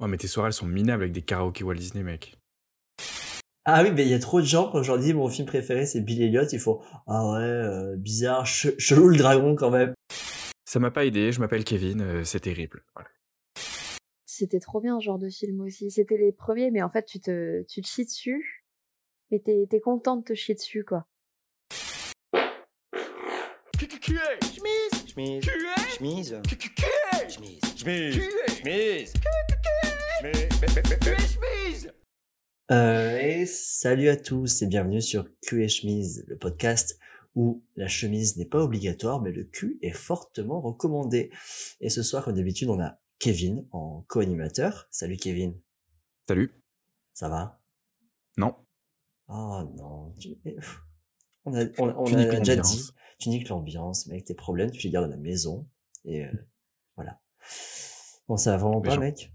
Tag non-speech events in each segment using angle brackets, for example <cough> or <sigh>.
Ouais, mais tes soirées, elles sont minables avec des karaokés Walt Disney, mec. Ah oui, mais il y a trop de gens quand je leur dis mon film préféré c'est Bill Elliot, il faut ah ouais, euh, bizarre, che- chelou le dragon quand même. Ça m'a pas aidé, je m'appelle Kevin, euh, c'est terrible. Voilà. C'était trop bien ce genre de film aussi. C'était les premiers, mais en fait, tu te, tu te chies dessus. Mais t'es, t'es content de te chier dessus, quoi. Chemise, chemise, chemise, chemise, chemise, chemise. Euh, et salut à tous et bienvenue sur Cul et chemise, le podcast où la chemise n'est pas obligatoire mais le cul est fortement recommandé. Et ce soir, comme d'habitude, on a Kevin en co-animateur. Salut Kevin, Salut ça va? Non. Oh non, tu- on a, on, on Tu a déjà l'ambiance. dit, tu niques l'ambiance, mais avec tes problèmes, tu les gardes à la maison. Et euh, voilà. Bon, ça va vraiment pas, mec?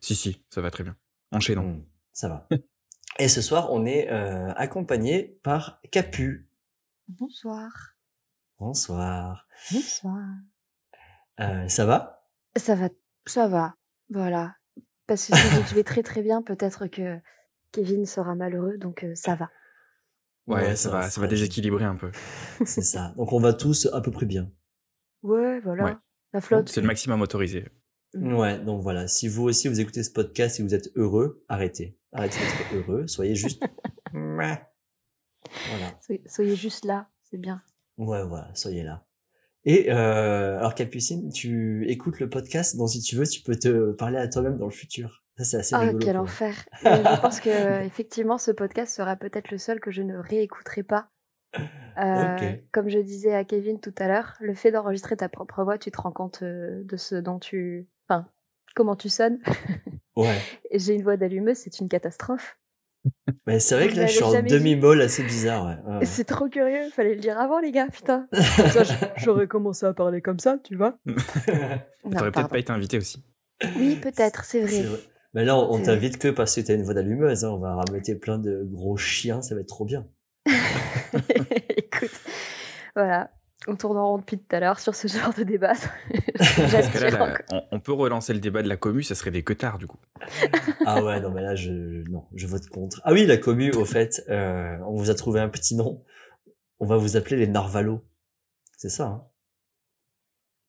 Si, si, ça va très bien. Enchaînons. Hmm, ça va. <laughs> Et ce soir, on est euh, accompagné par Capu. Bonsoir. Bonsoir. Bonsoir. Euh, ça va? Ça va, ça va. Voilà. Parce que si je vais très très bien, peut-être que Kevin sera malheureux, donc euh, ça va. Ouais, ça, va, ça va déséquilibrer un peu. <laughs> C'est ça. Donc on va tous à peu près bien. Ouais, voilà. Ouais. La flotte. C'est le maximum autorisé. Ouais, donc voilà. Si vous aussi vous écoutez ce podcast et vous êtes heureux, arrêtez. Arrêtez d'être heureux. Soyez juste. <laughs> Voilà. Soyez, soyez juste là, c'est bien. Ouais, voilà. Soyez là. Et euh, alors Capucine, tu écoutes le podcast, donc si tu veux, tu peux te parler à toi-même dans le futur. Ça, c'est assez Ah, rigolo. quel enfer. <laughs> Et je pense que euh, effectivement, ce podcast sera peut-être le seul que je ne réécouterai pas. Euh. Comme je disais à Kevin tout à l'heure, le fait d'enregistrer ta propre voix, tu te rends compte euh, de ce dont tu, comment tu sonnes. <laughs> Ouais. J'ai une voix d'allumeuse, c'est une catastrophe. Mais c'est vrai que là, je suis en demi-molle assez bizarre. Ouais. Ouais, ouais. <laughs> C'est trop curieux, fallait le dire avant, les gars, putain. <laughs> J'aurais commencé à parler comme ça, tu vois. T'aurais peut-être pas été invité aussi. Oui, peut-être, c'est vrai. vrai. Mais là, on, t'invite que parce que t'as une voix d'allumeuse. Hein. On va rameuter plein de gros chiens, ça va être trop bien. Écoute, voilà, on tourne en rond depuis tout à l'heure sur ce <laughs> genre de débat. <laughs> Là, là, encore. on, on peut relancer le débat de la commu, ça serait des queutards du coup. Ah ouais, non, mais là, je, non, je vote contre. Ah oui, la commu, au fait, euh, on vous a trouvé un petit nom. On va vous appeler les Narvalos. C'est ça, hein?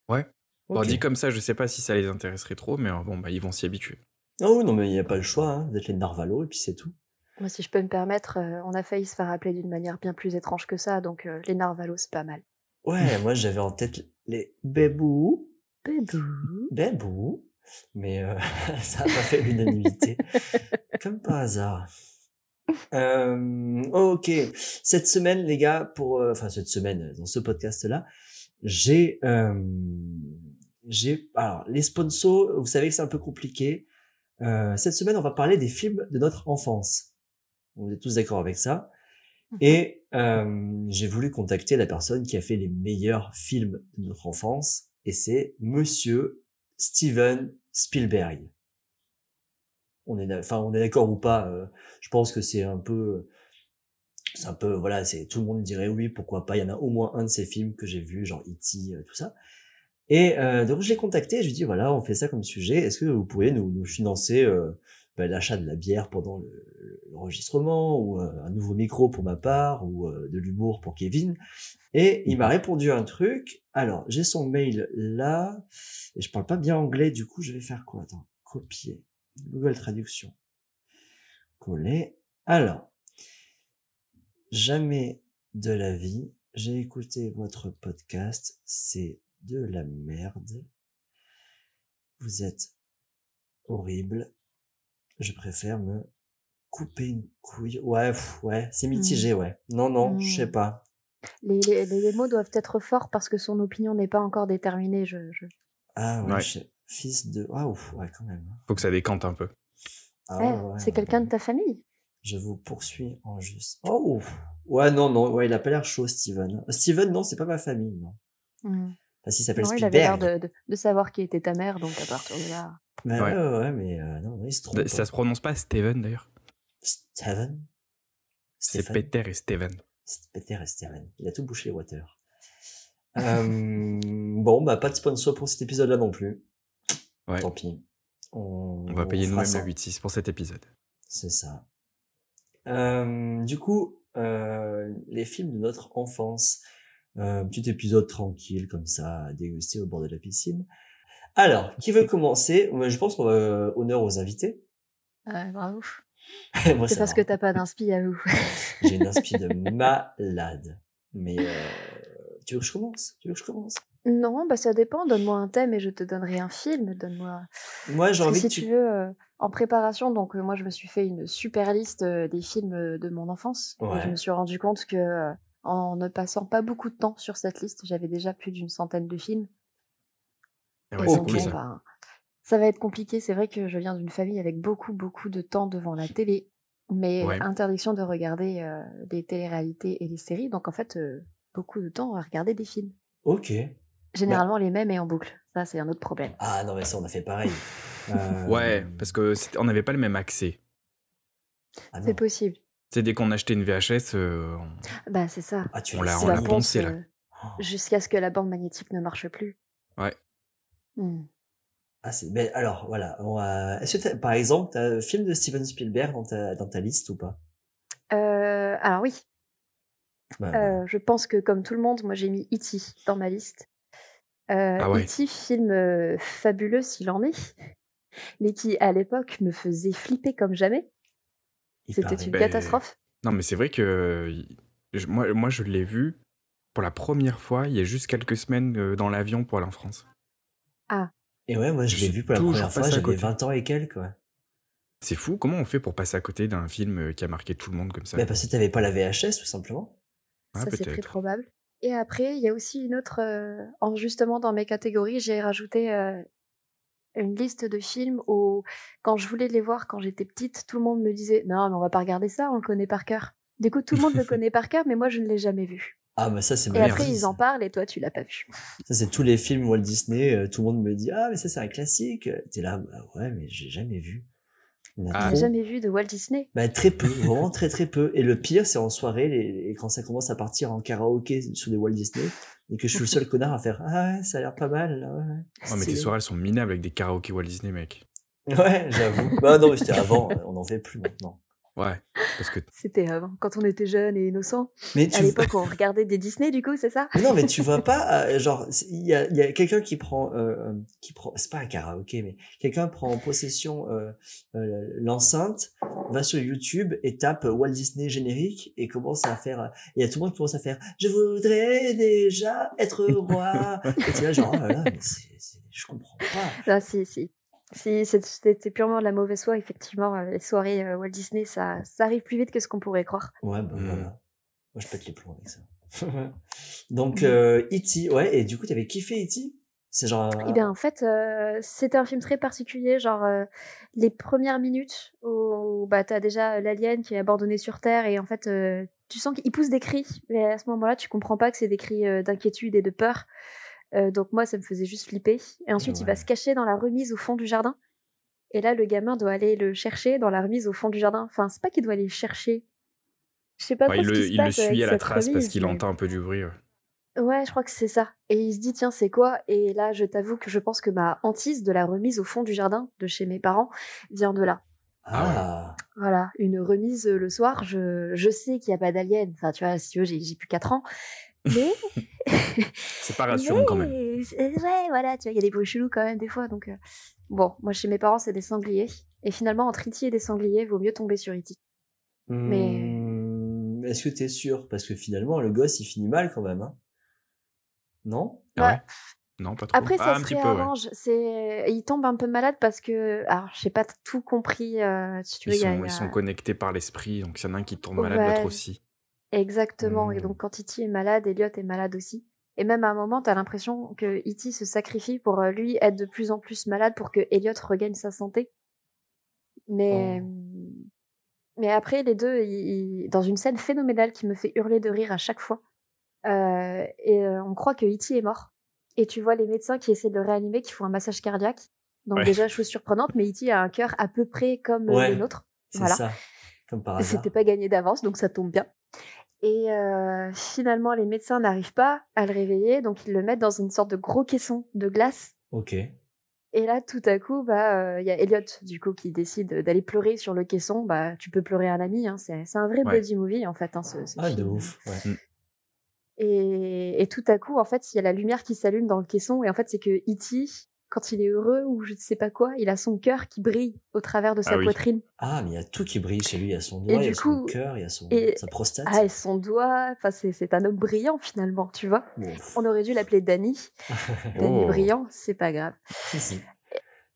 Ouais. Bon, dit comme ça, je sais pas si ça les intéresserait trop, mais euh, bon, bah, ils vont s'y habituer. Oh oui, non, mais il n'y a pas le choix. Hein. Vous êtes les Narvalos et puis c'est tout. Moi, si je peux me permettre, euh, on a failli se faire appeler d'une manière bien plus étrange que ça, donc euh, les narvalos, c'est pas mal. Ouais, moi, j'avais en tête les Bébou. Bébou. Bébou. Mais euh, <laughs> ça n'a pas fait l'unanimité. Comme par hasard. Euh, ok. Cette semaine, les gars, pour euh, enfin cette semaine dans ce podcast-là, j'ai euh, j'ai alors les sponsors. Vous savez que c'est un peu compliqué. Euh, cette semaine, on va parler des films de notre enfance. On est tous d'accord avec ça. Et euh, j'ai voulu contacter la personne qui a fait les meilleurs films de notre enfance, et c'est Monsieur Steven Spielberg. On est, enfin, on est d'accord ou pas. euh, je pense que c'est un peu, c'est un peu, voilà, c'est tout le monde dirait oui, pourquoi pas. Il y en a au moins un de ces films que j'ai vu, genre E.T., euh, tout ça. Et donc je l'ai contacté, je lui dit voilà, on fait ça comme sujet. Est-ce que vous pouvez nous, nous financer ben, l'achat de la bière pendant le- le- l'enregistrement ou euh, un nouveau micro pour ma part ou euh, de l'humour pour Kevin Et il m'a répondu un truc. Alors j'ai son mail là et je parle pas bien anglais, du coup je vais faire quoi? Attends, copier, Google Traduction, coller. Alors jamais de la vie, j'ai écouté votre podcast, c'est de la merde. Vous êtes horrible. Je préfère me couper une couille. Ouais, pff, ouais, c'est mitigé, ouais. Non, non, je sais Mm. pas. Les, les, les mots doivent être forts parce que son opinion n'est pas encore déterminée. Je, je... Ah ouais, Ouais. je sais. fils de. Ah ouf, ouais, quand même. Faut que ça décante un peu. Ah, Eh, ouais, ouais, c'est ouais, quelqu'un ouais. de ta famille. Je vous poursuis en juste. Oh, ouf. ouais, non, non, ouais, il a pas l'air chaud, Steven. Steven, non, c'est pas ma famille, non. Hmm. Parce qu'il s'appelle Non, il avait l'air de, de, de savoir qui était ta mère, donc à partir de là. Bah, Ouais. ouais, mais euh, non, il se trompe. Ça se prononce pas Steven d'ailleurs. Steven? C'est Peter et Steven. Peter et Steven. Il a tout bouché les water. Euh, bon, bah, pas de sponsor pour cet épisode-là non plus. Ouais. Tant pis. On, On va payer nous-mêmes le 8-6 pour cet épisode. C'est ça. Euh, du coup, euh, les films de notre enfance. Euh, petit épisode tranquille comme ça, à déguster au bord de la piscine. Alors, qui veut commencer? Je pense qu'on va euh, honneur aux invités. Ouais, bravo. <laughs> C'est parce que t'as pas d'inspi à vous. <laughs> J'ai une inspi de <laughs> malade. Mais euh, tu veux que je commence? Tu veux que je commence? Non, bah ça dépend. Donne-moi un thème et je te donnerai un film. Donne-moi. Moi, j'ai envie si que tu... tu veux, euh, en préparation, donc euh, moi je me suis fait une super liste euh, des films euh, de mon enfance. Et je me suis rendu compte que euh, en ne passant pas beaucoup de temps sur cette liste, j'avais déjà plus d'une centaine de films. Ah Et ouais, c'est donc, cool bon, ça. bah, ça va être compliqué. C'est vrai que je viens d'une famille avec beaucoup, beaucoup de temps devant la télé, mais Ouais. interdiction de regarder euh, des téléréalités et les séries. Donc en fait, euh, beaucoup de temps à regarder des films. Ok. Généralement les mêmes et en boucle. Ça, c'est un autre problème. Ah non, mais ça, on a fait pareil. <laughs> Euh, Ouais, parce que on n'avait pas le même accès. ah. C'est possible. C'est dès qu'on achetait une VHS, euh, on- Bah, c'est ça. Ah, tu On l'a- poncé, là. euh, Oh. jusqu'à ce que la bande magnétique ne marche plus. Ouais. Hmm. Ah, c'est... Ben, alors, voilà. va- Est-ce que, t'as- par exemple, t'as un film de Steven Spielberg dans ta, dans ta liste ou pas? Euh, alors oui, Bah, euh, je pense que comme tout le monde, moi j'ai mis E.T. dans ma liste. Euh, Ah ouais. E.T., film euh, fabuleux s'il en est, mais qui à l'époque me faisait flipper comme jamais. C'était une Ben, catastrophe. Non, mais c'est vrai que moi, moi, je l'ai vu pour la première fois il y a juste quelques semaines euh, dans l'avion pour aller en France. Et ouais, moi, je je l'ai vu pour la première fois, j'avais côté. 20 ans et quelques, ouais. C'est fou, comment on fait pour passer à côté d'un film euh, qui a marqué tout le monde comme ça? Mais parce que t'avais pas la VHS, tout simplement. Ah, Ça c'est très probable. Et après, il y a aussi une autre, euh, en- justement dans mes catégories, j'ai rajouté euh, une liste de films où, quand je voulais les voir quand j'étais petite, tout le monde me disait non, mais on va pas regarder ça, on le connaît par cœur. Du coup, tout le monde le <laughs> connaît par cœur, mais moi je ne l'ai jamais vu. Ah, mais ça, c'est Et après, ils en parlent et toi, tu l'as pas vu. Ça, c'est tous les films Walt Disney. euh, tout le monde me dit Ah, mais ça, c'est un classique. T'es là, bah ouais, mais j'ai jamais vu. Ah. Tu trop. n'as jamais vu de Walt Disney Bah, très peu, <laughs> vraiment très très peu. Et le pire, c'est en soirée, les, et quand ça commence à partir en karaoké sur des Walt Disney, et que je suis le seul connard à faire Ah ouais, ça a l'air pas mal. Là, ouais. Oh, mais tes soirées elles sont minables avec des karaokés Walt Disney, mec. Ouais, j'avoue. bah non, mais c'était avant, on n'en fait plus maintenant. Ouais, parce que C'était avant, quand on était jeunes et innocents. Mais À tu, l'époque, on regardait des Disney, du coup, c'est ça? Mais non, mais tu vois <laughs> pas, euh, genre, il y a, il y a quelqu'un qui prend, euh, euh, qui prend, c'est pas un karaoké, mais quelqu'un prend en possession euh, euh, l'enceinte, va sur YouTube et tape Walt Disney générique et commence à faire, il y a tout le monde qui commence à faire, je voudrais déjà être roi. et tu là genre, oh là là, mais c'est, c'est- je comprends pas. Ah, si, si. Si c'était purement de la mauvaise foi, effectivement, euh, les soirées euh, Walt Disney, ça, ça arrive plus vite que ce qu'on pourrait croire. Ouais, bah Hmm. voilà. Moi, je pète les plombs avec ça. <laughs> Donc, Mm. euh, E.T., ouais, et du coup, t'avais kiffé E.T.? C'est genre, Eh bien, en fait, euh, c'était un film très particulier, genre euh, les premières minutes où bah, t'as déjà l'alien qui est abandonné sur Terre et en fait, euh, tu sens qu'il pousse des cris, mais à ce moment-là, tu comprends pas que c'est des cris euh, d'inquiétude et de peur. Euh, donc moi, ça me faisait juste flipper. Et ensuite, il va se cacher dans la remise au fond du jardin. Et là, le gamin doit aller le chercher dans la remise au fond du jardin. Enfin, c'est pas qu'il doit aller le chercher. Je sais pas ouais, trop il ce le, se il le passe suit à la trace parce qu'il mais- entend un peu du bruit. ouais. Ouais, je crois que c'est ça. Et il se dit, tiens, c'est quoi? Et là, je t'avoue que je pense que ma hantise de la remise au fond du jardin de chez mes parents vient de là. ah, Voilà, une remise le soir, je, je sais qu'il n'y a pas d'alien. Enfin, tu vois, si tu veux, j'ai j'ai plus 4 ans. Mais. <laughs> C'est pas rassurant quand même. mais Ouais, voilà, tu vois, il y a des bruits chelous quand même des fois. Donc, euh, bon, moi, chez mes parents, c'est des sangliers. Et finalement, entre E.T. et des sangliers, vaut mieux tomber sur E.T. Mais- Hmm, Est-ce que t'es sûr? Parce que finalement, le gosse, il finit mal quand même. Hein non? Ah Ouais? ouais Non, pas trop. Après, ah, ça un se petit peu, ouais. réarrange. C'est, il tombe un peu malade parce que, alors, j'ai pas tout compris. euh, si tu Ils veux, il y a- sont, il y ils a- sont connectés par l'esprit, donc s'il y en a un qui tombe malade, Ouais. l'autre aussi. Exactement. Et Hmm. donc, quand E.T. est malade, Elliot est malade aussi. Et même à un moment, t'as l'impression que E.T. se sacrifie pour euh, lui être de plus en plus malade pour que Elliot regagne sa santé. Mais, Oh. mais après, les deux, ils- ils- dans une scène phénoménale qui me fait hurler de rire à chaque fois, euh, et euh, on croit que E.T. est mort. Et tu vois les médecins qui essaient de le réanimer, qui font un massage cardiaque. Donc Ouais. déjà, chose surprenante, mais E.T. a un cœur à peu près comme Ouais. le nôtre. Voilà. C'était pas gagné d'avance, donc ça tombe bien. Et euh, finalement, les médecins n'arrivent pas à le réveiller, donc ils le mettent dans une sorte de gros caisson de glace. Ok. Et là, tout à coup, bah, il y a Elliot, du coup, qui décide d'aller pleurer sur le caisson. Bah, tu peux pleurer un ami, hein, c'est c'est un vrai Ouais. buddy movie, en fait, hein, ce, ce Ah, de ouf. Ouais. Et, et tout à coup, en fait, il y a la lumière qui s'allume dans le caisson. Et en fait, c'est que E.T., quand il est heureux ou je ne sais pas quoi, il a son cœur qui brille au travers de sa Ah oui. poitrine. Ah, mais il y a tout qui brille chez lui. Il y a son doigt, il y a son cœur, il y a son, et- sa prostate. Ah, et son doigt, enfin, c'est c'est un homme brillant, finalement, tu vois. Ouf. On aurait dû l'appeler Danny. <laughs> Danny Oh. brillant, c'est pas grave. Si, si.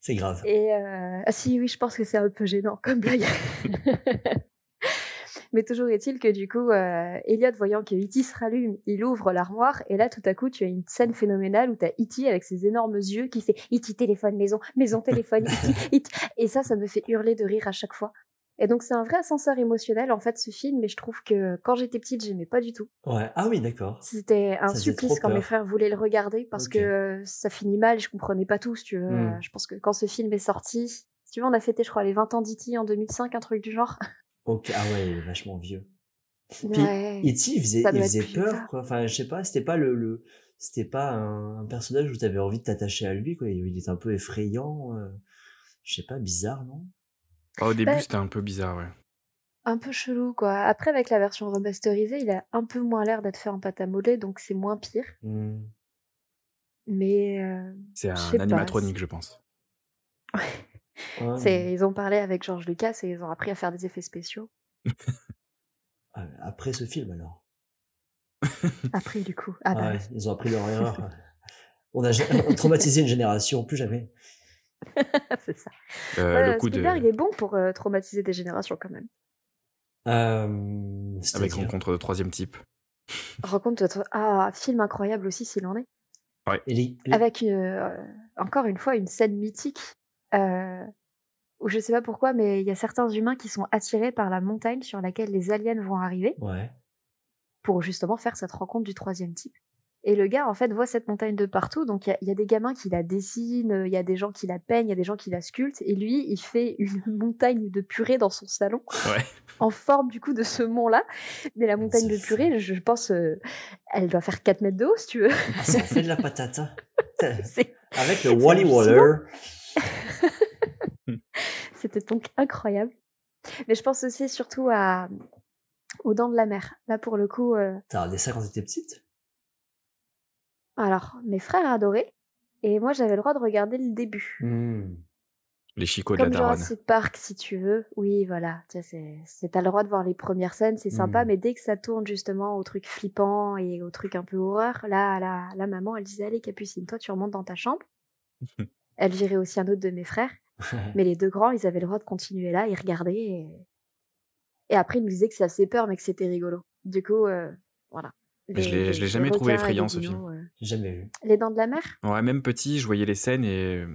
C'est grave. Et euh, ah si, oui, je pense que c'est un peu gênant comme blague. <laughs> Mais toujours est-il que du coup, euh, Elliot, voyant que E.T. se rallume, il ouvre l'armoire et là, tout à coup, tu as une scène phénoménale où tu as E.T. avec ses énormes yeux qui fait E.T. téléphone maison, maison téléphone, E.T. E.T. Et ça, ça me fait hurler de rire à chaque fois. Et donc, c'est un vrai ascenseur émotionnel, en fait, ce film, mais je trouve que quand j'étais petite, j'aimais pas du tout. Ouais. Ah oui, d'accord. C'était un Ça supplice quand mes frères voulaient le regarder parce que euh, ça finit mal je comprenais pas tout, si tu veux. Hmm. Je pense que quand ce film est sorti, si tu veux, on a fêté, je crois, les 20 ans d'E.T. en 2005, un truc du genre. Ok. Ah ouais, il est vachement vieux. Puis, Ouais. E.T., il faisait, il faisait peur, quoi. Enfin, je sais pas, c'était pas le, le c'était pas un, un personnage où t'avais envie de t'attacher à lui, quoi. Il était un peu effrayant, euh, je sais pas, bizarre, non? Ah, au début, Bah- c'était un peu bizarre, ouais. Un peu chelou, quoi. Après, avec la version remasterisée, il a un peu moins l'air d'être fait en pâte à modeler, donc c'est moins pire. Hmm. Mais euh, C'est un pas, animatronique, je pense. Ouais, <laughs> ils ont parlé avec George Lucas et ils ont appris à faire des effets spéciaux. Ah, Après ce film, alors? Après, du coup. Ah bah, Ah ouais, ils ont appris leur erreur. <laughs> On a ja- on a traumatisé une génération, plus jamais. <laughs> c'est ça. Euh, Ouais, le coup de... Il est bon pour euh, traumatiser des générations, quand même. Euh, Avec rencontre de troisième type. Rencontre de... Ah, film incroyable aussi, s'il en est. Et les- les- avec une, euh, encore une fois une scène mythique euh, je sais pas pourquoi, mais il y a certains humains qui sont attirés par la montagne sur laquelle les aliens vont arriver Ouais. pour justement faire cette rencontre du troisième type. Et le gars, en fait, voit cette montagne de partout. Donc, il y a- il y, a des gamins qui la dessinent, il y a des gens qui la peignent, il y a des gens qui la sculptent. Et lui, il fait <laughs> une montagne de purée dans son salon, Ouais. <laughs> en forme du coup de ce mont-là. Mais la montagne de purée, je pense, euh, elle doit faire 4 mètres de haut, si tu veux. Ah, ça fait de la patata. <laughs> C'est- Avec le Wally Waller. <laughs> C'était donc incroyable. Mais je pense aussi surtout à aux dents de la mer. Là pour le coup, euh, T'as regardé ça quand t'étais petite? alors mes frères adoraient et moi j'avais le droit de regarder le début. Hmm. Les chicots Comme de la daronne. Jurassic Park si tu veux. Oui voilà, tu t'as le droit de voir les premières scènes, c'est sympa, Mm. mais dès que ça tourne justement au truc flippant et au truc un peu horreur, là la, la maman elle disait allez Capucine, toi tu remontes dans ta chambre. <laughs> elle virait aussi un autre de mes frères. <laughs> Mais les deux grands, ils avaient le droit de continuer là, ils regardaient. Et, et après, ils nous disaient que ça faisait peur, mais que c'était rigolo. Du coup, euh, voilà. Mais je Les- l'ai- l'ai jamais trouvé effrayant, ce film. euh. J'ai jamais vu. Les dents de la mer? Ouais, même petit, je voyais les scènes et euh,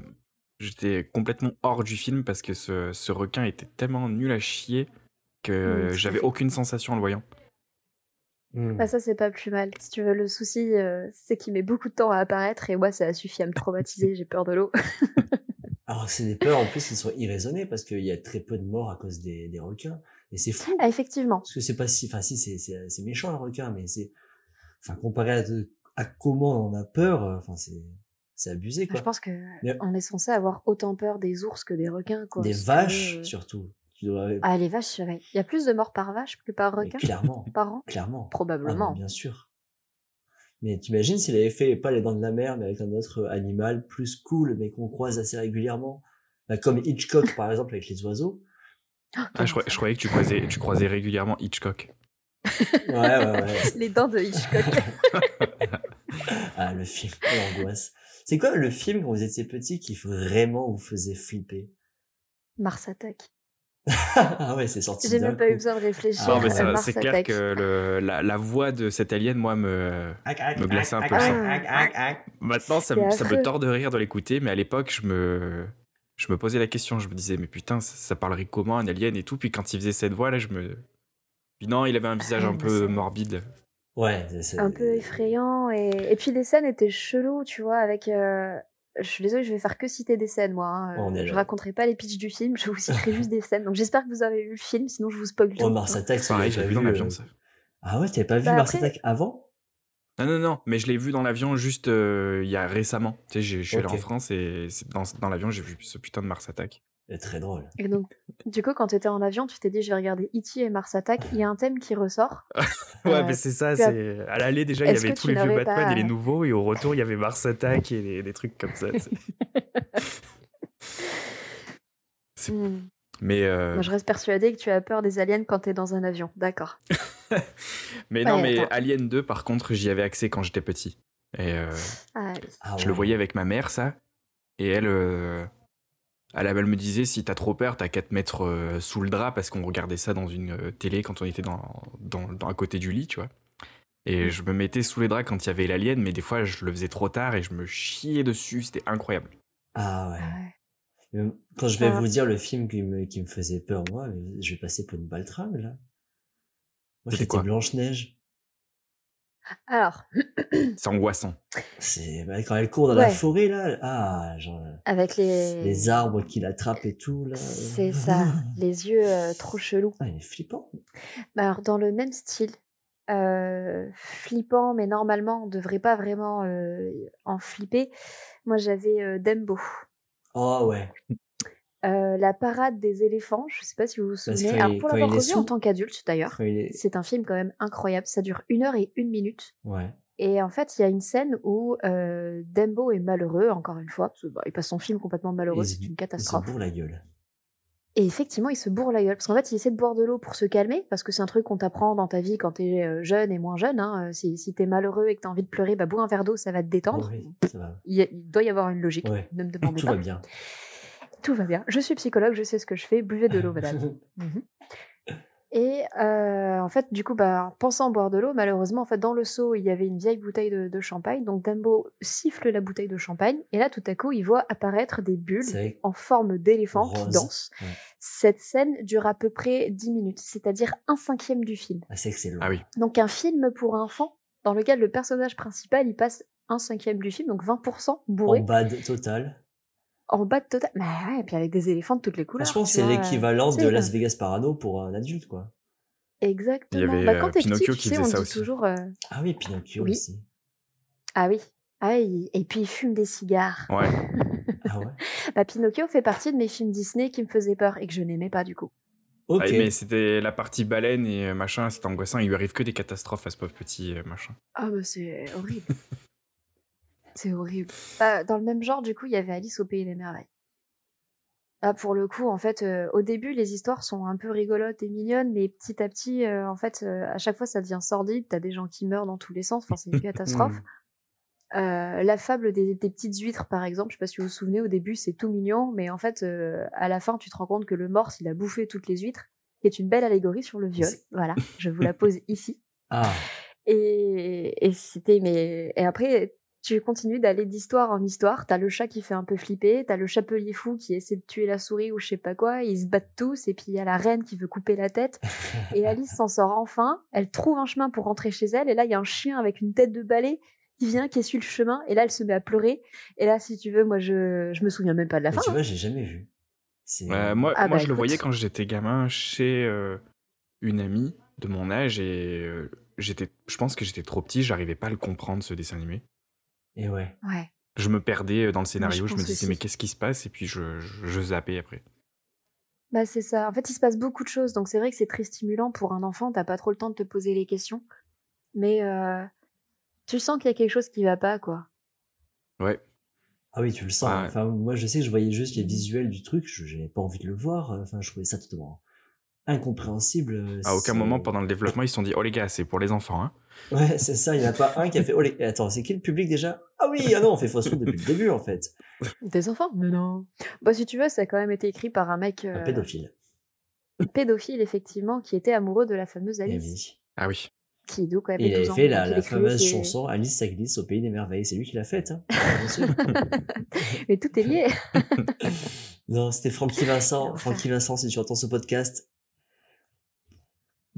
j'étais complètement hors du film parce que ce, ce requin était tellement nul à chier que j'avais aucune sensation en le voyant. Hmm. Bah, ça, c'est pas plus mal. Si tu veux, le souci, euh, c'est qu'il met beaucoup de temps à apparaître et moi, ça a suffi à me traumatiser. J'ai peur de l'eau. <laughs> <laughs> Alors, c'est des peurs en plus qui sont irraisonnées parce qu'il y a très peu de morts à cause des, des requins. Et c'est fou. ah, effectivement. Parce que c'est pas si, enfin si, c'est, c'est, c'est méchant un requin, mais c'est, enfin comparé à, de- à comment on a peur, euh, enfin c'est, c'est abusé quoi. Je pense que Mais- on est censé avoir autant peur des ours que des requins. Quoi. des vaches euh. Ah, les vaches, ouais. Il y a plus de morts par vache que par requin clairement, <laughs> par an clairement. Ah, Probablement. bien sûr. Mais t'imagines s'il avait fait pas les dents de la mer, mais avec un autre animal plus cool, mais qu'on croise assez régulièrement, Bah, comme Hitchcock par exemple avec les oiseaux. Ah, je, crois- je croyais que tu croisais, tu croisais régulièrement Hitchcock. Ouais, ouais, ouais. <laughs> Les dents de Hitchcock. <laughs> Ah, le film, quelle angoisse. C'est quoi le film quand vous étiez petit qui vraiment vous faisait flipper? Mars Attack. Ah ouais, c'est sorti J'ai même pas coup. eu besoin de réfléchir. Ah, Non, mais ça- c'est clair que le, la, la voix de cet alien, moi, me. me glaçait un peu le le sang. Maintenant, ça, ça me tord de rire de l'écouter, mais à l'époque, je me. Je me posais la question, je me disais, mais putain, ça, ça parlerait comment un alien et tout? Puis quand il faisait cette voix, là, je me. Puis non, il avait un visage Ah, un peu morbide. Ouais, c'est- c'est- un peu effrayant et... et puis les scènes étaient cheloues tu vois avec euh, je suis désolée je vais faire que citer des scènes moi hein. On est je là. raconterai pas les pitchs du film je vous citerai juste des scènes donc j'espère que vous avez vu le film sinon je vous spoil tout Oh, Mars Attack, ça, Pareil, j'ai vu dans euh, l'avion, ça. Ah ouais, t'avais pas vu Bah, Mars après- Attack avant? Non, non, non, mais je l'ai vu dans l'avion juste euh, il y a récemment. Tu sais, je suis allé en. France et c'est dans, dans l'avion, j'ai vu ce putain de Mars Attack. C'est très drôle. Et donc, du coup, quand tu étais en avion, tu t'es dit, je vais regarder E.T. et Mars Attack. Il y a un thème qui ressort. <laughs> Ouais, Euh, mais c'est ça, tu as- c'est. À l'aller, déjà, il y avait tous tu les vieux Batman pas- et les nouveaux, et au retour, il y avait Mars Attack et des, des trucs comme ça. tu. <laughs> C'est- Hmm. mais euh, Moi, je reste persuadée que tu as peur des aliens quand t'es dans un avion. D'accord. <laughs> mais Ouais, non, mais attends. Alien 2, par contre, j'y avais accès quand j'étais petit. Et euh, Ah, oui. Ah je le ouais. voyais avec ma mère, ça. Et elle, euh, elle, elle me disait si t'as trop peur, t'as qu'à te mettre euh, sous le drap parce qu'on regardait ça dans une euh, télé quand on était dans, dans, dans- à côté du lit, tu vois. Et Mm. je me mettais sous les draps quand il y avait l'alien, mais des fois je le faisais trop tard et je me chiais dessus, c'était incroyable. Ah ouais. Ah ouais. Mais Quand je vais Ah. vous dire le film qui me, qui me faisait peur, moi, je vais passer pour une baltringue, là. Moi, C'était j'étais quoi? Blanche-Neige. Alors, C'est angoissant. C'est bah, quand elle court dans la forêt, là. Ah, genre, avec les... les arbres qui l'attrapent et tout, là. C'est ça, <laughs> les yeux euh, trop chelous. Ah, il est flippant. Bah alors, dans le même style, euh, flippant, mais normalement, on devrait pas vraiment euh, en flipper. Moi, j'avais euh, Dembo. Oh ouais. Euh, la parade des éléphants, je sais pas si vous vous souvenez. Alors, pour l'avoir revu en tant qu'adulte, d'ailleurs, est... c'est un film quand même incroyable. Ça dure une heure et une minute. Ouais. Et en fait, il y a une scène où euh, Dembo est malheureux, encore une fois, parce que, bah, il passe son film complètement malheureux, c'est une Il se catastrophe. bourre la gueule. Et effectivement, il se bourre la gueule. Parce qu'en fait, il essaie de boire de l'eau pour se calmer, parce que c'est un truc qu'on t'apprend dans ta vie quand t'es euh, jeune et moins jeune. Hein. Si, si t'es malheureux et que t'as envie de pleurer, bah bois un verre d'eau, ça va te détendre. Oui, ça va. Il, doit y avoir une logique. Ouais. Ne me <laughs> demandez Tout pas. va bien. Tout va bien. Je suis psychologue, je sais ce que je fais. Buvez de l'eau, madame. <laughs> Mhm. Et euh, en fait, du coup, bah, en pensant boire de l'eau, malheureusement, en fait, dans le seau, il y avait une vieille bouteille de, de champagne. Donc Dumbo siffle la bouteille de champagne, et là, tout à coup, il voit apparaître des bulles en forme d'éléphant qui dansent. Ouais. Cette scène dure à peu près 10 minutes, c'est-à-dire un cinquième du film. Ah, c'est excellent. Ah oui. Donc un film pour enfants dans lequel le personnage principal, il passe un cinquième du film, donc 20% bourré, En bad total. En bas de total. Bah ouais, et puis avec des éléphants de toutes les couleurs. Franchement, c'est vois, l'équivalent c'est de. Las Vegas Parano pour un adulte, quoi. Exactement. Il y avait, bah, quand euh, petit, Pinocchio tu qui sais, faisait on ça aussi. toujours... euh, Ah oui, Pinocchio Oui. aussi. Ah oui. Ah, et puis il fume des cigares. Ouais. <laughs> Ah ouais. Bah, Pinocchio fait partie de mes films Disney qui me faisaient peur et que je n'aimais pas du coup. Ok. Ah, mais c'était la partie baleine et euh, machin, c'était angoissant. Il lui arrive que des catastrophes à ce pauvre petit euh, machin. Ah bah c'est horrible. <laughs> c'est horrible. Bah, dans le même genre, du coup, il y avait Alice au Pays des Merveilles. Là, pour le coup, en fait, euh, au début, les histoires sont un peu rigolotes et mignonnes, mais petit à petit, euh, en fait, euh, à chaque fois, ça devient sordide. T'as des gens qui meurent dans tous les sens. Enfin, c'est une <laughs> catastrophe. Euh, la fable des, des petites huîtres, par exemple, je sais pas si vous vous souvenez, au début, c'est tout mignon, mais en fait, à la fin, tu te rends compte que le morse, il a bouffé toutes les huîtres, qui est une belle allégorie sur le viol. <laughs> Voilà, je vous la <laughs> pose ici. Ah, Et, et c'était mais et après tu continues d'aller d'histoire en histoire. T'as le chat qui fait un peu flipper, t'as le chapelier fou qui essaie de tuer la souris ou je sais pas quoi. Ils se battent tous et puis il y a la reine qui veut couper la tête. <laughs> Et Alice s'en sort enfin. Elle trouve un chemin pour rentrer chez elle et là il y a un chien avec une tête de balai qui vient qui essuie le chemin et là elle se met à pleurer. Et là si tu veux moi je je me souviens même pas de la mais fin. tu vois, j'ai jamais vu. Euh, moi, Ah moi bah, je le voyais quand j'étais gamin chez euh, une amie de mon âge et euh, j'étais, je pense que j'étais trop petit, j'arrivais pas à le comprendre ce dessin animé. Et ouais. Ouais. Je me perdais euh, dans le scénario, je, me pense disais aussi. mais qu'est-ce qui se passe? Et puis je, je, je zappais après. Bah c'est ça. En fait, il se passe beaucoup de choses, donc c'est vrai que c'est très stimulant pour un enfant. T'as pas trop le temps de te poser les questions, mais euh, tu sens qu'il y a quelque chose qui va pas, quoi. Ouais. Ah oui, tu le sens. Ouais. Enfin, moi, je sais que je voyais juste les visuels du truc. Je n'avais pas envie de le voir. Enfin, je trouvais ça totalement incompréhensible. À aucun moment pendant le développement ils se sont dit oh les gars c'est pour les enfants hein. Ouais, c'est ça. Il n'y en a pas un qui a fait. Oh, les... Attends, c'est qui le public déjà? Ah oui, ah non, on fait fausse route depuis le début, en fait. Des enfants? Mais non. Bah si tu veux, ça a quand même été écrit par un mec Un euh, pédophile. pédophile effectivement, qui était amoureux de la fameuse Eh Alice, oui. Ah oui. qui donc avait Et il 12 avait ans. fait la, fameuse ses- chanson Alice ça glisse au pays des merveilles. C'est lui qui l'a faite. Hein. <laughs> <laughs> Mais tout est lié. <laughs> non, c'était Francky Vincent. Francky Vincent, si tu entends ce podcast.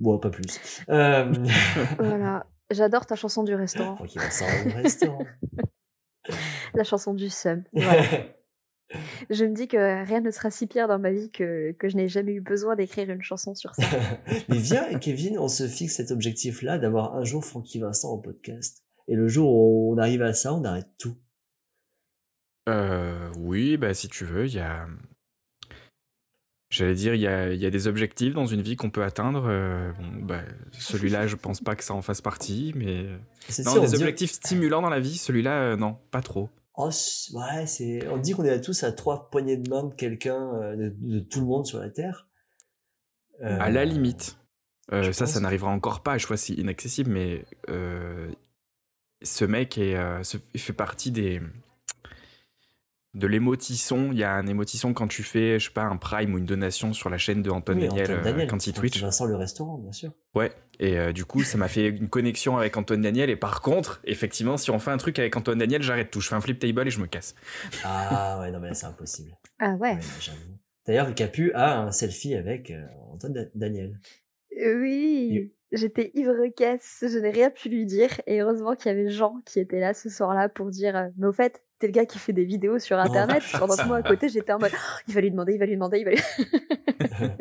Bon, pas plus. <laughs> Euh... voilà. J'adore ta chanson du restaurant, Francky Vincent au restaurant. <laughs> la chanson du seum. Voilà. <laughs> Je me dis que rien ne sera si pire dans ma vie que, que je n'ai jamais eu besoin d'écrire une chanson sur ça. Mais viens, Kevin, on se fixe cet objectif-là d'avoir un jour Francky Vincent en podcast. Et le jour où on arrive à ça, on arrête tout. Euh, oui, bah si tu veux, il y a. J'allais dire, il y a, il y a des objectifs dans une vie qu'on peut atteindre. euh, bon, bah, celui-là, je pense pas que ça en fasse partie, mais. C'est Non, on des dit- objectifs stimulants dans la vie, celui-là, euh, non, pas trop. Oh, ouais, c'est. On dit qu'on est tous à trois poignées de main de quelqu'un, euh, de, de tout le monde sur la terre. À la limite. Ça, ça n'arrivera encore pas, je vois si inaccessible, mais ce mec est, fait partie des de l'émotisson. Il y a un émotisson quand tu fais, je sais pas, un prime ou une donation sur la chaîne de Antoine oui, Daniel, Antoine euh, Daniel, quand il Twitch. Vincent le restaurant, bien sûr. Ouais. Et euh, du coup, ça m'a fait une connexion avec Antoine Daniel. Et par contre, effectivement, si on fait un truc avec Antoine Daniel, j'arrête tout. Je fais un flip table et je me casse. Ah ouais, non mais là, c'est impossible. Ah ouais. Ouais. D'ailleurs, Capu a un selfie avec euh, Antoine Da- Daniel. Euh, Oui, j'étais ivre caisse, je n'ai rien pu lui dire. Et heureusement qu'il y avait Jean qui était là ce soir-là pour dire Mais au fait, t'es le gars qui fait des vidéos sur internet. Pendant que moi à côté, j'étais en mode Oh, Il va lui demander, il va lui demander, il va lui. <laughs>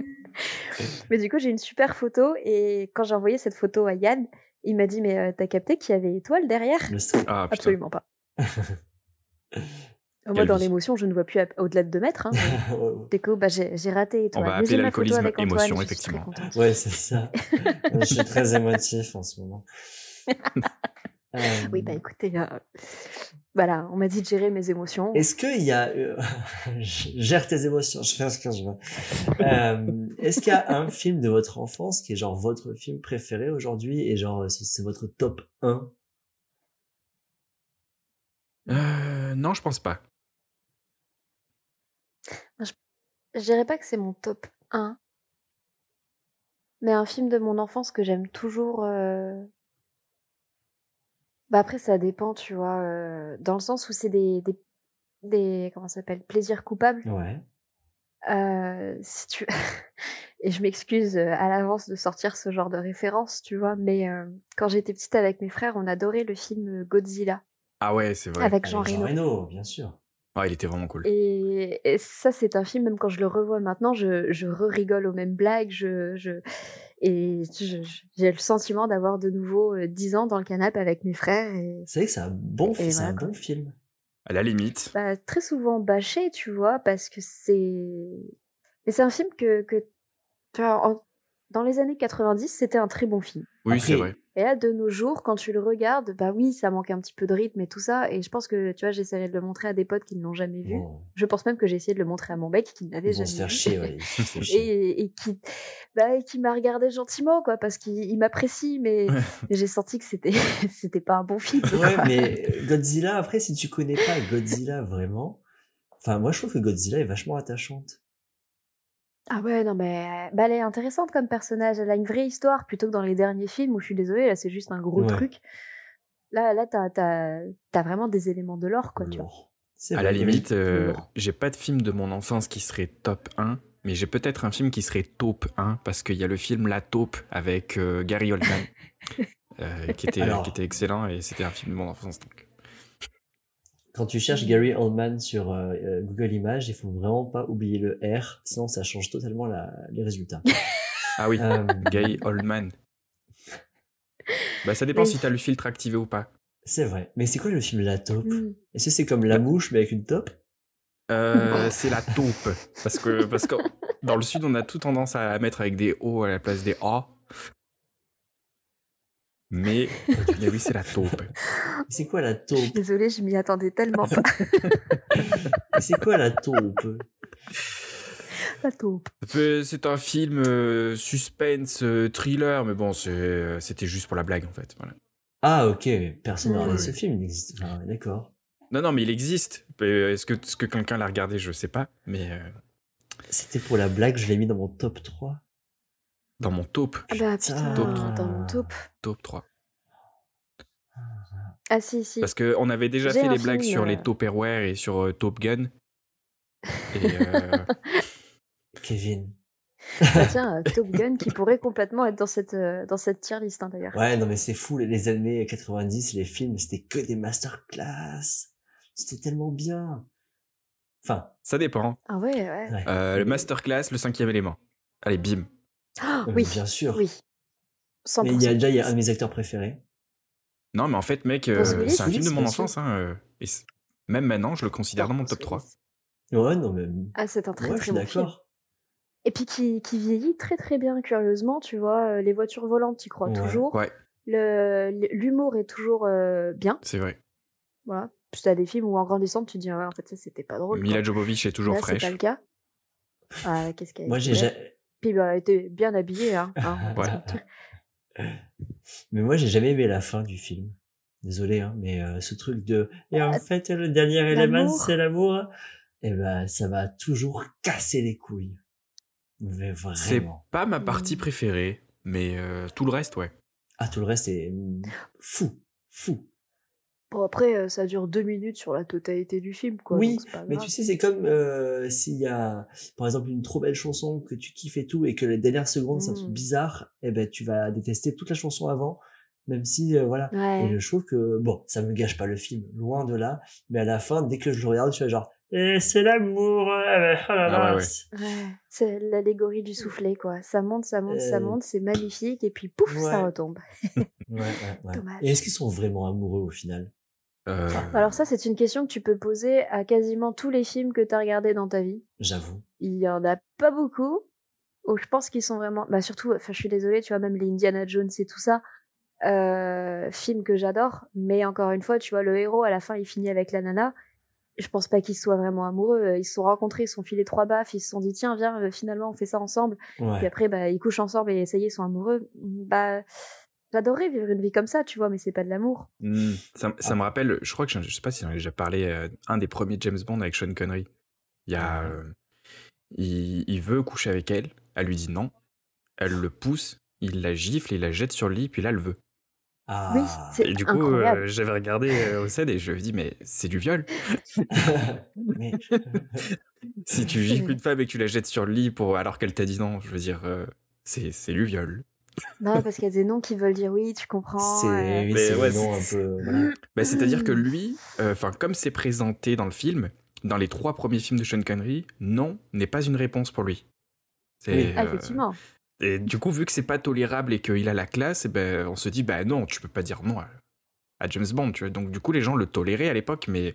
Mais du coup, j'ai une super photo. Et quand j'ai envoyé cette photo à Yann, il m'a dit Mais euh, t'as capté qu'il y avait étoile derrière? Ah. Absolument pas. <laughs> Moi, Quelle dans l'émotion, je ne vois plus au-delà de 2 mètres. Hein, coup, <laughs> bah, j'ai raté étoile. va Mais appeler l'alcoolisme Antoine, émotion, effectivement. Ouais, c'est ça. je suis très émotif en ce moment. Euh, Oui, bah écoutez, euh, voilà, on m'a dit de gérer mes émotions. Est-ce qu'il y a... euh, <laughs> je gère tes émotions, je fais ce que je veux. Euh, Est-ce qu'il y a un film de votre enfance qui est genre votre film préféré aujourd'hui et genre c'est c'est votre top 1 Euh, non, je pense pas. Je dirais pas que c'est mon top 1, mais un film de mon enfance que j'aime toujours. Bah après, ça dépend, tu vois, euh, dans le sens où c'est des, des, des. Comment ça s'appelle Plaisirs coupables. Ouais. Euh, si tu... <laughs> Et je m'excuse à l'avance de sortir ce genre de référence, tu vois, mais euh, quand j'étais petite avec mes frères, on adorait le film Godzilla Ah ouais, c'est vrai. avec Jean Avec Jean Reno. Reno, bien sûr. Ah, il était vraiment cool. Et, et ça, c'est un film, même quand je le revois maintenant, je, je re-rigole aux mêmes blagues. Je, je, et j'ai le sentiment d'avoir de nouveau euh, 10 ans dans le canapé avec mes frères. Et, C'est vrai que c'est un bon, Et fi- c'est voilà, un bon film. À la limite. bah, très souvent bâché, tu vois, parce que c'est. Mais c'est un film que, en- dans les années 90, c'était un très bon film. Oui, Après- c'est vrai. Et là, de nos jours, quand tu le regardes, bah oui, ça manque un petit peu de rythme et tout ça. Et je pense que, tu vois, j'essaierai de le montrer à des potes qui ne l'ont jamais vu. Bon, Je pense même que j'ai essayé de le montrer à mon mec qui ne l'avait jamais vu. chier, ouais. <laughs> Et, et qui bah, et qui m'a regardé gentiment quoi parce qu'il il m'apprécie mais, <laughs> mais j'ai senti que c'était <laughs> c'était pas un bon film Ouais, mais Godzilla, après, si tu connais pas Godzilla vraiment, enfin, moi, je trouve que Godzilla est vachement attachante. Ah ouais non mais bah, elle est intéressante comme personnage elle a une vraie histoire plutôt que dans les derniers films où je suis désolée là c'est juste un gros Ouais. truc là là t'as t'as t'as vraiment des éléments de l'or quoi tu vois À la limite, euh, j'ai pas de film de mon enfance qui serait top 1, mais j'ai peut-être un film qui serait taupe 1, parce qu'il y a le film La Taupe avec euh, Gary Oldman, <laughs> euh, qui, était, Alors. qui était excellent, et c'était un film de mon enfance. Donc. Quand tu cherches Gary Oldman sur euh, euh, Google Images, il faut vraiment pas oublier le R, sinon ça change totalement la- les résultats. <laughs> Ah oui, Euh, Gary Oldman. Bah ça dépend Oui. si t'as le filtre activé ou pas. c'est vrai. Mais c'est quoi le film La Taupe? Mm. Est-ce que c'est comme La Mouche mais avec une taupe? Euh, <laughs> c'est la taupe. Parce que, parce que dans le sud, on a tout tendance à mettre avec des O à la place des A. Mais, mais oui, c'est la taupe. C'est quoi la taupe? désolée je m'y attendais tellement <laughs> pas C'est quoi la taupe? La taupe C'est un film euh, suspense, euh, thriller, mais bon, euh, c'était juste pour la blague en fait. Voilà. Ah ok, personne n'a regardé ce film, il existe. Enfin, ouais, d'accord. Non, non, mais il existe. Est-ce que, quelqu'un l'a regardé? Je sais pas. Mais euh, C'était pour la blague, je l'ai mis dans mon top 3. Dans mon taupe, ah bah putain Taupe. dans mon taupe taupe 3. ah si si Parce qu'on avait déjà fait les blagues film, sur euh, les Tupperware et sur euh, Top Gun. <laughs> Et euh, Kevin. Bah tiens euh, Top Gun qui pourrait complètement être dans cette euh, dans cette tier list hein, d'ailleurs Ouais, non mais c'est fou, les- les années 90, les films, c'était que des masterclass. C'était tellement bien. Enfin, ça dépend. ah ouais ouais ouais. Euh, le masterclass, le cinquième élément. Allez, bim. Ah, oui Bien sûr. oui 100%. Mais il y a déjà il y a un de mes acteurs préférés. Non, mais en fait, mec, euh, c'est un film de mon enfance. Hein, euh, et même maintenant, je le considère dans mon top 3. Willis. Ouais, non, mais. Ah, c'est un très ouais, je très suis bon film. Et puis qui, qui vieillit très très bien, curieusement, tu vois. Les voitures volantes, tu crois Ouais. toujours. Ouais, L'humour est toujours euh, bien. c'est vrai. Voilà. Puis t'as des films où en grandissant, tu te dis, ouais, en fait, ça c'était pas drôle. Mila quoi. Jovovich est toujours Là, c'est fraîche. pas le cas. Ah, qu'est-ce qu'elle Moi, est j'ai Puis bah, elle était bien habillée, hein. hein, <laughs> va Ouais. Mais moi, j'ai jamais aimé la fin du film. Désolé, hein, mais euh, ce truc de. Et en Ah, fait, le dernier élément, c'est l'amour. Et ben, ça m'a toujours cassé les couilles. Mais C'est pas ma partie Mm. préférée, mais euh, tout le reste, ouais. Ah, tout le reste est mm, fou. Fou. Bon, après, euh, ça dure deux minutes sur la totalité du film, quoi. Oui, donc c'est pas Mais grave. tu sais, c'est comme euh, s'il y a, par exemple, une trop belle chanson que tu kiffes et tout, et que les dernières secondes, c'est un truc bizarre, et ben tu vas détester toute la chanson avant, même si, euh, voilà. Ouais. Et je trouve que, bon, ça me gâche pas le film, loin de là, mais à la fin, dès que je le regarde, je fais genre, eh, c'est l'amour, euh, oh Ah là. ouais, ouais. c'est- Ouais, c'est l'allégorie du soufflet, quoi. Ça monte, ça monte, ça monte, c'est magnifique, et puis pouf, ça retombe. Ouais, ouais, ouais. <laughs> Dommage. Et est-ce qu'ils sont vraiment amoureux au final? Euh, Alors ça, c'est une question que tu peux poser à quasiment tous les films que tu as regardés dans ta vie. J'avoue. Il y en a pas beaucoup où je pense qu'ils sont vraiment... Bah surtout, enfin je suis désolée, tu vois, même les Indiana Jones et tout ça, euh, films que j'adore, mais encore une fois, tu vois, le héros, à la fin, il finit avec la nana. Je pense pas qu'ils soient vraiment amoureux. Ils se sont rencontrés, ils se sont filés trois baffes, ils se sont dit, tiens, viens, euh, finalement, on fait ça ensemble. Puis Ouais. après, bah, ils couchent ensemble et ça y est, ils sont amoureux. Bah, j'adorerais vivre une vie comme ça, tu vois, mais c'est pas de l'amour. hmm, ça, ça Ah. me rappelle, je crois que je, je sais pas si j'en ai déjà parlé, euh, un des premiers James Bond avec Sean Connery. Il y a, Ouais. euh, il, il veut coucher avec elle, elle lui dit non, elle le pousse, il la gifle, il la jette sur le lit, puis là elle veut. Ah. Oui, c'est Et du coup, euh, j'avais regardé euh, au scène et je me dis mais c'est du viol. <laughs> mais <laughs> Si tu gifles une femme et que tu la jettes sur le lit pour alors qu'elle t'a dit non, je veux dire, euh, c'est c'est du viol. Non, parce qu'il y a des noms qui veulent dire oui, tu comprends. c'est euh, oui, Mais ouais, un c'est- peu. voilà. Bah, C'est-à-dire que lui, euh, enfin comme c'est présenté dans le film, dans les trois premiers films de Sean Connery, non n'est pas une réponse pour lui. C'est, Oui. Ah, euh, effectivement. et du coup, vu que c'est pas tolérable et qu'il a la classe, eh ben, on se dit bah non, tu peux pas dire non à, à James Bond. Tu vois. Donc du coup, les gens le toléraient à l'époque, mais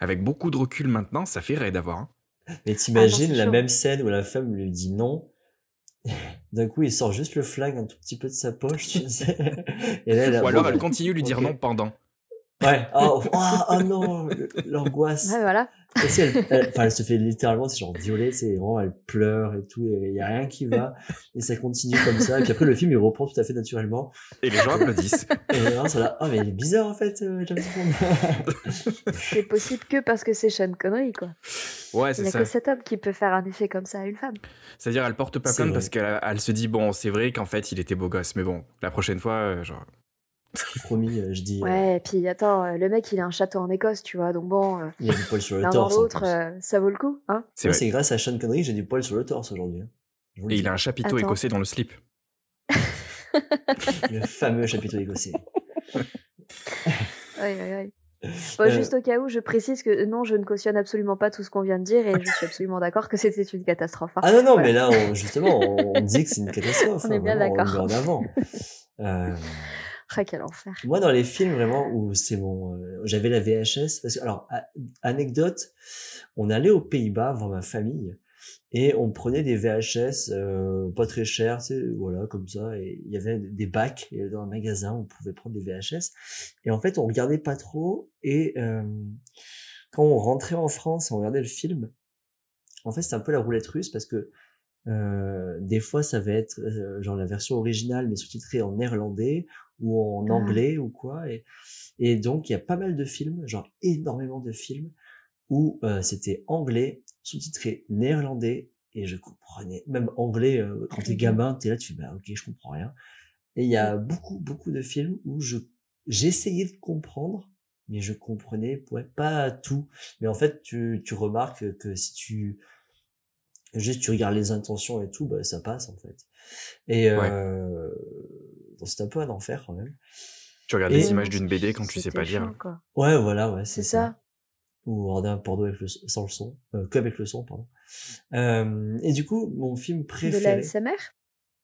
avec beaucoup de recul maintenant, ça fait raide à voir. hein. Mais t'imagines c'est la chaud. même scène où la femme lui dit non. D'un coup, il sort juste le flag un tout petit peu de sa poche, tu sais. <laughs> Et là, elle a- Ou alors elle continue de lui dire non pendant. Ouais. Oh, oh, oh non, l'angoisse. Ouais, voilà. Et si elle, elle- enfin, elle se fait littéralement, c'est genre violer, c'est vraiment, elle pleure et tout, et il y a rien qui va, et ça continue comme ça. Et puis après, le film, il reprend tout à fait naturellement. Et les gens applaudissent. Et là, ça là, oh, mais il est bizarre, en fait, euh, James Bond. <laughs> C'est possible que parce que c'est Sean Connery, quoi. Ouais, Il c'est n'y a ça. que cet homme qui peut faire un effet comme ça à une femme. C'est-à-dire, elle porte pas plainte parce qu'elle elle se dit bon, c'est vrai qu'en fait, il était beau gosse, mais bon, la prochaine fois, euh, genre. Promis, euh, je dis, euh, Ouais, et puis attends, euh, le mec, il a un château en Écosse, tu vois, donc bon, euh, il y a du poil sur le torse. l'autre, euh, ça vaut le coup, hein. C'est grâce à Sean Connery que j'ai du poil sur le torse aujourd'hui. hein. Et dis. il a un chapiteau Attends. écossais dans le slip. Le fameux chapitre écossais. <laughs> Ouais, ouais, ouais. Bon, Euh, Juste au cas où, je précise que non, je ne cautionne absolument pas tout ce qu'on vient de dire et je suis absolument d'accord que c'était une catastrophe. hein. Ah non, non, Voilà. mais là, on- justement, on, dit que c'est une <laughs> catastrophe. On est hein, bien vraiment, d'accord. En avant. <laughs> Euh, Ah, quel enfer. moi, dans les films, vraiment, où c'est mon... euh, J'avais la VHS. Parce que, alors, anecdote, on allait aux Pays-Bas voir ma famille et on prenait des VHS euh, pas très chers, sais, voilà, comme ça. Et il y avait des bacs dans un magasin, on pouvait prendre des VHS. Et en fait, on regardait pas trop. Et euh, quand on rentrait en France, on regardait le film. En fait, c'est un peu la roulette russe parce que des fois, ça va être genre la version originale mais sous-titrée en néerlandais ou en Ah. anglais ou quoi. Et, et donc, il y a pas mal de films, genre énormément de films où euh, c'était anglais sous-titré néerlandais et je comprenais même anglais euh, quand t'es gamin, t'es là, tu fais bah ok, je comprends rien. Et il y a beaucoup beaucoup de films où je j'essayais de comprendre mais je comprenais ouais, pas tout. Mais en fait, tu, tu remarques que, que si tu juste tu regardes les intentions et tout, bah, ça passe en fait. Et euh, c'est un peu un enfer quand même. Tu regardes Et- les images d'une BD quand tu sais pas lire. chiant, quoi. Ouais, voilà, ouais, C'est c'est ça. Ou regarder un porno avec le, sans le son, euh, que avec le son, pardon. Euh, et du coup, mon film De préféré. la SMR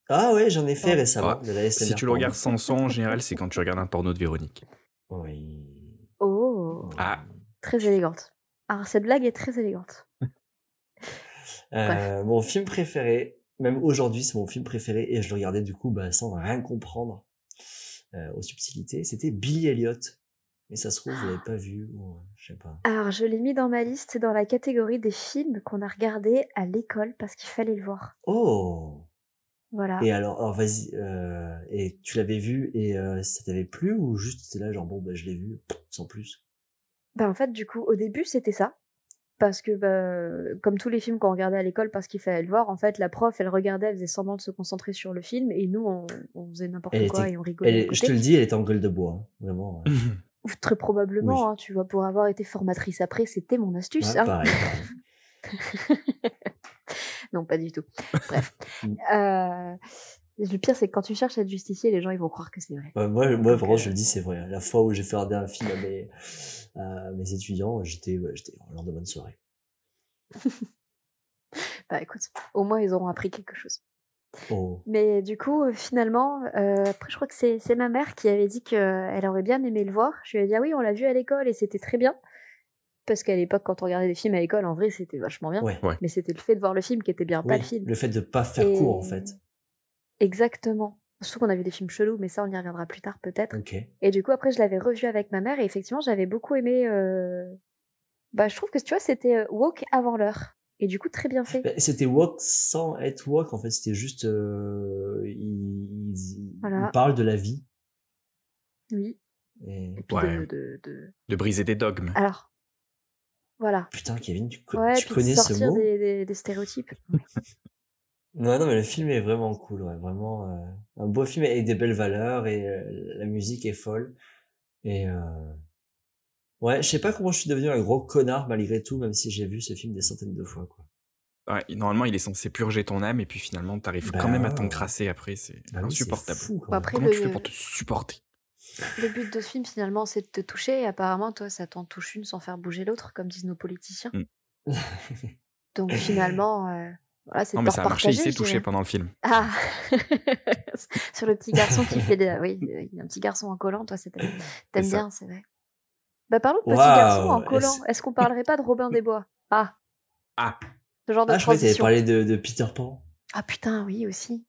Ah ouais, j'en ai fait Ouais. récemment. Ah, de la Si tu le regardes sans son, en général, c'est quand tu regardes un porno de Véronique. Oui. Oh, Ah, très élégante. Alors, cette blague est très élégante. Euh, mon film préféré, même aujourd'hui, c'est mon film préféré et je le regardais du coup bah, sans rien comprendre euh, aux subtilités. C'était Billy Elliot. Mais ça se trouve, vous l'avez pas vu ou euh, je sais pas. Alors, je l'ai mis dans ma liste dans la catégorie des films qu'on a regardés à l'école parce qu'il fallait le voir. Oh Voilà. Et alors, alors vas-y. Euh, et tu l'avais vu et euh, ça t'avait plu ou juste c'était là genre bon bah je l'ai vu sans plus? Bah, en fait, du coup, au début, c'était ça. Parce que, bah, comme tous les films qu'on regardait à l'école parce qu'il fallait le voir, en fait, la prof, elle regardait, elle faisait semblant de se concentrer sur le film, et nous, on, on faisait n'importe quoi était- et on rigolait. Elle je te le dis, elle est en gueule de bois, hein, vraiment. <laughs> Ou Très probablement, Oui. hein, tu vois, pour avoir été formatrice après, c'était mon astuce. Ouais, hein. pareil, pareil. <laughs> non, pas du tout. Bref. <laughs> Mm. Euh, le pire, c'est que quand tu cherches à te justifier, les gens, ils vont croire que c'est vrai. Ouais, moi, moi, Donc, vraiment, euh, je le dis, c'est vrai. La fois où j'ai fait regarder un film à mes, à mes étudiants, j'étais, ouais, j'étais en leur de bonne soirée. <laughs> Bah écoute, au moins, ils auront appris quelque chose. Oh. Mais du coup, euh, finalement, euh, après, je crois que c'est c'est ma mère qui avait dit qu'elle aurait bien aimé le voir. Je lui ai dit, ah oui, on l'a vu à l'école et c'était très bien. Parce qu'à l'époque, quand on regardait des films à l'école, en vrai, c'était vachement bien. Ouais. Ouais. Mais c'était le fait de voir le film qui était bien, pas Oui, le film. le fait de pas faire Et- court, en fait. Exactement. Surtout qu'on a vu des films chelous, mais ça, on y reviendra plus tard peut-être. Et du coup, après, je l'avais revu avec ma mère et effectivement, j'avais beaucoup aimé. euh, Bah, je trouve que tu vois, c'était euh, woke avant l'heure. Et du coup, très bien fait. Bah, C'était walk sans être walk, en fait. C'était juste, euh, il, il, Voilà. il parle de la vie. Oui. Et... Et puis Ouais. de, de, de- de briser des dogmes. Alors, voilà. Putain, Kevin, tu, co- Ouais, tu connais ce sortir mot? des, des, des stéréotypes. <laughs> Non, non, mais le film est vraiment cool, ouais, vraiment euh, un beau film avec des belles valeurs et euh, la musique est folle. Et euh, ouais, je sais pas comment je suis devenu un gros connard malgré tout, même si j'ai vu ce film des centaines de fois, quoi. Ouais, normalement, il est censé purger ton âme, et puis finalement, t'arrives Bah quand même à t'encrasser après. C'est Bah oui, c'est insupportable. fou, même. après, Comment le, tu fais pour te supporter? le but de ce film, finalement, c'est de te toucher. Et apparemment, toi, ça t'en touche une sans faire bouger l'autre, comme disent nos politiciens. Mm. <laughs> Donc, finalement, euh, voilà, c'est Non, mais ça a marché, il s'est je touché pendant le film. Ah <laughs> Sur le petit garçon qui fait des... Oui, il y a un petit garçon en collant, toi, c'est t'aimes bien, c'est vrai. Bah, parlons de petit Waouh, garçon en collant. Est-ce qu'on parlerait pas de Robin des Bois? Ah Ah, Ce genre de Ah, je croyais que t'avais transition. parlé de, de Peter Pan Ah putain, oui, aussi.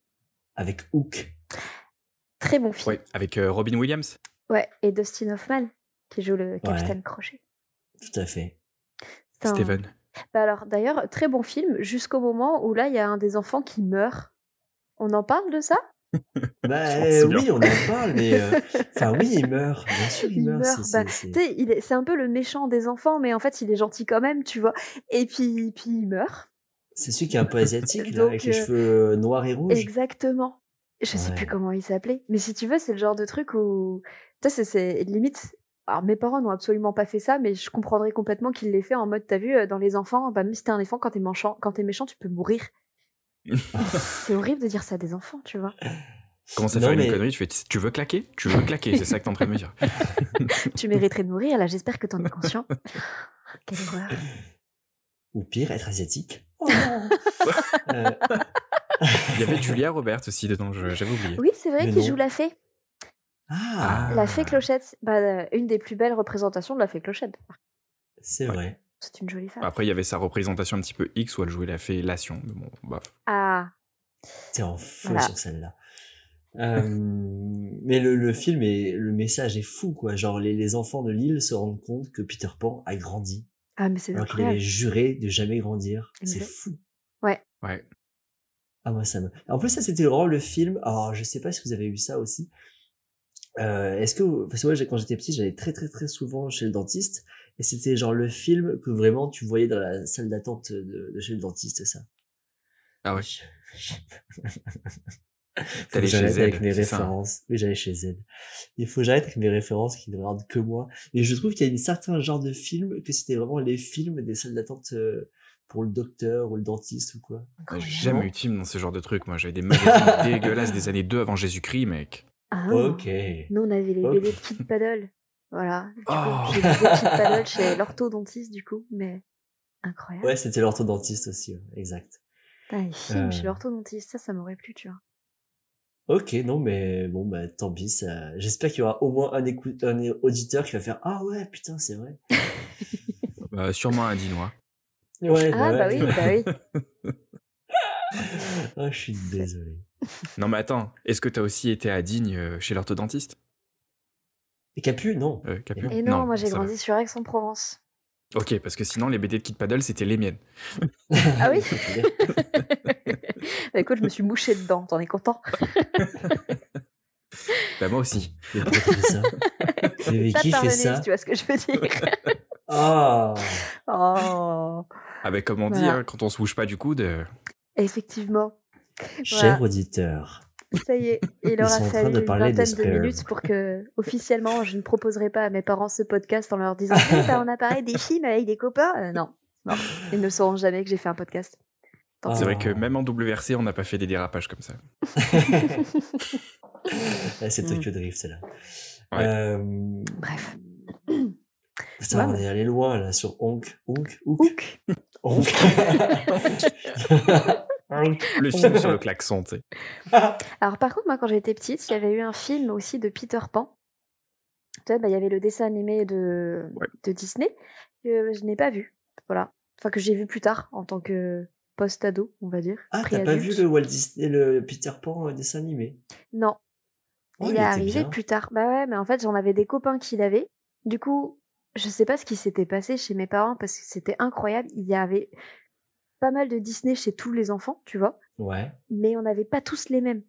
avec Hook. Très bon film. ouais, avec euh, Robin Williams. Ouais, et Dustin Hoffman, qui joue le capitaine Crochet. Tout à fait. Steven. Bah alors, d'ailleurs, très bon film, jusqu'au moment où là, il y a un des enfants qui meurt. On en parle de ça? <laughs> Bah euh, oui, on en parle, mais euh, <laughs> enfin oui, il meurt. Bien sûr, il, Il meurt. meurt, c'est- bah, c'est- Tu sais, il est- c'est un peu le méchant des enfants, mais en fait, il est gentil quand même, tu vois. Et puis, puis il meurt. C'est celui qui est un peu asiatique, là, Donc, avec les euh, cheveux noirs et rouges. Exactement. Je sais plus Ouais. comment il s'appelait. Mais si tu veux, c'est le genre de truc où. Tu sais, c'est- c'est limite. Alors, mes parents n'ont absolument pas fait ça, mais je comprendrais complètement qu'ils l'aient fait en mode, t'as vu, euh, dans les enfants, bah, même si t'es un enfant, quand t'es méchant, quand t'es méchant, tu peux mourir. <laughs> c'est horrible de dire ça à des enfants, tu vois. Comment ça Non, faire mais- une connerie Tu fais, tu veux claquer? Tu veux claquer, c'est ça que t'es en train de me dire. <laughs> tu mériterais de mourir, là, j'espère que t'en es conscient. <laughs> Quelle horreur. Ou pire, être asiatique. Oh Euh, Il y avait Julia Roberts aussi dedans, j'avais oublié. Oui, c'est vrai non. joue la fée. Ah, La fée clochette. Bah, une des plus belles représentations de la fée clochette. c'est vrai. C'est une jolie femme. Après, il y avait sa représentation un petit peu X où elle jouait la fellation. Mais bon, bah, Ah, T'es en feu Voilà. sur celle-là. Euh, mais le, le film et le message est fou, quoi. Genre, les, les enfants de l'île se rendent compte que Peter Pan a grandi, ah mais c'est alors qu'il avait juré de jamais grandir. C'est fou. ouais. Ah, moi, ça me. En plus, ça, c'était vraiment le film. Alors, je sais pas si vous avez eu ça aussi. Euh, est-ce que, vous- parce que moi, j'ai- quand j'étais petit, j'allais très, très, très souvent chez le dentiste. Et c'était genre le film que vraiment tu voyais dans la salle d'attente de, de chez le dentiste, ça? Ah ouais. <laughs> Faut T'allais que chez j'arrête Z, avec mes ça, hein. références. Oui, j'allais chez Z. Il faut que j'arrête avec mes références qui ne regardent que moi. Et je trouve qu'il y a un certain genre de film que c'était vraiment les films des salles d'attente euh, pour le docteur ou le dentiste ou quoi. J'ai Incroyable. jamais eu de film dans ce genre de truc. Moi, j'avais des magazines dégueulasses des années 2 avant Jésus-Christ, mec. Ah, Ok. Nous, on avait les Ok. BD de Kid Paddle. Voilà. Du coup, Oh. j'ai Kid <laughs> Paddle chez l'orthodontiste, du coup, mais incroyable. Ouais, c'était l'orthodentiste aussi, ouais, exact. Putain, les films chez Euh. l'orthodontiste, ça, ça m'aurait plu, tu vois. Ok, non, mais bon, bah, tant pis. Ça... J'espère qu'il y aura au moins un, auditeur qui va faire Ah ouais, putain, c'est vrai. Bah, sûrement un Dinois. Ouais, Ah bah oui, ouais. bah oui. <laughs> <laughs> Ah, je suis désolé. <laughs> Non, mais attends, est-ce que t'as aussi été à Digne euh, chez l'orthodontiste? Et Capu, non. euh, Capu? Et non, moi j'ai va. grandi sur Aix-en-Provence. Ok, parce que sinon, les BD de Kid Paddle, c'était les miennes. <laughs> Ah oui <laughs> Bah écoute, je me suis mouché dedans, t'en es content? Bah, moi aussi. Mais pourquoi tu fais ça? Mais qui fait ça? tu vois ce que je veux dire. Ah oh, Ah, bah, comme on dit, hein, quand on se bouge pas du coude. euh, effectivement. Cher auditeur. Ça y est, il aura sont en train fallu de une vingtaine de minutes pour que, officiellement, je ne proposerai pas à mes parents ce podcast en leur disant Eh ben, on a parlé des films avec des copains. Euh, non, non, ils ne sauront jamais que j'ai fait un podcast. Ah. C'est vrai que même en WRC, on n'a pas fait des dérapages comme ça. <laughs> C'est Mm. Tokyo Drift, c'est là. Ouais. Euh, Bref. Putain, Ouais, on est allé loin là sur Onk. Onk Onk. Onk. <laughs> Le <laughs> film sur le klaxon, tu sais. <laughs> Alors par contre, moi quand j'étais petite, il y avait eu un film aussi de Peter Pan. Tu vois, bah, il y avait le dessin animé de, Ouais. de Disney que je n'ai pas vu. Voilà. Enfin que j'ai vu plus tard en tant que post-ado, on va dire. Ah, t'as pas vu le Walt Disney, le Peter Pan euh, dessin animé? Non. Oh, il est était arrivé bien. plus tard. Bah ouais, mais en fait, j'en avais des copains qui l'avaient. Du coup, je sais pas ce qui s'était passé chez mes parents parce que c'était incroyable. Il y avait pas mal de Disney chez tous les enfants, tu vois, Ouais. mais on n'avait pas tous les mêmes.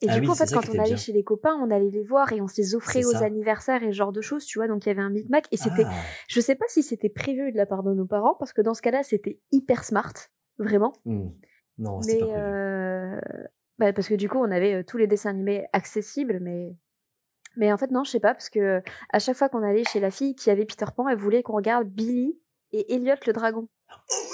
Et Ah du oui, coup, en fait, quand on allait bien. chez les copains, on allait les voir et on se les offrait aux ça. anniversaires et ce genre de choses, tu vois. Donc il y avait un micmac et c'était, Ah, je sais pas si c'était prévu de la part de nos parents parce que dans ce cas-là, c'était hyper smart, vraiment. hmm. Non, c'était Mais pas prévu. euh, bah, parce que du coup, on avait euh, tous les dessins animés accessibles, mais mais en fait non, je sais pas parce que à chaque fois qu'on allait chez la fille qui avait Peter Pan, elle voulait qu'on regarde Billy et Elliot le dragon.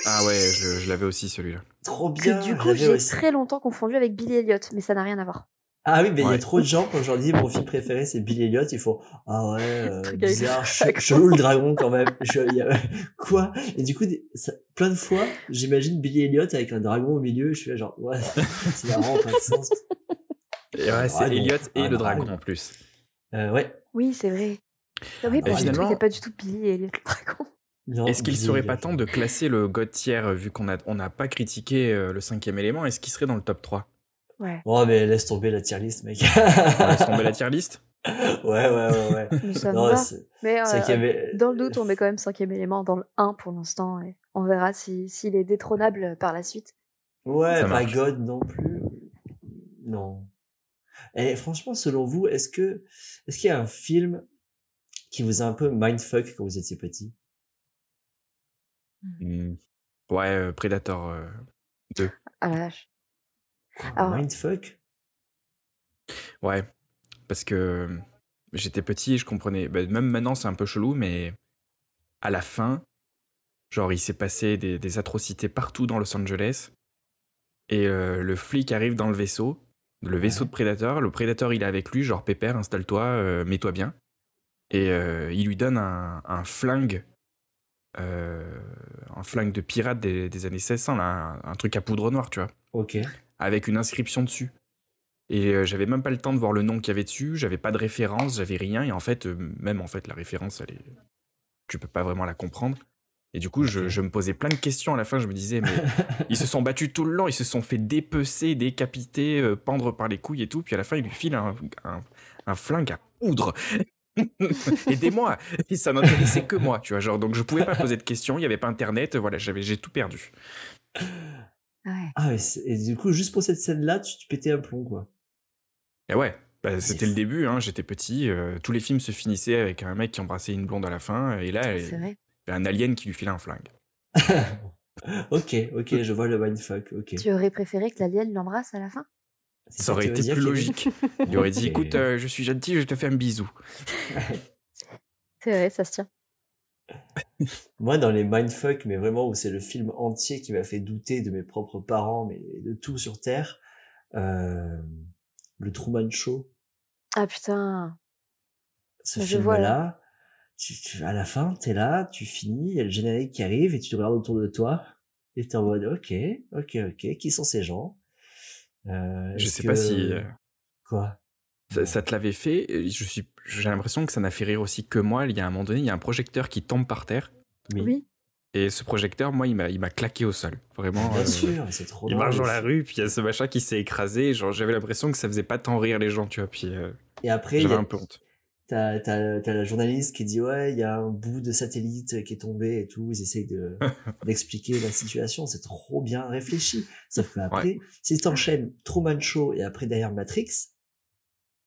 Ah ouais, je, je l'avais aussi celui-là. Trop Que bien. du je coup, j'ai très longtemps confondu avec Billy Elliot, mais ça n'a rien à voir. Ah oui, mais il y a trop de gens, quand je leur dis mon film préféré c'est Billy Elliot, ils font Ah ouais, <laughs> euh, bizarre, chelou le dragon quand même. Je, il y a- <laughs> quoi? Et du coup, ça- plein de fois, j'imagine Billy Elliot avec un dragon au milieu, je suis là genre, ouais, <laughs> c'est marrant, pas de sens. Et ouais, c'est. Elliot et le dragon en plus. Euh, ouais. Oui, c'est vrai. Ah oui, Et parce que finalement- il n'y a pas du tout Billy et Elliot le dragon. Est-ce qu'il serait pas temps de classer le God tier, euh, vu qu'on n'a on n'a pas critiqué euh, le cinquième élément Est-ce qu'il serait dans le top 3 Ouais. Oh, mais laisse tomber la tier list, mec. On laisse tomber la <laughs> tier list? Ouais, ouais, ouais, ouais. <laughs> Mais Non, euh, dans le doute, on met quand même cinquième élément dans le 1 pour l'instant et on verra si- s'il est détrônable par la suite. Ouais, Ça pas marche. God non plus. Non. Et franchement, selon vous, est-ce que, est-ce qu'il y a un film qui vous a un peu mindfuck quand vous étiez petit? Hmm. Ouais, euh, Predator. euh, Ah la vache. Alors- Mindfuck? Ouais, parce que euh, j'étais petit, je comprenais. bah, même maintenant, c'est un peu chelou, mais à la fin, genre, il s'est passé des, des atrocités partout dans Los Angeles. Et euh, le flic arrive dans le vaisseau, le vaisseau Ouais. de Predator. Le Predator, il est avec lui, genre, Pépère, installe-toi, euh, mets-toi bien. Et euh, il lui donne un, un flingue, un flingue de pirate des, des années 1600, là, un, un truc à poudre noire, tu vois Ok. avec une inscription dessus. Et euh, j'avais même pas le temps de voir le nom qu'il y avait dessus, j'avais pas de référence, j'avais rien. Et en fait, euh, même en fait, la référence, elle est... tu peux pas vraiment la comprendre. Et du coup, je, me posais plein de questions à la fin. Je me disais, mais <laughs> ils se sont battus tout le long, ils se sont fait dépecer, décapiter, euh, pendre par les couilles et tout. Puis à la fin, il lui file un, un, un flingue à poudre. <laughs> Aidez-moi Et ça n'intéressait que moi, tu vois. Genre, donc je pouvais pas poser de questions, il y avait pas internet, voilà, j'avais, j'ai tout perdu. Ouais. Ah, et du coup, juste pour cette scène-là, tu, tu pétais un plomb, quoi. Et ouais, bah, c'était le début, hein, j'étais petit, euh, tous les films se finissaient avec un mec qui embrassait une blonde à la fin, et là, C'est il vrai. y a un alien qui lui filait un flingue. <laughs> ok, ok, je vois le mindfuck, ok. Tu aurais préféré que l'alien l'embrasse à la fin? Ça aurait été plus logique. <laughs> Il aurait dit, écoute, euh, je suis gentil, je te fais un bisou. C'est vrai, ça se tient. <laughs> Moi, dans les mindfuck, mais vraiment où c'est le film entier qui m'a fait douter de mes propres parents, mais de tout sur Terre, euh, le Truman Show, Ah putain. ce Je vois, film-là, tu, tu- à la fin, t'es là, tu finis, il y a le générique qui arrive et tu te regardes autour de toi et t'es en mode, ok, ok, ok, qui sont ces gens? Euh, Je sais pas si. euh, Quoi? Ça, ça te l'avait fait. et Je suis, j'ai l'impression que ça n'a fait rire aussi que moi. Il y a un moment donné, il y a un projecteur qui tombe par terre. Oui. Et ce projecteur, moi, il m'a, il m'a claqué au sol. Vraiment. Bien euh, sûr, c'est trop Il marche dans la rue, puis il y a ce machin qui s'est écrasé. Genre, j'avais l'impression que ça faisait pas tant rire les gens, tu vois. Puis euh, Et après, il y j'avais a- un peu honte. T'as, t'as, t'as la journaliste qui dit ouais, il y a un bout de satellite qui est tombé et tout. Ils essayent de, <laughs> d'expliquer la situation. C'est trop bien réfléchi. Sauf qu'après, si t'enchaînes Truman Show et après derrière Matrix,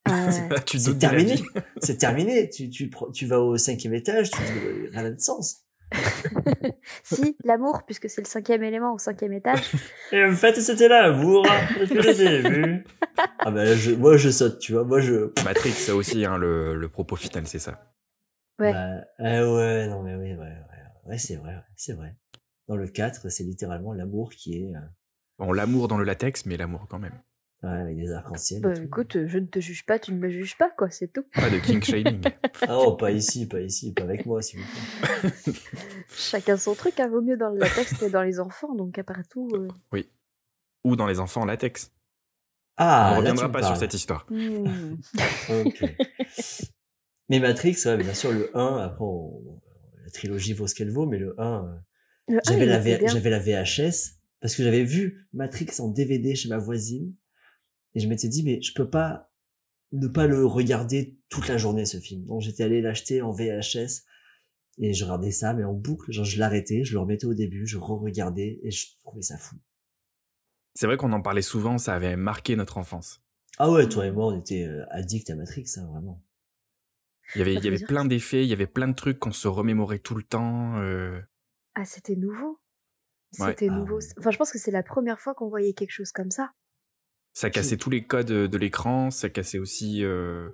<laughs> c'est la terminé. c'est terminé. Tu, tu, tu vas au cinquième étage, tu dis rien de sens. <laughs> si, l'amour, puisque c'est le cinquième élément au cinquième étage. Et en fait, c'était là, l'amour. Ah ben, je, moi, je saute, tu vois. Moi, je. Matrix, ça aussi, hein, le, le propos final, c'est ça. Ouais. Bah, eh ouais, non, mais oui, ouais, ouais, ouais, c'est vrai, ouais, c'est vrai. Dans le 4, c'est littéralement l'amour qui est, euh, Bon, l'amour dans le latex, mais l'amour quand même. Ouais, avec des arcs-en-ciel. Bah, écoute, je ne te juge pas, tu ne me juges pas, quoi, c'est tout. Pas de king <laughs> shaming. Ah oh, pas ici, pas ici, pas avec moi, s'il vous plaît. <laughs> Chacun son truc, hein, vaut mieux dans le latex que dans les enfants, donc après tout. euh, Ou dans les enfants en latex. Ah, On ne reviendra pas sur cette histoire. Ok. mais Matrix, ouais, bien sûr, le 1, après, on- la trilogie vaut ce qu'elle vaut, mais le 1, euh, j'avais la, V- la VHS, parce que j'avais vu Matrix en DVD chez ma voisine, et je m'étais dit, mais je peux pas ne pas le regarder toute la journée, ce film. Donc j'étais allé l'acheter en VHS, et je regardais ça, mais en boucle, genre je l'arrêtais, je le remettais au début, je re-regardais, et je trouvais ça fou. C'est vrai qu'on en parlait souvent, ça avait marqué notre enfance. Ah ouais, toi et moi, on était euh, addicts à Matrix, hein, vraiment. Il y avait, Ça il y avait plein d'effets, il y avait plein de trucs qu'on se remémorait tout le temps. euh, Ah, c'était nouveau. Ouais. C'était Ah nouveau. ouais. Enfin, je pense que c'est la première fois qu'on voyait quelque chose comme ça. Ça cassait tous les codes de l'écran, ça cassait aussi euh,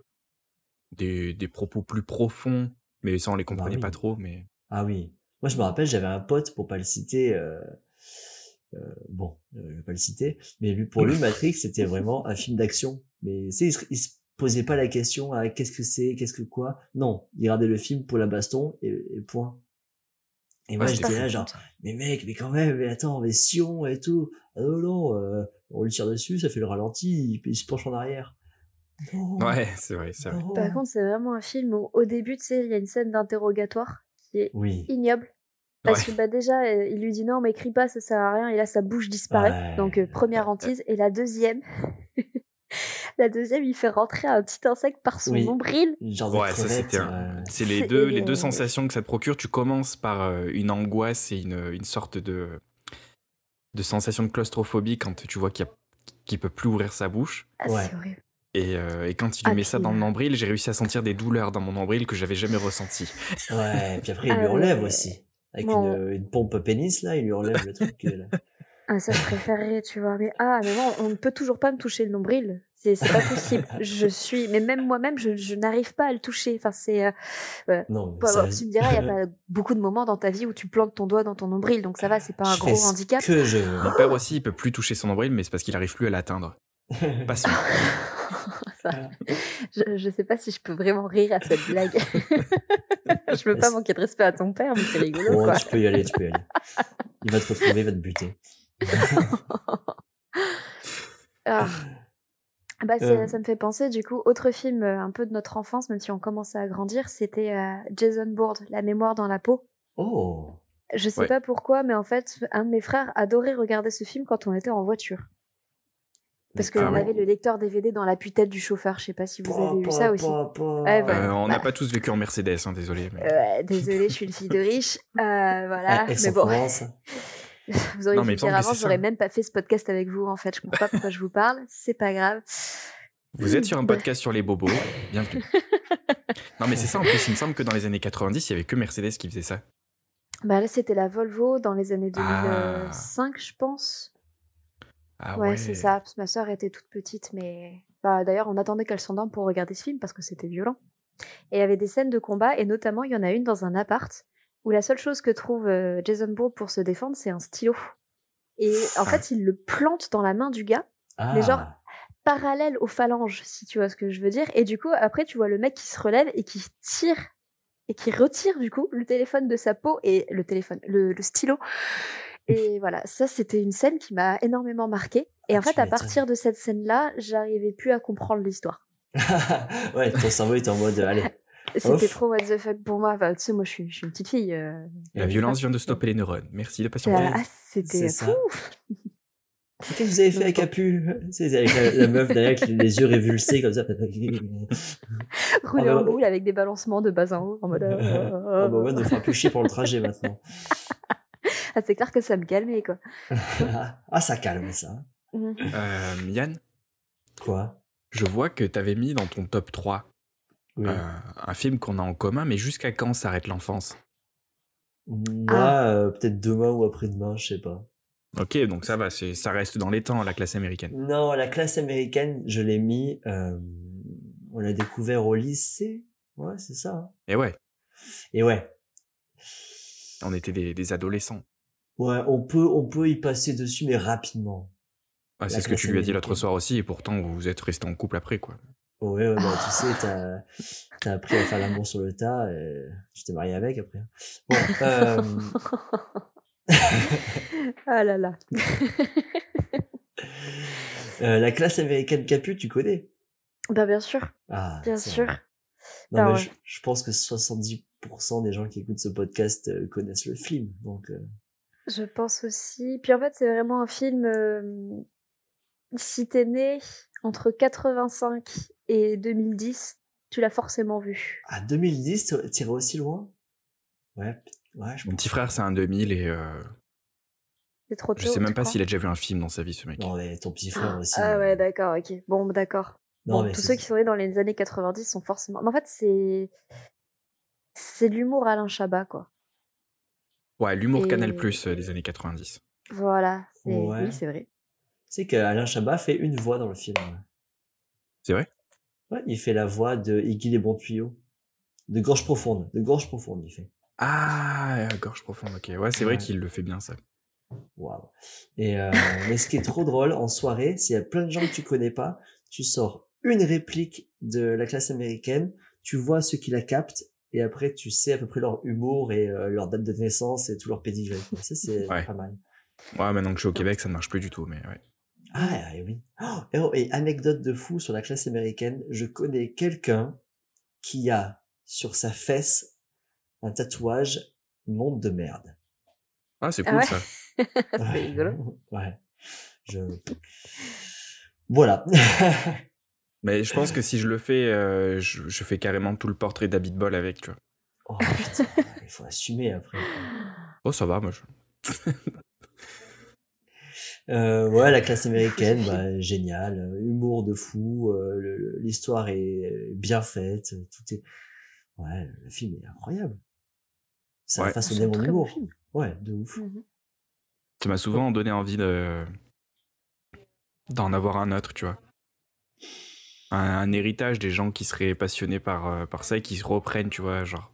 des, des propos plus profonds, mais ça on les comprenait oui. pas trop. Mais Ah oui. Moi, je me rappelle, j'avais un pote, pour pas le citer, euh, euh, bon, je vais pas le citer, mais lui, pour lui, Matrix, c'était vraiment un film d'action. Mais tu sais, il se, il se posait pas la question à qu'est-ce que c'est, qu'est-ce que quoi? Non, il regardait le film pour la baston et, et point. Et moi, Ouais, j'étais là, genre, mais mec, mais quand même, mais attends, mais Sion et tout. Ah non, non, euh, on le tire dessus, ça fait le ralenti, il, il se penche en arrière. Non, ouais, c'est vrai, c'est vrai. Par contre, c'est vraiment un film où, au début, tu sais, il y a une scène d'interrogatoire qui est oui. ignoble. Parce Ouais. que bah, déjà, euh, il lui dit non, mais crie pas, ça sert à rien. Et là, sa bouche disparaît. Ouais. Donc, euh, première hantise. Et la deuxième, <laughs> la deuxième, il fait rentrer un petit insecte par son Oui. nombril. Genre de Ouais, ça c'était un- euh, C'est les deux, les deux sensations que ça te procure. Tu commences par euh, une angoisse et une, une sorte de, de sensation de claustrophobie quand tu vois qu'il qu'il peut plus ouvrir sa bouche. Ah, Ouais. c'est horrible. Et, euh, et quand il lui Ah, met ça dans le nombril, j'ai réussi à sentir des douleurs dans mon nombril que j'avais jamais ressenties. Ouais, et puis après, il lui Ah enlève aussi. Avec Bon. une, une pompe pénis, là, il lui enlève le truc. là. Ah, ça, je préférerais, tu vois. Mais ah, mais moi, on ne peut toujours pas me toucher le nombril. C'est c'est pas possible. <laughs> je suis. Mais même moi-même, je, je n'arrive pas à le toucher. Enfin, c'est. euh, Non, ça- tu me diras, il n'y a pas <laughs> beaucoup de moments dans ta vie où tu plantes ton doigt dans ton nombril, donc ça va, c'est pas un je gros handicap. que je. Mon père aussi, il peut plus toucher son nombril, mais c'est parce qu'il arrive plus à l'atteindre. <laughs> Pas sûr. Ça, je, je sais pas si je peux vraiment rire à cette blague. je veux pas manquer de respect à ton père, mais c'est rigolo, Bon, quoi. tu peux y aller, tu peux y aller. Il va te retrouver, il va te buter. <laughs> Ah. Bah, Euh. Ça me fait penser, du coup, autre film euh, un peu de notre enfance, même si on commençait à grandir, c'était euh, Jason Bourne, La mémoire dans la peau. Oh, Je sais Ouais. pas pourquoi, mais en fait, un de mes frères adorait regarder ce film quand on était en voiture. Parce qu'on Ah ouais. avait le lecteur DVD dans la tue-tête du chauffeur. Je sais pas si vous avez vu pa, ça aussi. Ouais, voilà. Euh, on n'a Bah. pas tous vécu en Mercedes, hein, désolé. mais- Ouais, désolée, je suis une fille de riche. Euh, voilà, Ah, mais bon. <laughs> <laughs> vous auriez Non, mais dire avant, j'aurais même pas fait ce podcast avec vous. En fait, je comprends pas pourquoi je vous parle. C'est pas grave. Vous êtes sur un <laughs> Bah. podcast sur les bobos, bienvenue. non mais c'est ça, en plus il me semble que dans les années 90, il y avait que Mercedes qui faisait ça. Bah là, c'était la Volvo dans les années Ah. 2005, je pense. Ah ouais, ouais, c'est ça. Ma soeur était toute petite, mais bah, d'ailleurs, on attendait qu'elle s'endorme pour regarder ce film parce que c'était violent. Et il y avait des scènes de combat, et notamment, il y en a une dans un appart où la seule chose que trouve euh, Jason Bourne pour se défendre, c'est un stylo. Et en Ah. fait, il le plante dans la main du gars, Ah, Mais genre- parallèle aux phalanges, si tu vois ce que je veux dire. Et du coup, après, tu vois le mec qui se relève et qui tire et qui retire du coup le téléphone de sa peau et le téléphone, le, le stylo. Et voilà, ça c'était une scène qui m'a énormément marquée. Et Ah, en fait, à partir de cette scène-là, j'arrivais plus à comprendre l'histoire. <laughs> ouais, ton cerveau était en mode, allez. <laughs> C'était Ouf. trop what the fuck pour moi. Enfin, tu sais, moi je suis, je suis une petite fille. euh, La violence vient de stopper les neurones. Merci de patienter. ah, c'était fou. Qu'est-ce que vous avez fait avec Apu? C'est avec la, la meuf derrière avec les yeux révulsés comme ça. <laughs> Rouler Ah, en bah, boule avec des balancements de bas en haut. En mode, euh, <laughs> Oh, bah ouais, ne fera plus chier pour le trajet maintenant. <laughs> Ah, c'est clair que ça me calmait quoi. ah, ça calme ça. Mhm. Euh, Yann, Quoi? Je vois que t'avais mis dans ton top 3 Oui. euh, un film qu'on a en commun, mais jusqu'à quand s'arrête l'enfance? Moi, Ah. euh, peut-être demain ou après-demain, je sais pas. Ok, donc ça va, c'est- ça reste dans les temps, la classe américaine. Non, la classe américaine, je l'ai mis. euh, on l'a découvert au lycée. Ouais, c'est ça. hein. Et ouais, Et ouais, on était des, des adolescents. ouais, on peut, on peut y passer dessus, mais rapidement. Ah, c'est ce que tu lui as dit l'autre soir aussi, et pourtant vous êtes restés en couple après, quoi. Ouais, ouais, bah, tu sais, t'as, t'as appris à faire l'amour sur le tas, et tu t'es marié avec après. Bon, euh, ah là là. <laughs> euh, la classe américaine Capu, tu connais? Bah, bien sûr, Ah, bien sûr. vrai. Non, mais ouais. je, je pense que 70% des gens qui écoutent ce podcast euh, connaissent le film, donc. euh, Je pense aussi. Puis en fait, c'est vraiment un film. Euh, si t'es né entre 85 et 2010, tu l'as forcément vu. À 2010, t'irais- aussi loin? Ouais, ouais, je Mon petit frère, c'est un 2000, et euh, C'est trop tôt. je sais même pas s'il a déjà vu un film dans sa vie, ce mec. Non, mais ton petit frère aussi. Ah mais- ouais, d'accord, ok. Bon, d'accord. Bon, tous ceux qui sont nés dans les années 90 sont forcément. Mais en fait, c'est. C'est de l'humour Alain Chabat, quoi. Ouais, l'humour Et- Canal Plus euh, des années 90. Voilà. c'est- Ouais. Oui, c'est vrai. Sais qu'Alain Chabat fait une voix dans le film. C'est vrai? Ouais, il fait la voix de Iggy les bons tuyaux. De gorge profonde. De gorge profonde, il fait. Ah, gorge profonde, ok. Ouais, c'est vrai Ouais. qu'il le fait bien, ça. Waouh. Et euh, <laughs> mais ce qui est trop drôle en soirée, s'il y a plein de gens que tu connais pas, tu sors une réplique de la classe américaine, tu vois ceux qui la captent, et après tu sais à peu près leur humour et euh, leur date de naissance et tout leur quoi. Ça c'est Ouais. pas mal. Ouais, maintenant que je suis au Québec, ça ne marche plus du tout, mais ouais. Ah et oui. Oh, et, anecdote de fou sur la classe américaine, je connais quelqu'un qui a sur sa fesse un tatouage monde de merde. Ah, c'est Ah cool, ouais ça. <laughs> c'est rigolo. <laughs> Ouais. Je voilà. <laughs> Mais je pense que si je le fais, euh, je, je fais carrément tout le portrait d'Habit Ball avec, tu vois. Oh putain, il faut assumer après. Oh, ça va, moi. Je... Euh, ouais, la classe américaine, bah, génial, humour de fou, euh, l'histoire est bien faite, tout est, ouais, le film est incroyable. Ça a Ouais. façonné C'est un mon bon humour. Ouais, de ouf. Mhm. Ça m'a souvent donné envie de d'en avoir un autre, tu vois. Un, un héritage des gens qui seraient passionnés par, euh, par ça et qui se reprennent, tu vois, genre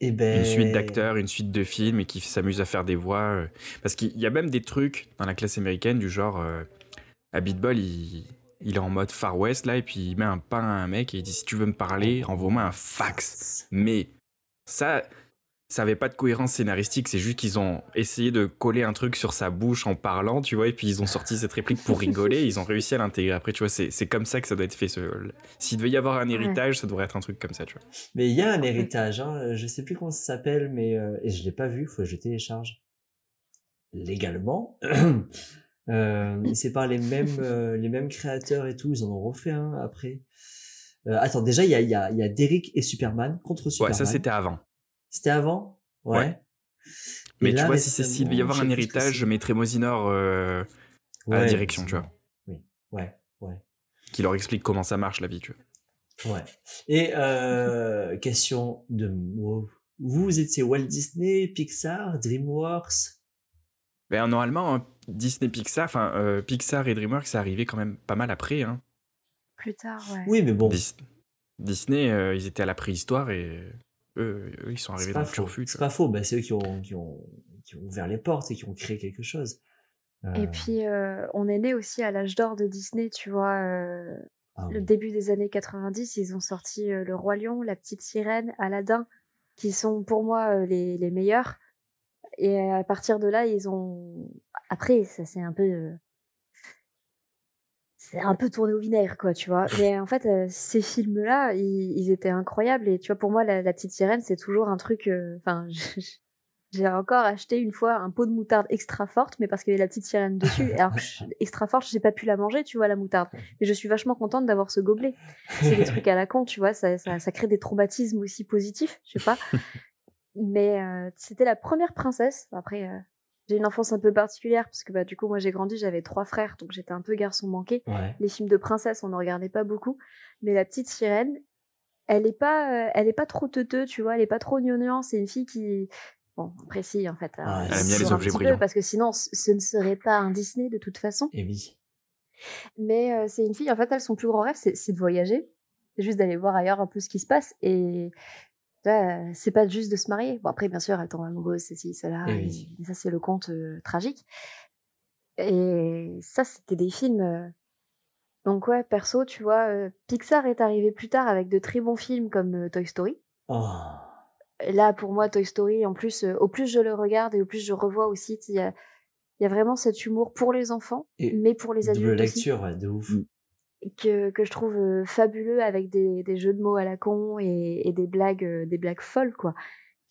Et ben, une suite d'acteurs, une suite de films et qui s'amusent à faire des voix. euh. Parce qu'il y a même des trucs dans la classe américaine du genre, euh, Habit Ball, il, il est en mode Far West là et puis il met un pain à un mec et il dit si tu veux me parler, envoie-moi un fax. Mais ça, ça avait pas de cohérence scénaristique, c'est juste qu'ils ont essayé de coller un truc sur sa bouche en parlant, tu vois, et puis ils ont sorti cette réplique pour rigoler, et ils ont réussi à l'intégrer. Après, tu vois, c'est c'est comme ça que ça doit être fait. ce- S'il devait y avoir un héritage, ça devrait être un truc comme ça, tu vois. Mais il y a un héritage, hein, je sais plus comment ça s'appelle, mais euh, et je l'ai pas vu, faut que je télécharge légalement. <clears throat> euh, c'est par les mêmes euh, les mêmes créateurs et tout, ils en ont refait un après. Euh, attends, déjà il y a il y a y a Derrick et Superman contre Ouais, Superman. ça c'était avant. C'était avant, ouais. Ouais. Mais tu vois, si c'est s'il devait y avoir un héritage, je mettrais Mosinor euh, à la direction, tu vois. Oui, ouais, ouais. qui leur explique comment ça marche la vie, tu vois. Ouais. Et euh, <laughs> question de wow. vous étiez Walt Disney, Pixar, DreamWorks? Ben, normalement, hein, Disney Pixar, enfin euh, Pixar et DreamWorks, c'est arrivé quand même pas mal après. Hein. Plus tard, ouais. Oui, mais bon, Dis- Disney, euh, ils étaient à la préhistoire et eux, eux, ils sont c'est arrivés pas dans le faux. turfu. tu C'est pas faux. Bah, c'est eux qui ont, qui ont, qui ont ouvert les portes et qui ont créé quelque chose. Euh, Et puis, euh, on est né aussi à l'âge d'or de Disney, tu vois. euh, ah le oui. début des années 90, ils ont sorti euh, Le Roi Lion, La Petite Sirène, Aladdin, qui sont pour moi euh, les, les meilleurs. Et à partir de là, ils ont. Après, ça c'est un peu. C'est un peu tourné au vinaigre, quoi, tu vois. Mais en fait, euh, ces films-là, ils, ils étaient incroyables. Et tu vois, pour moi, la, la petite sirène, c'est toujours un truc. euh, Enfin, <laughs> j'ai encore acheté une fois un pot de moutarde extra forte, mais parce qu'il y avait la petite sirène dessus. Et alors, je- <laughs> extra forte, j'ai pas pu la manger, tu vois, la moutarde. Mais je suis vachement contente d'avoir ce gobelet. C'est des trucs à la con, tu vois, ça, ça, ça crée des traumatismes aussi positifs, je sais pas. <laughs> Mais euh, c'était la première princesse. Après, j'ai une enfance un peu particulière parce que bah, du coup, moi j'ai grandi, j'avais trois frères, donc j'étais un peu garçon manqué. Ouais. Les films de princesse, on ne regardait pas beaucoup. Mais la petite sirène, elle est pas, euh, elle est pas trop teuteux, tu vois, elle est pas trop gnangnan. C'est une fille qui, bon, après si, en fait, euh, elle aime bien les objets peu, brillants. parce que sinon, ce ne serait pas un Disney de toute façon. Et oui. Mais euh, c'est une fille, en fait, elle, son plus grand rêve, c'est de voyager. C'est juste d'aller voir ailleurs un peu ce qui se passe. Et c'est pas juste de se marier. Bon, après, bien sûr, elle tombe amoureuse, ceci, cela. Et, oui. et ça, c'est le conte euh, tragique. Et ça, c'était des films. euh, Donc, ouais, perso, tu vois, euh, Pixar est arrivé plus tard avec de très bons films comme euh, Toy Story. Oh. Là, pour moi, Toy Story, en plus, euh, au plus je le regarde et au plus je revois aussi, il y a, il y a vraiment cet humour pour les enfants, Et mais pour les adultes Double aussi lecture, ouais, de ouf. Que, que je trouve euh, fabuleux avec des, des jeux de mots à la con et, et des blagues euh, des blagues folles quoi.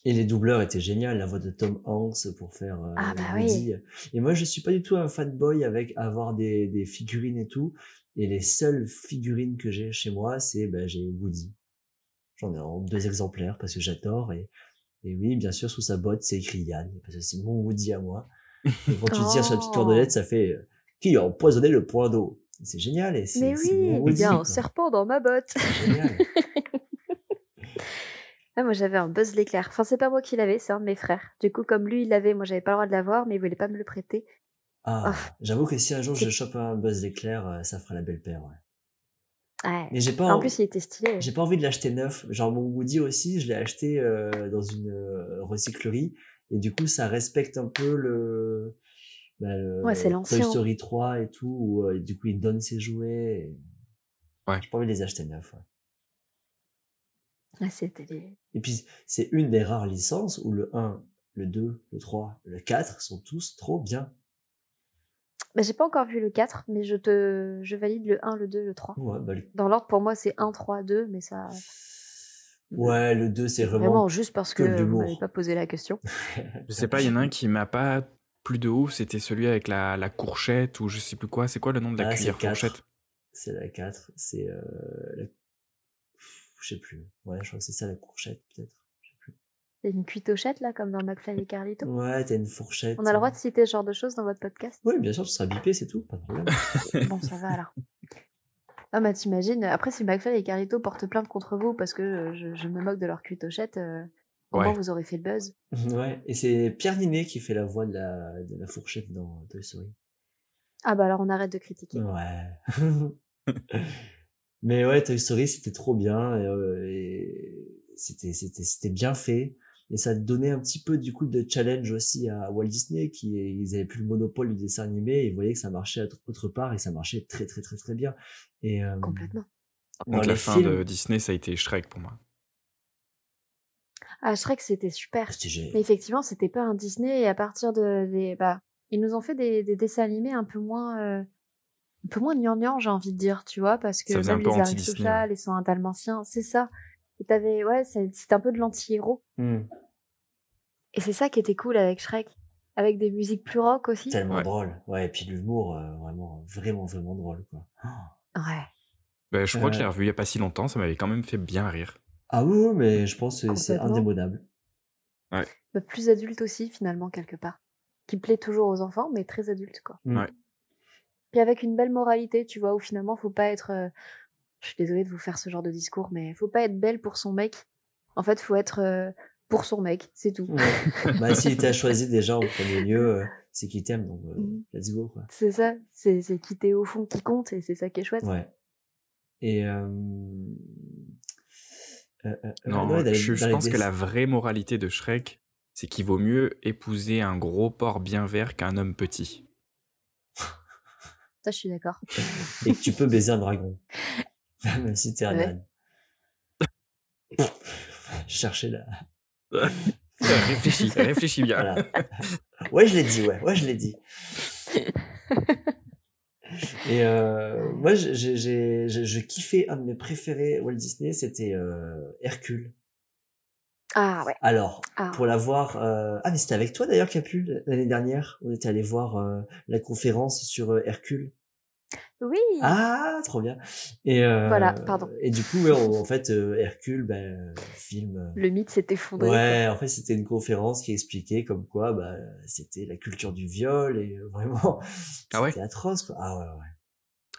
Et les doubleurs étaient géniaux, la voix de Tom Hanks pour faire euh, Ah bah Woody. Et moi, je suis pas du tout un fanboy avec avoir des, des figurines et tout. Et les seules figurines que j'ai chez moi, c'est ben, j'ai Woody. J'en ai en deux exemplaires parce que j'adore. Et, et oui, bien sûr, sous sa botte, c'est écrit Yann, parce que c'est mon Woody à moi. Et quand tu tires sur la petite Oh. cordelette, ça fait euh, Qui a empoisonné le point d'eau? C'est génial. Et c'est, Mais oui, il y a un serpent dans ma botte. Génial. <laughs> Ah, moi j'avais un Buzz l'éclair. Enfin c'est pas moi qui l'avais, c'est un de mes frères. Du coup comme lui il l'avait, moi j'avais pas le droit de l'avoir, mais il voulait pas me le prêter. Ah, Oh. j'avoue que si un jour je chope un Buzz d'éclair, euh, ça fera la belle paire. Ouais. Ouais. Mais j'ai pas, En en- plus il était stylé. j'ai pas envie de l'acheter neuf. Genre mon Woody aussi, je l'ai acheté euh, dans une euh, recyclerie et du coup ça respecte un peu le, bah, le Ouais, c'est Toy l'ancien. Story 3 et tout. Où, euh, du coup il donne ses jouets. Et... Ouais. J'ai pas envie de les acheter neufs. ouais. Ah, c'était des... Et puis c'est une des rares licences où le 1, le 2, le 3, le 4 sont tous trop bien. Bah, j'ai pas encore vu le 4, mais je te je valide le 1, le 2, le 3. Ouais, bah, le... Dans l'ordre pour moi c'est 1, 3, 2, mais ça ouais, le 2 c'est vraiment, vraiment. juste parce que que, l'humour. m'avez pas posé la question. <laughs> Je sais pas, il y en a un qui m'a pas plus de ouf, c'était celui avec la, la courchette ou je sais plus quoi. C'est quoi le nom de la Ah, c'est cuillère le 4. fourchette? C'est la 4. C'est. Euh, la... Je sais plus. Ouais, je crois que c'est ça la courchette, peut-être. C'est une cuitochette là comme dans McFly et Carlito? Ouais, t'as une fourchette. On a le droit de citer ce genre de choses dans votre podcast? Oui, bien sûr, tu seras bipé, c'est tout, pas de problème. <laughs> Bon, ça va alors. Ah bah t'imagines, après si McFly et Carlito portent plainte contre vous parce que euh, je, je me moque de leur cuitochette, euh, au Ouais. moins vous aurez fait le buzz? <laughs> ouais, et c'est Pierre Ninet qui fait la voix de la, de la fourchette dans Toy Story. Ah bah alors on arrête de critiquer. Ouais. <laughs> Mais ouais, Toy Story, c'était trop bien. Et, euh, et c'était, c'était, c'était bien fait. Et ça donnait un petit peu, du coup, de challenge aussi à Walt Disney, qui, ils avaient plus le monopole du dessin animé, et ils voyaient que ça marchait autre- autre part, et ça marchait très, très, très, très bien. Et, euh, Complètement. Donc la fin films- de Disney, ça a été Shrek pour moi. Ah Shrek c'était super. Mais effectivement c'était pas un Disney et à partir de des bah ils nous ont fait des, des dessins animés un peu moins euh, un peu moins gnangnan j'ai envie de dire tu vois parce que même les Aristochats, les 101 Dalmatiens c'est ça. Et t'avais ouais c'est- c'était un peu de l'anti-héros Hmm, et c'est ça qui était cool avec Shrek avec des musiques plus rock aussi. tellement Ouais. drôle. Ouais, et puis l'humour, euh, vraiment, vraiment, vraiment drôle, quoi. Ouais. Bah, je crois que je l'ai Euh. revu il y a pas si longtemps, ça m'avait quand même fait bien rire. Ah oui, oui, mais je pense que c'est indémodable. Bah, plus adulte aussi finalement quelque part qui plaît toujours aux enfants mais très adulte quoi. Mm. Ouais. Puis avec une belle moralité, tu vois, où finalement, faut pas être. euh, Je suis désolée de vous faire ce genre de discours, mais faut pas être belle pour son mec. En fait, faut être euh, pour son mec, c'est tout. Ouais. bah, s'il t'a <laughs> choisi déjà en premier lieu, euh, c'est qu'il t'aime, donc euh, Mhm. let's go, quoi. C'est ça, c'est c'est qui t'es au fond qui compte, et c'est ça qui est chouette. Ouais. Et Non, ouais, dans les- je, dans pense que la vraie moralité de Shrek, c'est qu'il vaut mieux épouser un gros porc bien vert qu'un homme petit. Ça, je suis d'accord. et que tu peux baiser un dragon, <laughs> même si t'es un Ouais. âne. Chercher la <laughs> réfléchis, réfléchis bien. Voilà. Ouais, je l'ai dit, ouais, ouais, je l'ai dit. <laughs> Et euh, moi, j'ai, j'ai, j'ai- je, kiffais un de mes préférés Walt Disney, c'était euh, Hercule. Ah ouais. Alors, Ah. pour la voir, euh... ah mais c'était avec toi d'ailleurs, Capu, l'année dernière. On était allé voir euh, la conférence sur euh, Hercule. Oui. Ah, trop bien. Et euh, Voilà, pardon. Et du coup, ouais, en fait, euh, Hercule, ben, euh, film. euh, Le mythe s'est effondré. Ouais, en fait, c'était une conférence qui expliquait comme quoi, bah, c'était la culture du viol et euh, vraiment, <laughs> Ah ouais? c'était atroce, quoi. Ah ouais, ouais.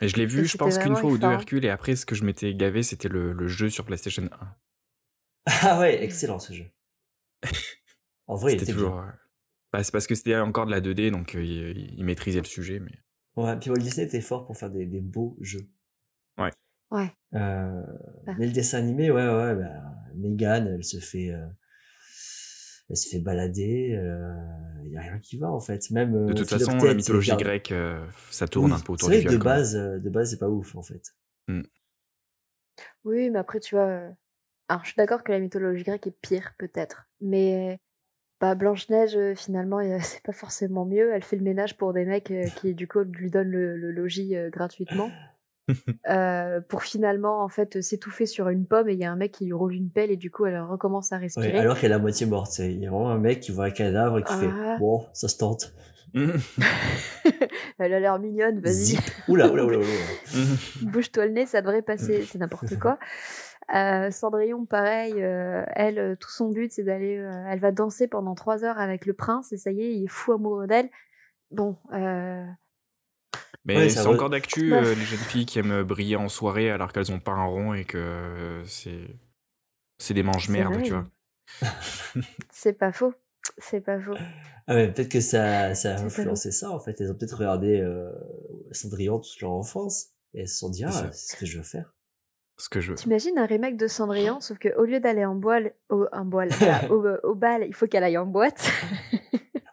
Et je l'ai vu, Et je pense qu'une fois ou deux. Hercule, et après, ce que je m'étais gavé, c'était le, le jeu sur PlayStation 1. <laughs> Ah ouais, excellent ce jeu. <laughs> En vrai, il C'était était toujours. bien. euh, bah, c'est parce que c'était encore de la 2D, donc euh, il, il maîtrisait le sujet. Mais... Ouais, puis Walt Disney était fort pour faire des, des beaux jeux. Ouais. Euh, Ah. mais le dessin animé, ouais, ouais, bah, Megan, elle se fait, euh, elle se fait balader, il y a rien qui va en fait. Même euh, De toute façon, la mythologie grecque, euh, ça tourne Oui, un peu autour c'est du vrai que viol. de base, euh, de base, c'est pas ouf en fait. Oui, mais après, tu vois. euh, Alors, je suis d'accord que la mythologie grecque est pire, peut-être. Mais bah, Blanche-Neige, euh, finalement, <laughs> c'est pas forcément mieux. Elle fait le ménage pour des mecs euh, qui, du coup, lui donnent le, le logis euh, gratuitement. <laughs> Euh, pour finalement, en fait, s'étouffer sur une pomme et il y a un mec qui lui roule une pelle et du coup, elle recommence à Ouais, respirer. alors qu'elle est à moitié morte. Il y a vraiment un mec qui voit un cadavre et qui Ah. fait Bon, ça se tente. <laughs> Elle a l'air mignonne, vas-y. Oula, oula, oula, oula. Bouge-toi le nez, ça devrait passer, c'est n'importe quoi. Euh, Cendrillon, pareil, euh, elle, euh, tout son but, c'est d'aller, euh, elle va danser pendant trois heures avec le prince et ça y est, il est fou amoureux d'elle. Bon, euh, Mais Ouais, c'est re- encore d'actu, euh, les jeunes filles qui aiment briller en soirée alors qu'elles ont pas un rond et que euh, c'est c'est des C'est manges-merdes, vrai. tu vois. <laughs> <laughs> c'est pas faux, c'est pas faux. Ah ouais, peut-être que ça, ça a influencé ça en fait. Elles ont peut-être regardé euh, Cendrillon toute leur enfance et elles se sont dit Ah, c'est ce que je veux faire. Ce que je veux. T'imagines un remake de Cendrillon, sauf que au lieu d'aller en boîle, au, boîle, <laughs> voilà, au, au bal, il faut qu'elle aille en boîte.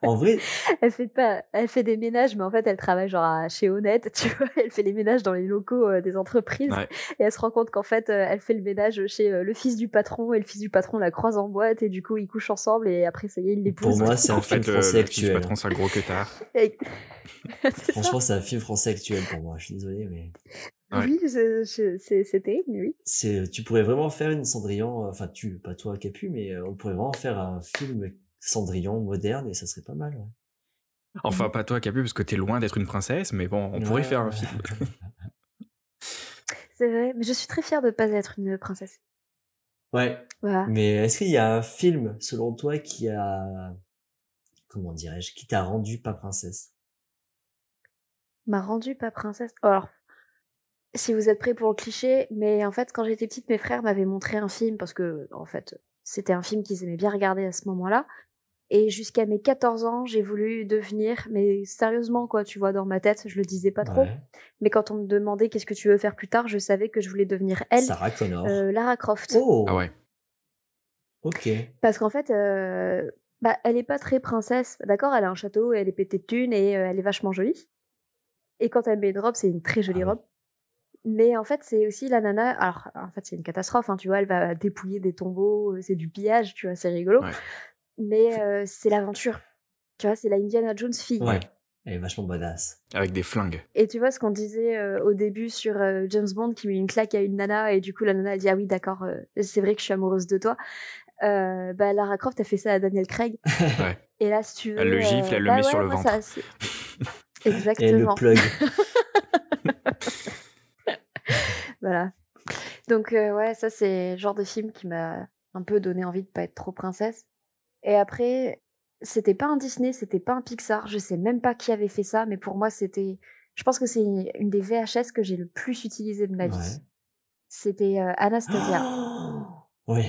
En vrai, <laughs> elle fait pas, elle fait des ménages, mais en fait, elle travaille genre à- chez Honnête, <laughs> tu vois. Elle fait les ménages dans les locaux euh, des entreprises. Ouais. Et elle se rend compte qu'en fait, euh, elle fait le ménage chez euh, le fils du patron et le fils du patron la croise en boîte et du coup, ils couchent ensemble et après, ça y est, il l'épouse. pour moi, c'est un En film fait, euh, français le fils du actuel. patron, c'est un gros ça. Franchement, c'est un film français actuel pour moi. Je suis désolé, mais Ouais. Oui, c'est c'est terrible, mais oui. c'est, tu pourrais vraiment faire une Cendrillon, euh, enfin tu, pas toi Capu, mais euh, on pourrait vraiment faire un film Cendrillon moderne et ça serait pas mal. ouais. Enfin, pas toi, Capu, parce que t'es loin d'être une princesse, mais bon, on pourrait faire un film. <laughs> C'est vrai, mais je suis très fière de ne pas être une princesse. Ouais, Voilà. mais est-ce qu'il y a un film, selon toi, qui a, comment dirais-je, qui t'a rendu pas princesse? M'a rendue pas princesse? Alors, si vous êtes prêts pour le cliché, mais en fait, quand j'étais petite, mes frères m'avaient montré un film parce que, en fait, c'était un film qu'ils aimaient bien regarder à ce moment-là. Et jusqu'à mes 14 ans, j'ai voulu devenir, mais sérieusement, quoi, tu vois, dans ma tête, je le disais pas trop. Ouais. Mais quand on me demandait qu'est-ce que tu veux faire plus tard, je savais que je voulais devenir elle, Sarah Connor. euh, Lara Croft. Oh, Ah ouais. ok. Parce qu'en fait, euh, bah, elle est pas très princesse, d'accord Elle a un château, elle est pétée de thunes et euh, elle est vachement jolie. Et quand elle met une robe, c'est une très jolie Ah robe. Mais en fait, c'est aussi la nana. Alors, en fait, c'est une catastrophe, hein, tu vois. Elle va dépouiller des tombeaux, euh, c'est du pillage, tu vois, c'est rigolo. Ouais. Mais euh, c'est l'aventure. Tu vois, c'est la Indiana Jones fille. Ouais, elle est vachement badass. Avec des flingues. Et tu vois ce qu'on disait euh, au début sur euh, James Bond qui met une claque à une nana et du coup la nana elle dit ah oui d'accord euh, c'est vrai que je suis amoureuse de toi. Euh, bah Lara Croft a fait ça à Daniel Craig. <laughs> Ouais. Et là si tu veux, Elle le gifle, elle le bah met sur le ventre. ça, c'est- <laughs> Et elle le Exactement. plug. <laughs> Voilà. Donc euh, ouais ça c'est le genre de film qui m'a un peu donné envie de pas être trop princesse. Et après c'était pas un Disney, c'était pas un Pixar, je sais même pas qui avait fait ça, mais pour moi c'était, je pense que c'est une des VHS que j'ai le plus utilisé de ma vie. Ouais. C'était euh, Anastasia. Oh oui.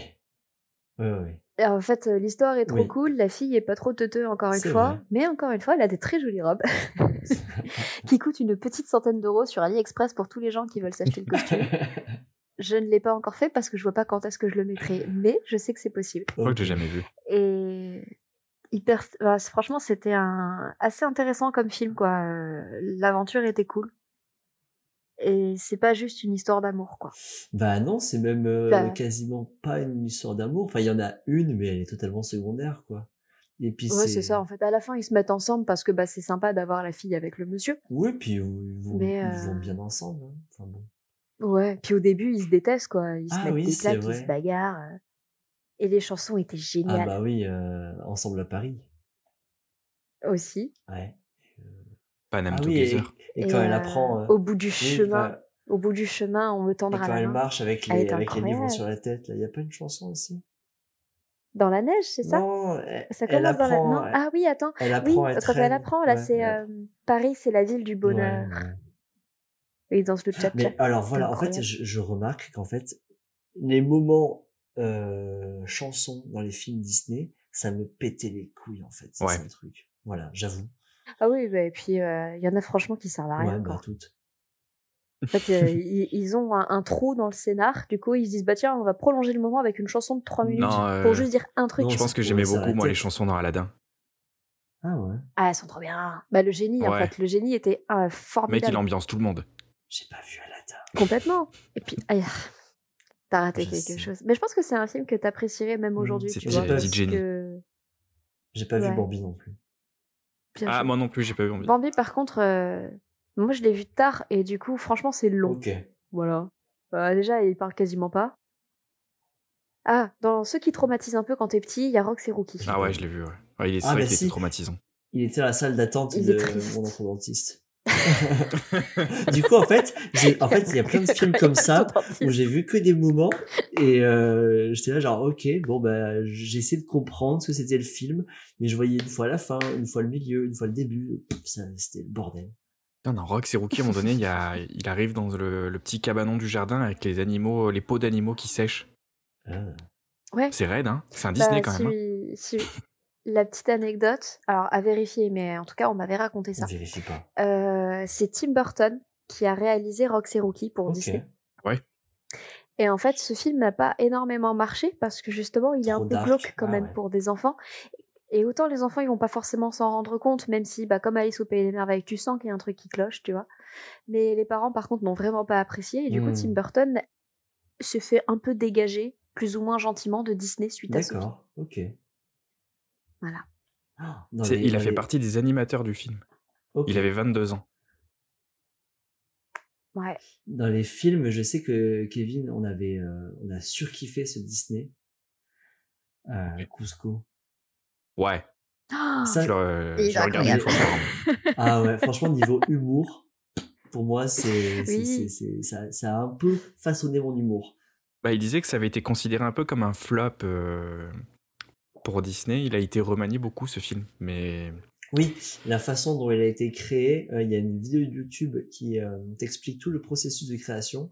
Oui, oui. Et en fait, euh, l'histoire est trop Oui. cool. La fille est pas trop teuteux, encore une fois. vrai. Mais encore une fois, elle a des très jolies robes <laughs> qui coûtent une petite centaine d'euros sur AliExpress pour tous les gens qui veulent s'acheter le costume. <laughs> je ne l'ai pas encore fait parce que je vois pas quand est-ce que je le mettrai. Mais je sais que c'est possible. Je crois que j'ai jamais vu. Et hyper. franchement, c'était un assez intéressant comme film, quoi. Euh, L'aventure était cool. Et c'est pas juste une histoire d'amour, quoi. Bah non, c'est même euh, Bah. quasiment pas une histoire d'amour. Enfin, il y en a une, mais elle est totalement secondaire, quoi. Et puis Ouais, c'est ça. En fait, à la fin, ils se mettent ensemble parce que bah, c'est sympa d'avoir la fille avec le monsieur. Oui, puis ils vont, Mais, ils vont euh, bien ensemble. hein. Enfin bon. Ouais. Puis au début, ils se détestent, quoi. Ils se Ah mettent oui, des ils se bagarrent. euh. Et les chansons étaient Ah géniales bah oui, euh, ensemble à Paris. aussi. Ouais. Panam Ah oui, et, et quand elle euh, apprend. euh, Au bout du oui, chemin, bah, au bout du chemin, on me et tendra quand la elle main. marche avec Elle les, avec les livres sur la tête, là, il y a pas une chanson aussi? Dans la neige, c'est ça? Non, elle, Ça elle commence dans la... apprend. Non? Ah oui, attends. elle Oui, apprend à quand être elle apprend, là, Ouais, c'est ouais. euh, Paris, c'est la ville du bonheur. Ouais, ouais. Et ils dansent le tcha Mais alors voilà, en fait, je, je remarque qu'en fait, les moments euh, chansons dans les films Disney, ça me pétait les couilles en fait. C'est le truc. Voilà, j'avoue. Ah oui, bah, et puis euh, il y en a franchement qui servent à rien. Ouais, bah toutes. En fait, euh, ils, ils ont un, un trou dans le scénar. Du coup, ils se disent bah tiens, on va prolonger le moment avec une chanson de 3 minutes Non, euh, pour juste dire un truc. non, Je pense que j'aimais beaucoup, moi, les chansons dans Aladdin. Ah ouais. Ah, elles sont trop bien. Bah le génie, en fait, le génie était euh, Mec, formidable. il ambiance tout le monde. J'ai pas vu Aladdin. Complètement. Et puis, aïe, t'as raté Je quelque sais. chose. Mais je pense que c'est un film que t'apprécierais même Mm, aujourd'hui. c'est tu dit- vois, dit parce Jenny. que- J'ai pas vu. Bambi non plus. Bien Ah, joué. moi non plus, j'ai pas vu envie. Bambi, par contre, euh, moi je l'ai vu tard et du coup, franchement, c'est long. Ok. Voilà. Euh, déjà, il parle quasiment pas. Ah, dans ceux qui traumatisent un peu quand t'es petit, il y a Rox et Rookie. Ah ouais, je l'ai vu, ouais. Ouais, il est, c'est Ah, vrai bah qu'il si. était traumatisant. Il était à la salle d'attente Il de mon orthodontiste. Du coup, en fait, j'ai, en fait, il y a plein de <laughs> films comme ça où j'ai vu que des moments et euh, j'étais là genre ok bon bah j'ai essayé de comprendre ce que c'était le film mais je voyais une fois la fin une fois le milieu une fois le début c'était le bordel Non, non, Rox et Rookie, à un moment donné, il, y a, il arrive dans le, le petit cabanon du jardin avec les animaux, les peaux d'animaux qui sèchent. Ah. Ouais. C'est raide, hein C'est un Bah, Disney quand même. hein. <laughs> si- La petite anecdote, alors à vérifier, mais en tout cas, on m'avait raconté ça. vérifie pas Euh, c'est Tim Burton qui a réalisé Rox et Rookie pour ok Disney. Et en fait, ce film n'a pas énormément marché parce que justement, il est Trop un peu dark. glauque quand Ah même ouais. pour des enfants. Et autant les enfants, ils vont pas forcément s'en rendre compte, même si, bah, comme Alice au Pays des Merveilles, tu sens qu'il y a un truc qui cloche, tu vois. Mais les parents, par contre, n'ont vraiment pas apprécié. Et du coup, Hmm. Tim Burton se fait un peu dégager, plus ou moins gentiment, de Disney suite à film. d'accord ok Voilà. <gasps> Ah, il a fait partie des animateurs du film. Il avait 22 ans. Ouais. dans les films je sais que Kevin on avait euh, on a surkiffé ce Disney euh, Cusco Ouais, Ah, <gasps> ça je est je le regarde une fois par an. <laughs> Ah ouais, franchement, niveau humour, pour moi, <laughs> Oui. c'est- ça, ça a un peu façonné mon humour. Bah, il disait que ça avait été considéré un peu comme un flop euh, pour Disney. Il a été remanié beaucoup ce film, mais Oui, la façon dont il a été créé, euh, il y a une vidéo YouTube qui euh, t'explique tout le processus de création.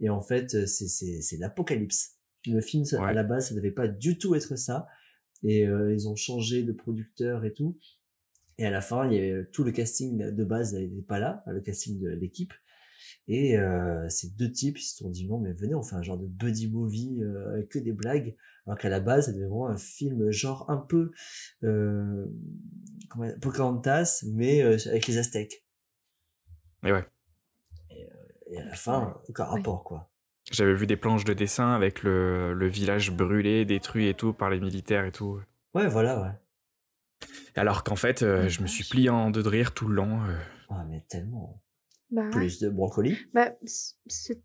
Et en fait, euh, c'est, l'apocalypse. Le film, ça- à la base, ça devait pas du tout être ça. Et euh, ils ont changé de producteur et tout. Et à la fin, il y avait tout le casting de base n'était pas là, le casting de l'équipe. Et ces deux types, ils se sont dit non, mais venez, on fait un genre de buddy movie avec que des blagues. Alors qu'à la base, c'était vraiment un film genre un peu euh, comment dire, Pocahontas, mais euh, avec les Aztèques. mais ouais. Et à la fin, aucun Oui. rapport, quoi. J'avais vu des planches de dessin avec le, le village brûlé, détruit et tout par les militaires et tout. Ouais, voilà, ouais. Alors qu'en fait, euh, je me suis plié en deux de rire tout le long. euh. Ah, mais tellement. bah. Plus de brocoli. Bah, c'est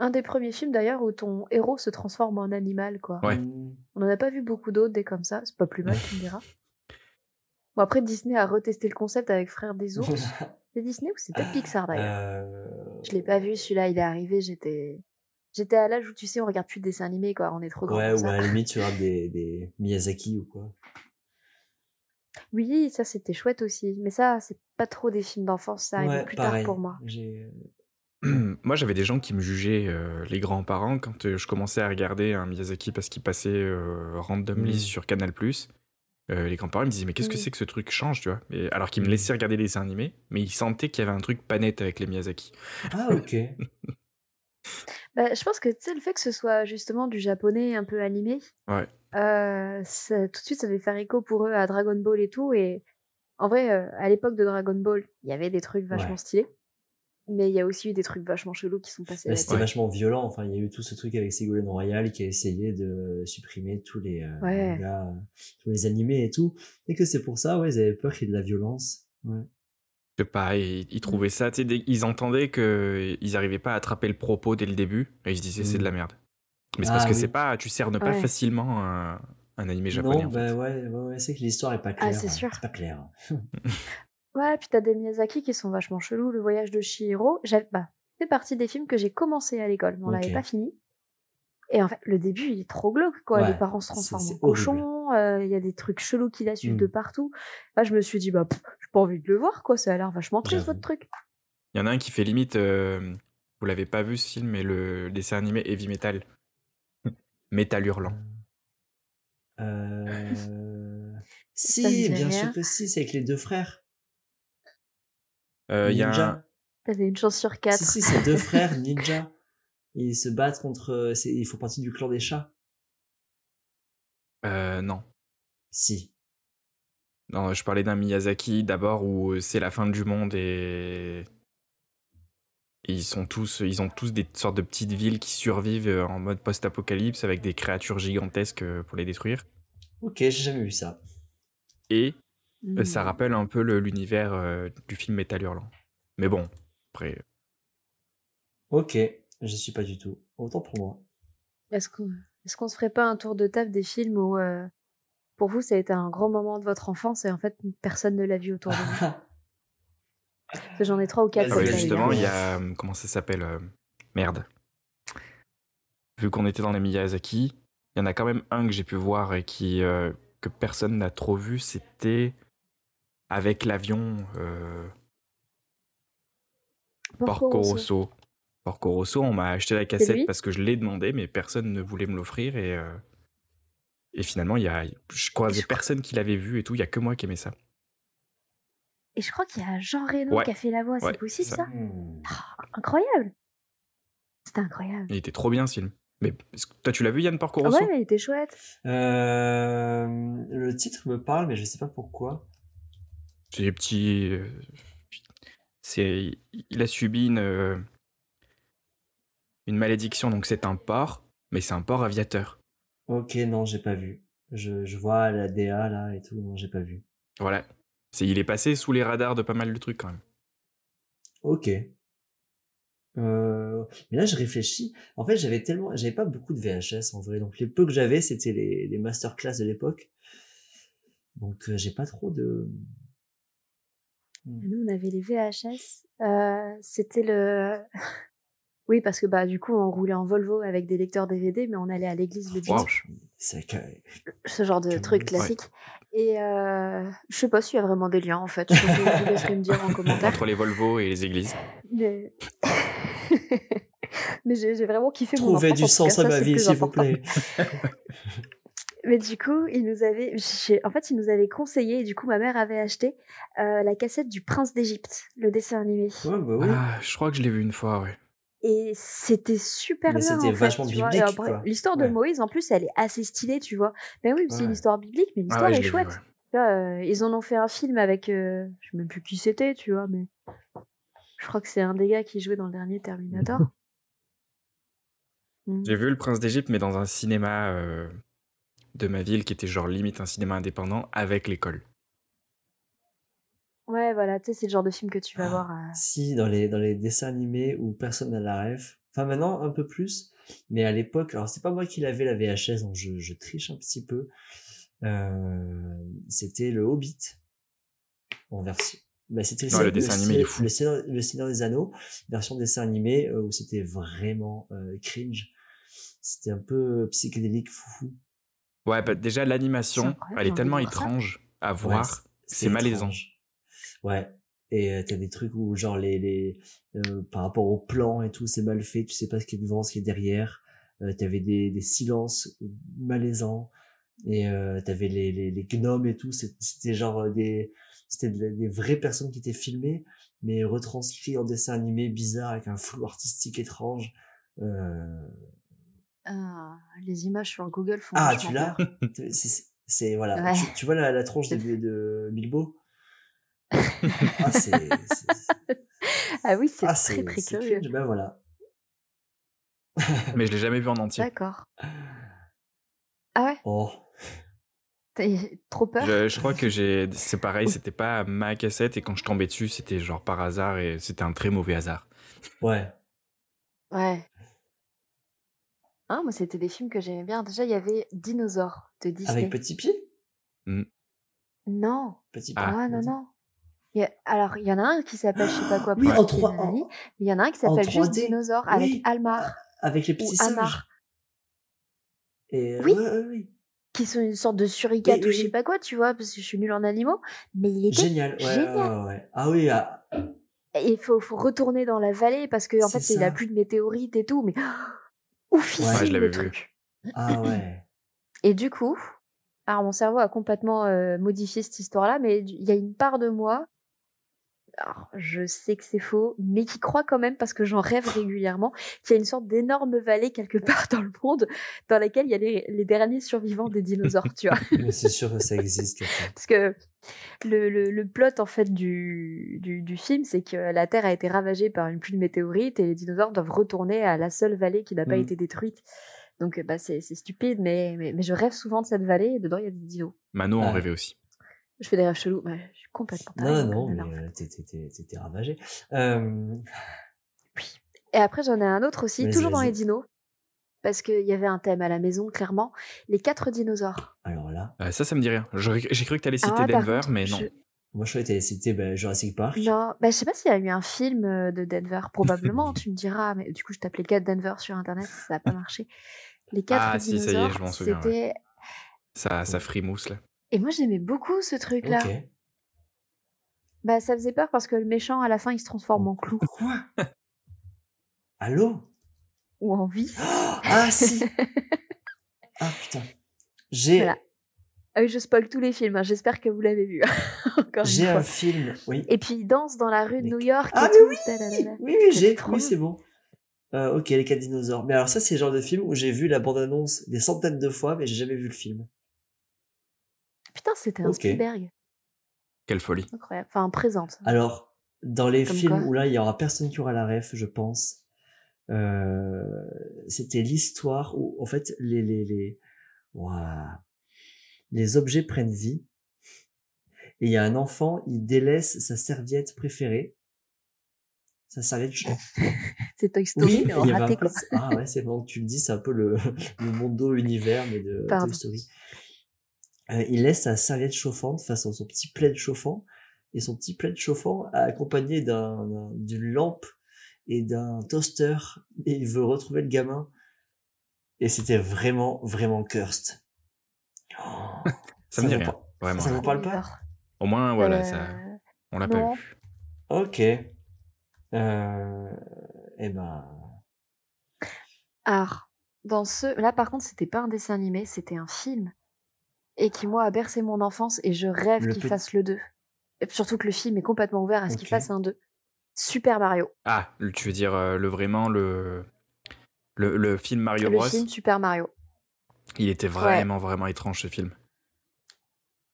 un des premiers films d'ailleurs où ton héros se transforme en animal, quoi. Ouais. On en a pas vu beaucoup d'autres des comme ça, c'est pas plus mal, tu me diras. <laughs> Bon, après, Disney a retesté le concept avec Frères des ours. <laughs> C'est Disney ou c'était Pixar d'ailleurs? Euh, Je l'ai pas vu, celui-là, il est arrivé, j'étais. J'étais à l'âge où tu sais, on regarde plus de dessins animés, quoi, on est trop grand Ouais, ou à la limite, tu regardes <laughs> des, des Miyazaki ou quoi. Oui, ça c'était chouette aussi, mais ça, c'est pas trop des films d'enfance, ça arrive ouais, plus pareil. tard pour moi. J'ai... <clears throat> Moi, j'avais des gens qui me jugeaient, euh, les grands-parents, quand euh, je commençais à regarder un Miyazaki parce qu'il passait euh, randomly Mm. sur Canal+. Euh, les grands-parents me disaient mais qu'est-ce que c'est que ce truc change tu vois? Et, alors qu'ils me Mm. laissaient regarder des dessins animés mais ils sentaient qu'il y avait un truc pas net avec les Miyazaki Ah, <laughs> ok. <laughs> Bah, je pense que tu sais, le fait que ce soit justement du japonais un peu animé, Ouais. euh, ça- tout de suite ça devait faire écho pour eux à Dragon Ball et tout. Et en vrai, euh, à l'époque de Dragon Ball, il y avait des trucs vachement Ouais. stylés. Mais il y a aussi eu des trucs vachement chelous qui sont passés. Bah, c'était Ouais. vachement violent. Enfin, il y a eu tout ce truc avec Ségolène Royal qui a essayé de supprimer tous les euh, Ouais. mangas, tous les animés et tout. Et que c'est pour ça, ouais, ils avaient peur qu'il y ait de la violence. Ouais. Je sais pas, ils, ils trouvaient ça, tu sais, dès- ils entendaient qu'ils arrivaient pas à attraper le propos dès le début, et ils se disaient c'est de la merde. Mais c'est Ah parce que oui. c'est pas, tu cernes pas Ouais. facilement un, un animé japonais. non, en bah fait. ouais, ouais, ouais, c'est que l'histoire est pas claire. Ah, c'est hein. sûr. C'est pas clair. <laughs> <laughs> Ouais, puis t'as des Miyazaki qui sont vachement chelous. Le voyage de Chihiro, j'ai bah, fait partie des films que j'ai commencé à l'école, mais on l'avait Ok. pas fini. Et en fait, le début, il est trop glauque, quoi. Ouais, Les parents se transforment en cochons, euh, il y a des trucs chelous qui la suivent Mm. de partout. Là, je me suis dit, bah, j'ai pas envie de le voir, quoi. Ça a l'air vachement triste, votre truc. Il y en a un qui fait limite, euh, vous l'avez pas vu ce film, mais le dessin animé Heavy Metal. <laughs> Metal hurlant. Euh... Si, bien rien. sûr que si, c'est avec les deux frères. Euh, Il y a un... Ninja. T'avais une chance sur quatre. Si, si, c'est deux <laughs> frères ninja. Ils se battent contre. c'est- Ils font partie du clan des chats. euh, non. Si. Non, je parlais d'un Miyazaki d'abord où c'est la fin du monde et... et ils sont tous, ils ont tous des sortes de petites villes qui survivent euh, en mode post-apocalypse avec des créatures gigantesques euh, pour les détruire. Ok, j'ai jamais vu ça. Et Euh, ça rappelle un peu l'univers euh, du film Metal Hurlant. Mais bon, après, euh, Ok, je suis pas du tout. Autant pour moi. Est-ce qu'on est se ferait pas un tour de table des films où, euh, pour vous, ça a été un gros moment de votre enfance et en fait, personne ne l'a vu autour de vous? <laughs> J'en ai trois ou quatre. Ah vas-y, justement, il y a. Comment ça s'appelle euh, Merde. Vu qu'on était dans les Miyazaki, il y en a quand même un que j'ai pu voir et qui, euh, que personne n'a trop vu. C'était avec l'avion euh, Porco Porco Rosso. Rosso. Porco Rosso, on m'a acheté la cassette parce que je l'ai demandé, mais personne ne voulait me l'offrir. Et, euh, et finalement, il y a, je croisais je crois- personne qui l'avait vu et tout. Il y a que moi qui aimais ça. Et je crois qu'il y a Jean Reno Ouais. qui a fait la voix, Ouais, c'est possible c'est ça, ça. Hmm. Incroyable C'était incroyable. Il était trop bien ce film. Mais que toi, tu l'as vu, Yann Porco Ah Rosso? ouais, il était chouette. Euh, le titre me parle, mais je sais pas pourquoi. C'est des petits. euh, c'est, il a subi une, euh, une malédiction, donc c'est un porc, mais c'est un porc aviateur. Ok, non, j'ai pas vu. Je, je vois la DA là et tout, non, j'ai pas vu. Voilà. C'est, il est passé sous les radars de pas mal de trucs quand même. Ok. Euh, mais là, je réfléchis. En fait, j'avais tellement, j'avais pas beaucoup de VHS en vrai. Donc, les peu que j'avais, c'était les, les masterclass de l'époque. Donc, euh, j'ai pas trop de. Nous, on avait les VHS. Euh, C'était le. <laughs> oui, parce que bah du coup, on roulait en Volvo avec des lecteurs DVD, mais on allait à l'église le Wow. dimanche. C'est que- Ce genre de truc ouais. classique. Et euh, je sais pas s'il y a vraiment des liens en fait. Je vous vous laisserai me dire en commentaire. Entre les Volvo et les églises. Mais, <laughs> mais j'ai vraiment kiffé mon Trouvez enfance. du en tout cas, sens à ma vie, s'il vous plaît. <laughs> Mais du coup, il nous avait, en fait, il nous avait conseillé, et du coup, ma mère avait acheté euh, la cassette du Prince d'Égypte, le dessin animé. Ouais, bah oui. Ah, je crois que je l'ai vu une fois, ouais. Et c'était super Mais bien. c'était en fait, vachement tu vois. Et biblique. L'histoire de Ouais. Moïse, en plus, elle est assez stylée, tu vois. Ben oui, c'est une histoire biblique, mais Ah l'histoire ouais, je est vu, chouette. ouais. Tu vois, euh, ils en ont fait un film avec, euh, je sais même plus qui c'était, tu vois, mais je crois que c'est un des gars qui jouait dans le dernier Terminator. <laughs> Mm. J'ai vu Le Prince d'Égypte, mais dans un cinéma euh, de ma ville qui était genre limite un cinéma indépendant avec l'école. Ouais, voilà, tu sais, c'est le genre de film que tu vas Ah. voir. euh, Si, dans les, dans les dessins animés où personne n'a la ref. Enfin, maintenant, un peu plus. Mais à l'époque, alors c'est pas moi qui l'avais la VHS, donc je, je triche un petit peu. Euh, c'était le Hobbit. En version. Bah, c'était Ouais, le dessin animé, il est fou. Le Seigneur, le Seigneur des Anneaux, version dessin animé, euh, où c'était vraiment euh, cringe. C'était un peu psychédélique, foufou. Ouais, bah, déjà l'animation, elle est tellement étrange à Ouais, voir. c'est malaisant. Ouais. Et euh, t'as des trucs où genre les les euh, par rapport au plan et tout c'est mal fait, tu sais pas ce qui est devant, ce qui est derrière. Euh, t'avais des des silences malaisants et euh, t'avais les, les les gnomes et tout. C'était genre euh, des c'était de- des vraies personnes qui étaient filmées mais retranscrits en dessin animé bizarre avec un flou artistique étrange. Euh... Ah, les images sur Google font Ah, tu l'as. <laughs> C'est- voilà. Ouais. Tu, tu vois la, la tronche de, de Bilbo <laughs> Ah, c'est. c'est- Ah oui, c'est ah, très c'est- très curieux. Ben voilà. Mais je l'ai jamais vu en entier. D'accord. Ah ouais? Oh. T'as trop peur? Je, je crois que j'ai. C'est pareil, c'était pas ma cassette et quand je tombais dessus, c'était genre par hasard et c'était un très mauvais hasard. Ouais. Ouais. Ah, moi, c'était des films que j'aimais bien. Déjà, il y avait Dinosaures de Disney. Avec petit pied? Non. Petit pied. Ah. Ah, non, non. Il a- Alors, il y en a un qui s'appelle je sais pas quoi. <gasps> Oui, Petit en et trois- nanani, en- Mais il y en a un qui s'appelle juste 3D. Dinosaures Oui. avec Almar Avec les ou petits singes. Amar, Et, euh, Oui. ouais. qui sont une sorte de suricate Oui, ou oui, je sais oui. pas quoi, tu vois, parce que je suis nulle en animaux. Mais il était Génial. Ouais, génial. ouais, ouais, ouais. Ah oui, ah, Et il faut, faut retourner dans la vallée parce que en fait, il a ça. plus de météorites et tout. Mais oufissime Ouais, je l'avais le vu. truc. ah <clears throat> ouais. Et du coup, alors mon cerveau a complètement euh, modifié cette histoire-là, mais il y a une part de moi, alors je sais que c'est faux, mais qui croit quand même, parce que j'en rêve régulièrement, qu'il y a une sorte d'énorme vallée quelque <laughs> part dans le monde dans laquelle il y a les, les derniers survivants des dinosaures, tu vois. <laughs> Mais c'est sûr que ça existe. Parce que le, le, le plot en fait du, du, du film, c'est que la Terre a été ravagée par une pluie de météorites et les dinosaures doivent retourner à la seule vallée qui n'a pas Mm. été détruite. Donc bah, c'est c'est stupide, mais, mais, mais je rêve souvent de cette vallée et dedans il y a des dinos. Mano en rêvait aussi. Je fais des rêves chelous, bah, je suis complètement tarée, Non, non, mais euh, t'es- t'es- t'es t'es ravagé. Euh, <laughs> Et après j'en ai un autre aussi, toujours dans les dinos, parce qu'il y avait un thème à la maison, clairement, les quatre dinosaures. alors là, Euh, ça, ça me dit rien. J'ai cru que t'allais Ah citer Denver, contre, mais non. je- moi je croyais que t'allais citer bah, Jurassic Park. Non, bah, je sais pas s'il y a eu un film euh, de Denver, probablement, tu me diras, mais du coup, je tapais 4 Denver sur internet, ça n'a pas marché. Les 4 Ah, si, ça y est, dinosaures, je m'en souviens, ouais. c'était. Ça, ça frimousse là. Et moi, j'aimais beaucoup ce truc-là. Bah, ça faisait peur parce que le méchant, à la fin, il se transforme en clou Quoi? Allô? Ou en vis. Ah si <laughs> Ah putain. J'ai Voilà. Ah oui, je spoil tous les films, hein, j'espère que vous l'avez vu. <laughs> Une j'ai un film. Oui. Et puis, il danse dans la rue de New York. Ah et mais tout, oui tadadada. Oui, j'ai. trop Oui, c'est bon. Euh, ok, les quatre dinosaures. Mais alors ça, c'est le genre de film où j'ai vu la bande-annonce des centaines de fois, mais j'ai jamais vu le film. Putain, c'était un. Spielberg. Quelle folie. Incroyable. Enfin, présente. Alors, dans les Comme films où là, il y aura personne qui aura la ref, je pense. Euh, c'était l'histoire où, en fait, les les les les objets prennent vie. Et il y a un enfant, il délaisse sa serviette préférée. Sa serviette <laughs> C'est Toy Story, Oui, mais en il y avait raté, un peu quoi. de- Ah ouais, c'est bon, tu le dis, c'est un peu le, <laughs> le mondo univers, mais de Pardon. Toy Story. Euh, il laisse sa serviette chauffante face à son petit plaid chauffant, et son petit plaid chauffant accompagné d'un, d'un- d'une lampe et d'un toaster, et il veut retrouver le gamin. Et c'était vraiment, vraiment cursed. Oh, Ça me dit rien. Vraiment. ça vous parle pas? Au moins, voilà, ça, Euh, on l'a pas vu. Ok. Euh, eh ben, Alors, dans ce. Là, par contre, c'était pas un dessin animé, c'était un film. Et qui, moi, a bercé mon enfance et je rêve Le qu'il fasse le 2. Et surtout que le film est complètement ouvert à ce qu'il fasse un 2. Super Mario. Ah, le- tu veux dire euh, le vraiment le le, le film Mario le Bros? film Super Mario. Il était vraiment vraiment étrange ce film.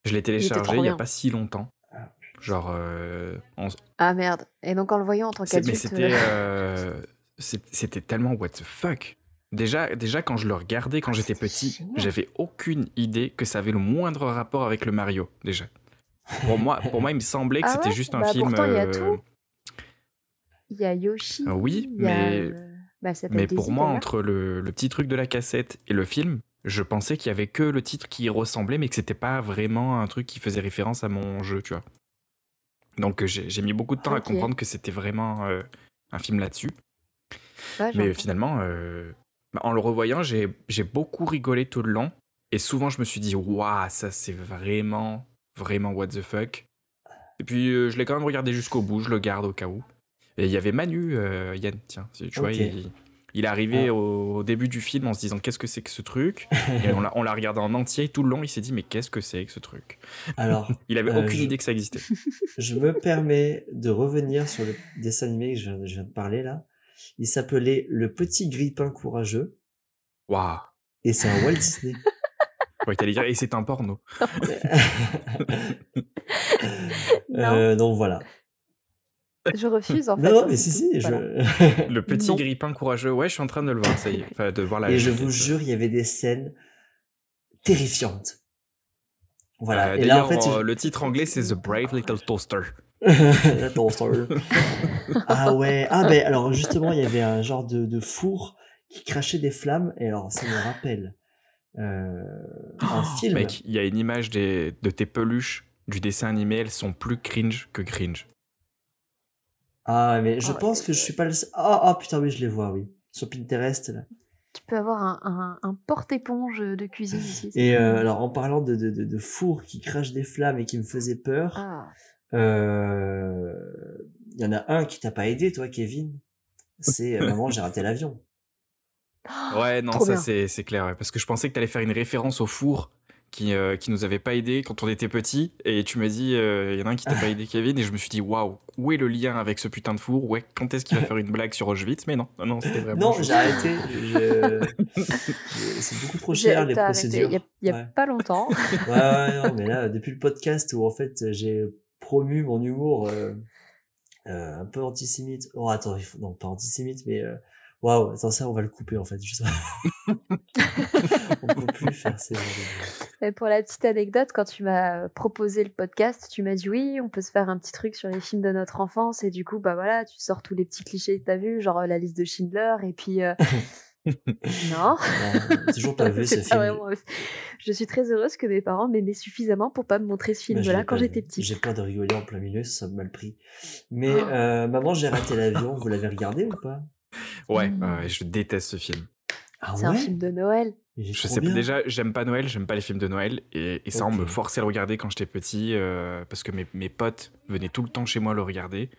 Je l'ai téléchargé il y a pas si longtemps. Ah, Genre euh, en- Ah merde. Et donc, en le voyant en tant c'est- mais qu'adulte. c'était euh, c'était tellement what the fuck. Déjà, déjà quand je le regardais quand Ah, j'étais petit, j'avais aucune idée que ça avait le moindre rapport avec le Mario déjà. Pour moi, pour moi, il me semblait que Ah c'était ouais? juste un Bah, film. il y a euh, tout. Il y a Yoshi. Ah oui, il y a, mais- bah, Mais pour moi, entre le, le petit truc de la cassette et le film, je pensais qu'il y avait que le titre qui y ressemblait, mais que c'était pas vraiment un truc qui faisait référence à mon jeu, tu vois. Donc j'ai mis beaucoup de temps à comprendre que c'était vraiment euh, un film là-dessus. Ouais, Mais finalement, euh, en le revoyant, j'ai beaucoup rigolé tout le long. Et souvent, je me suis dit, waouh, ça c'est vraiment, vraiment what the fuck. Et puis, euh, je l'ai quand même regardé jusqu'au bout, je le garde au cas où. Et il y avait Manu, euh, Yann, tiens, tu vois, il, il est arrivé Ah. au, au début du film en se disant, qu'est-ce que c'est que ce truc? Et on l'a regardé en entier tout le long, il s'est dit, mais qu'est-ce que c'est que ce truc? Alors, <laughs> Il avait Euh, aucune je- idée que ça existait. <laughs> je me permets de revenir sur le dessin animé que je viens de parler là. Il s'appelait Le Petit Grippin Courageux Waouh et c'est un Walt Disney. <laughs> Ouais, t'allais dire, et c'est un porno. Non. Euh, donc voilà. Je refuse en fait. non, non, mais c'est si, tout. si. Voilà. Je... <laughs> Le petit Non. grippin courageux. Ouais, je suis en train de le voir, ça y est. Enfin, de voir la. Et je vous jure, il y avait des scènes terrifiantes. Voilà. Euh, et là, en fait, euh, le titre anglais, c'est The Brave Little Toaster. <laughs> Attends, ah ouais. Ah ben alors justement, il y avait un genre de, de four qui crachait des flammes. Et alors, ça me rappelle euh, un film. Oh, Mec, il y a une image des, de tes peluches du dessin animé, elles sont plus cringe que cringe. Ah mais je Oh, pense que je suis pas le. seul- Ah ah, putain oui, je les vois, oui. Sur Pinterest là. Tu peux avoir un, un, un porte-éponge de cuisine ici. Et euh, alors en parlant de, de, de, de four qui crache des flammes et qui me faisait peur, Ah. Euh, il y en a un qui t'a pas aidé, toi, Kevin. C'est euh, maman, j'ai raté l'avion. <gasps> Ouais, non, Trop ça c'est c'est clair. ouais, parce que je pensais que t'allais faire une référence au four qui, euh, qui nous avait pas aidé quand on était petit. Et tu m'as dit, euh, il y en a un qui t'a pas aidé, Kevin. Et je me suis dit, waouh, où est le lien avec ce putain de four? Ouais, quand est-ce qu'il va faire une blague sur Auschwitz? Mais non, non, non, c'était vraiment. Non, j'ai arrêté. <laughs> Je... C'est beaucoup trop cher les procédures. Il y a, il y a Ouais. pas longtemps. Ouais, ouais, non, mais là, depuis le podcast où en fait j'ai promu mon humour euh, euh, un peu antisémite. Oh, attends, il faut... non, pas antisémite, mais euh, waouh, attends, ça, on va le couper en fait. Juste... <laughs> on peut plus faire ces Et pour la petite anecdote, quand tu m'as proposé le podcast, tu m'as dit oui, on peut se faire un petit truc sur les films de notre enfance. Et du coup, bah voilà, tu sors tous les petits clichés que t'as vus, genre la liste de Schindler. Et puis, <laughs> non, <laughs> toujours <laughs> pas vu ce film. pas vraiment- Je suis très heureuse que mes parents m'aimaient suffisamment pour pas me montrer ce film-là quand pas j'étais petite. J'ai peur de rigoler en plein milieu, ça m'a mal pris. Mais Oh. euh, maman, j'ai raté <laughs> l'avion. Vous l'avez regardé ou pas? Ouais, Mm. ouais, je déteste ce film. Ah C'est un film de Noël. Je sais pas, bien. déjà, j'aime pas Noël, j'aime pas les films de Noël. Et, et ça, on me forçait à le regarder quand j'étais petit, euh, parce que mes, mes potes venaient tout le temps chez moi le regarder.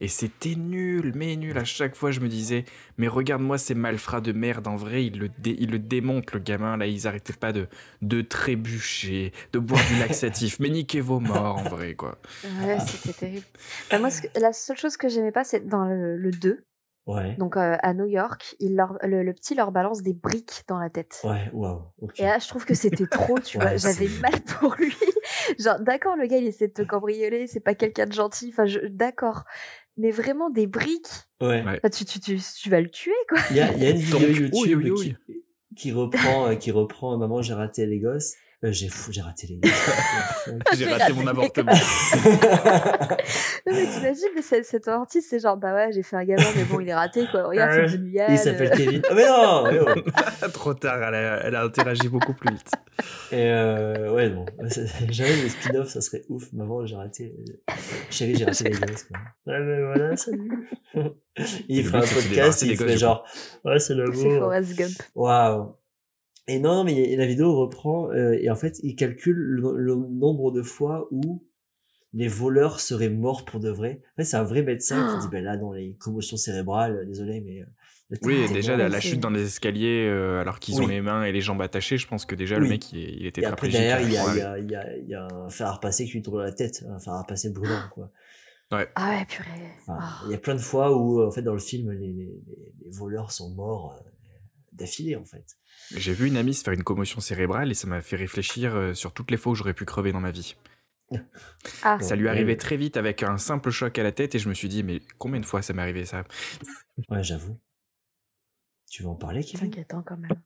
Et c'était nul, mais nul. À chaque fois, je me disais, mais regarde-moi ces malfrats de merde. En vrai, ils le, dé- ils le démontent, le gamin. Là, ils arrêtaient pas de, de trébucher, de boire du laxatif. mais niquez vos morts, en vrai, quoi. Ouais, c'était terrible. Bah, moi, que- la seule chose que j'aimais pas, c'est dans le, le 2, Ouais. donc euh, à New York, il leur, le, le petit leur balance des briques dans la tête. Ouais, waouh. ok. Et là, je trouve que c'était trop, tu <laughs> vois. J'avais mal pour lui. Genre, d'accord, le gars, il essaie de te cambrioler, c'est pas quelqu'un de gentil. Enfin, je... d'accord. Mais vraiment, des briques, Ouais. Bah, tu, tu, tu, tu vas le tuer, quoi. Il y a, il y a une vidéo Donc, YouTube oui, oui, oui. Qui, qui reprend, euh, qui reprend Maman, j'ai raté les gosses. Euh, j'ai fou, j'ai raté les. <laughs> J'ai raté mon avortement. <laughs> Non, mais t'imagines, mais cet, cet artiste, c'est genre, bah ouais, j'ai fait un gamin, mais bon, il est raté, quoi. Regarde, c'est. Il s'appelle Kevin. Oh, mais non! mais oh. <laughs> Trop tard, elle a, elle a interagi beaucoup plus vite. Et euh, ouais, non. J'avais le spin-off, ça serait ouf. Maman, j'ai raté. Chérie, j'ai raté les gosses. Quoi. Ouais, mais voilà, salut. Il Et fera un le podcast, il du genre, ouais, c'est. Forrest Gump. Waouh. Et non, mais la vidéo reprend, euh, et en fait, il calcule le, le nombre de fois où les voleurs seraient morts pour de vrai. En fait, c'est un vrai médecin qui dit, ben là, non, les commotions cérébrales, euh, désolé, mais... euh, là, Oui, déjà, la, ouais, chute dans les escaliers, euh, alors qu'ils ont les mains et les jambes attachées, je pense que déjà, le mec, il, il était Et après, derrière, il y a, Ouais. il y, a, il y, a, il y a un fer à repasser qui lui dans la tête, un fer à repasser brûlant, quoi. Ah ouais, purée. Enfin, Ah. Il y a plein de fois où, en fait, dans le film, les, les, les- les voleurs sont morts euh, d'affilée, en fait. J'ai vu une amie se faire une commotion cérébrale et ça m'a fait réfléchir euh, sur toutes les fois où j'aurais pu crever dans ma vie. <laughs> Ah, Ça lui arrivait très vite avec un simple choc à la tête et je me suis dit, mais combien de fois ça m'est arrivé ça? Ouais, j'avoue. Tu veux en parler, c'est Kevin? inquiétant quand même.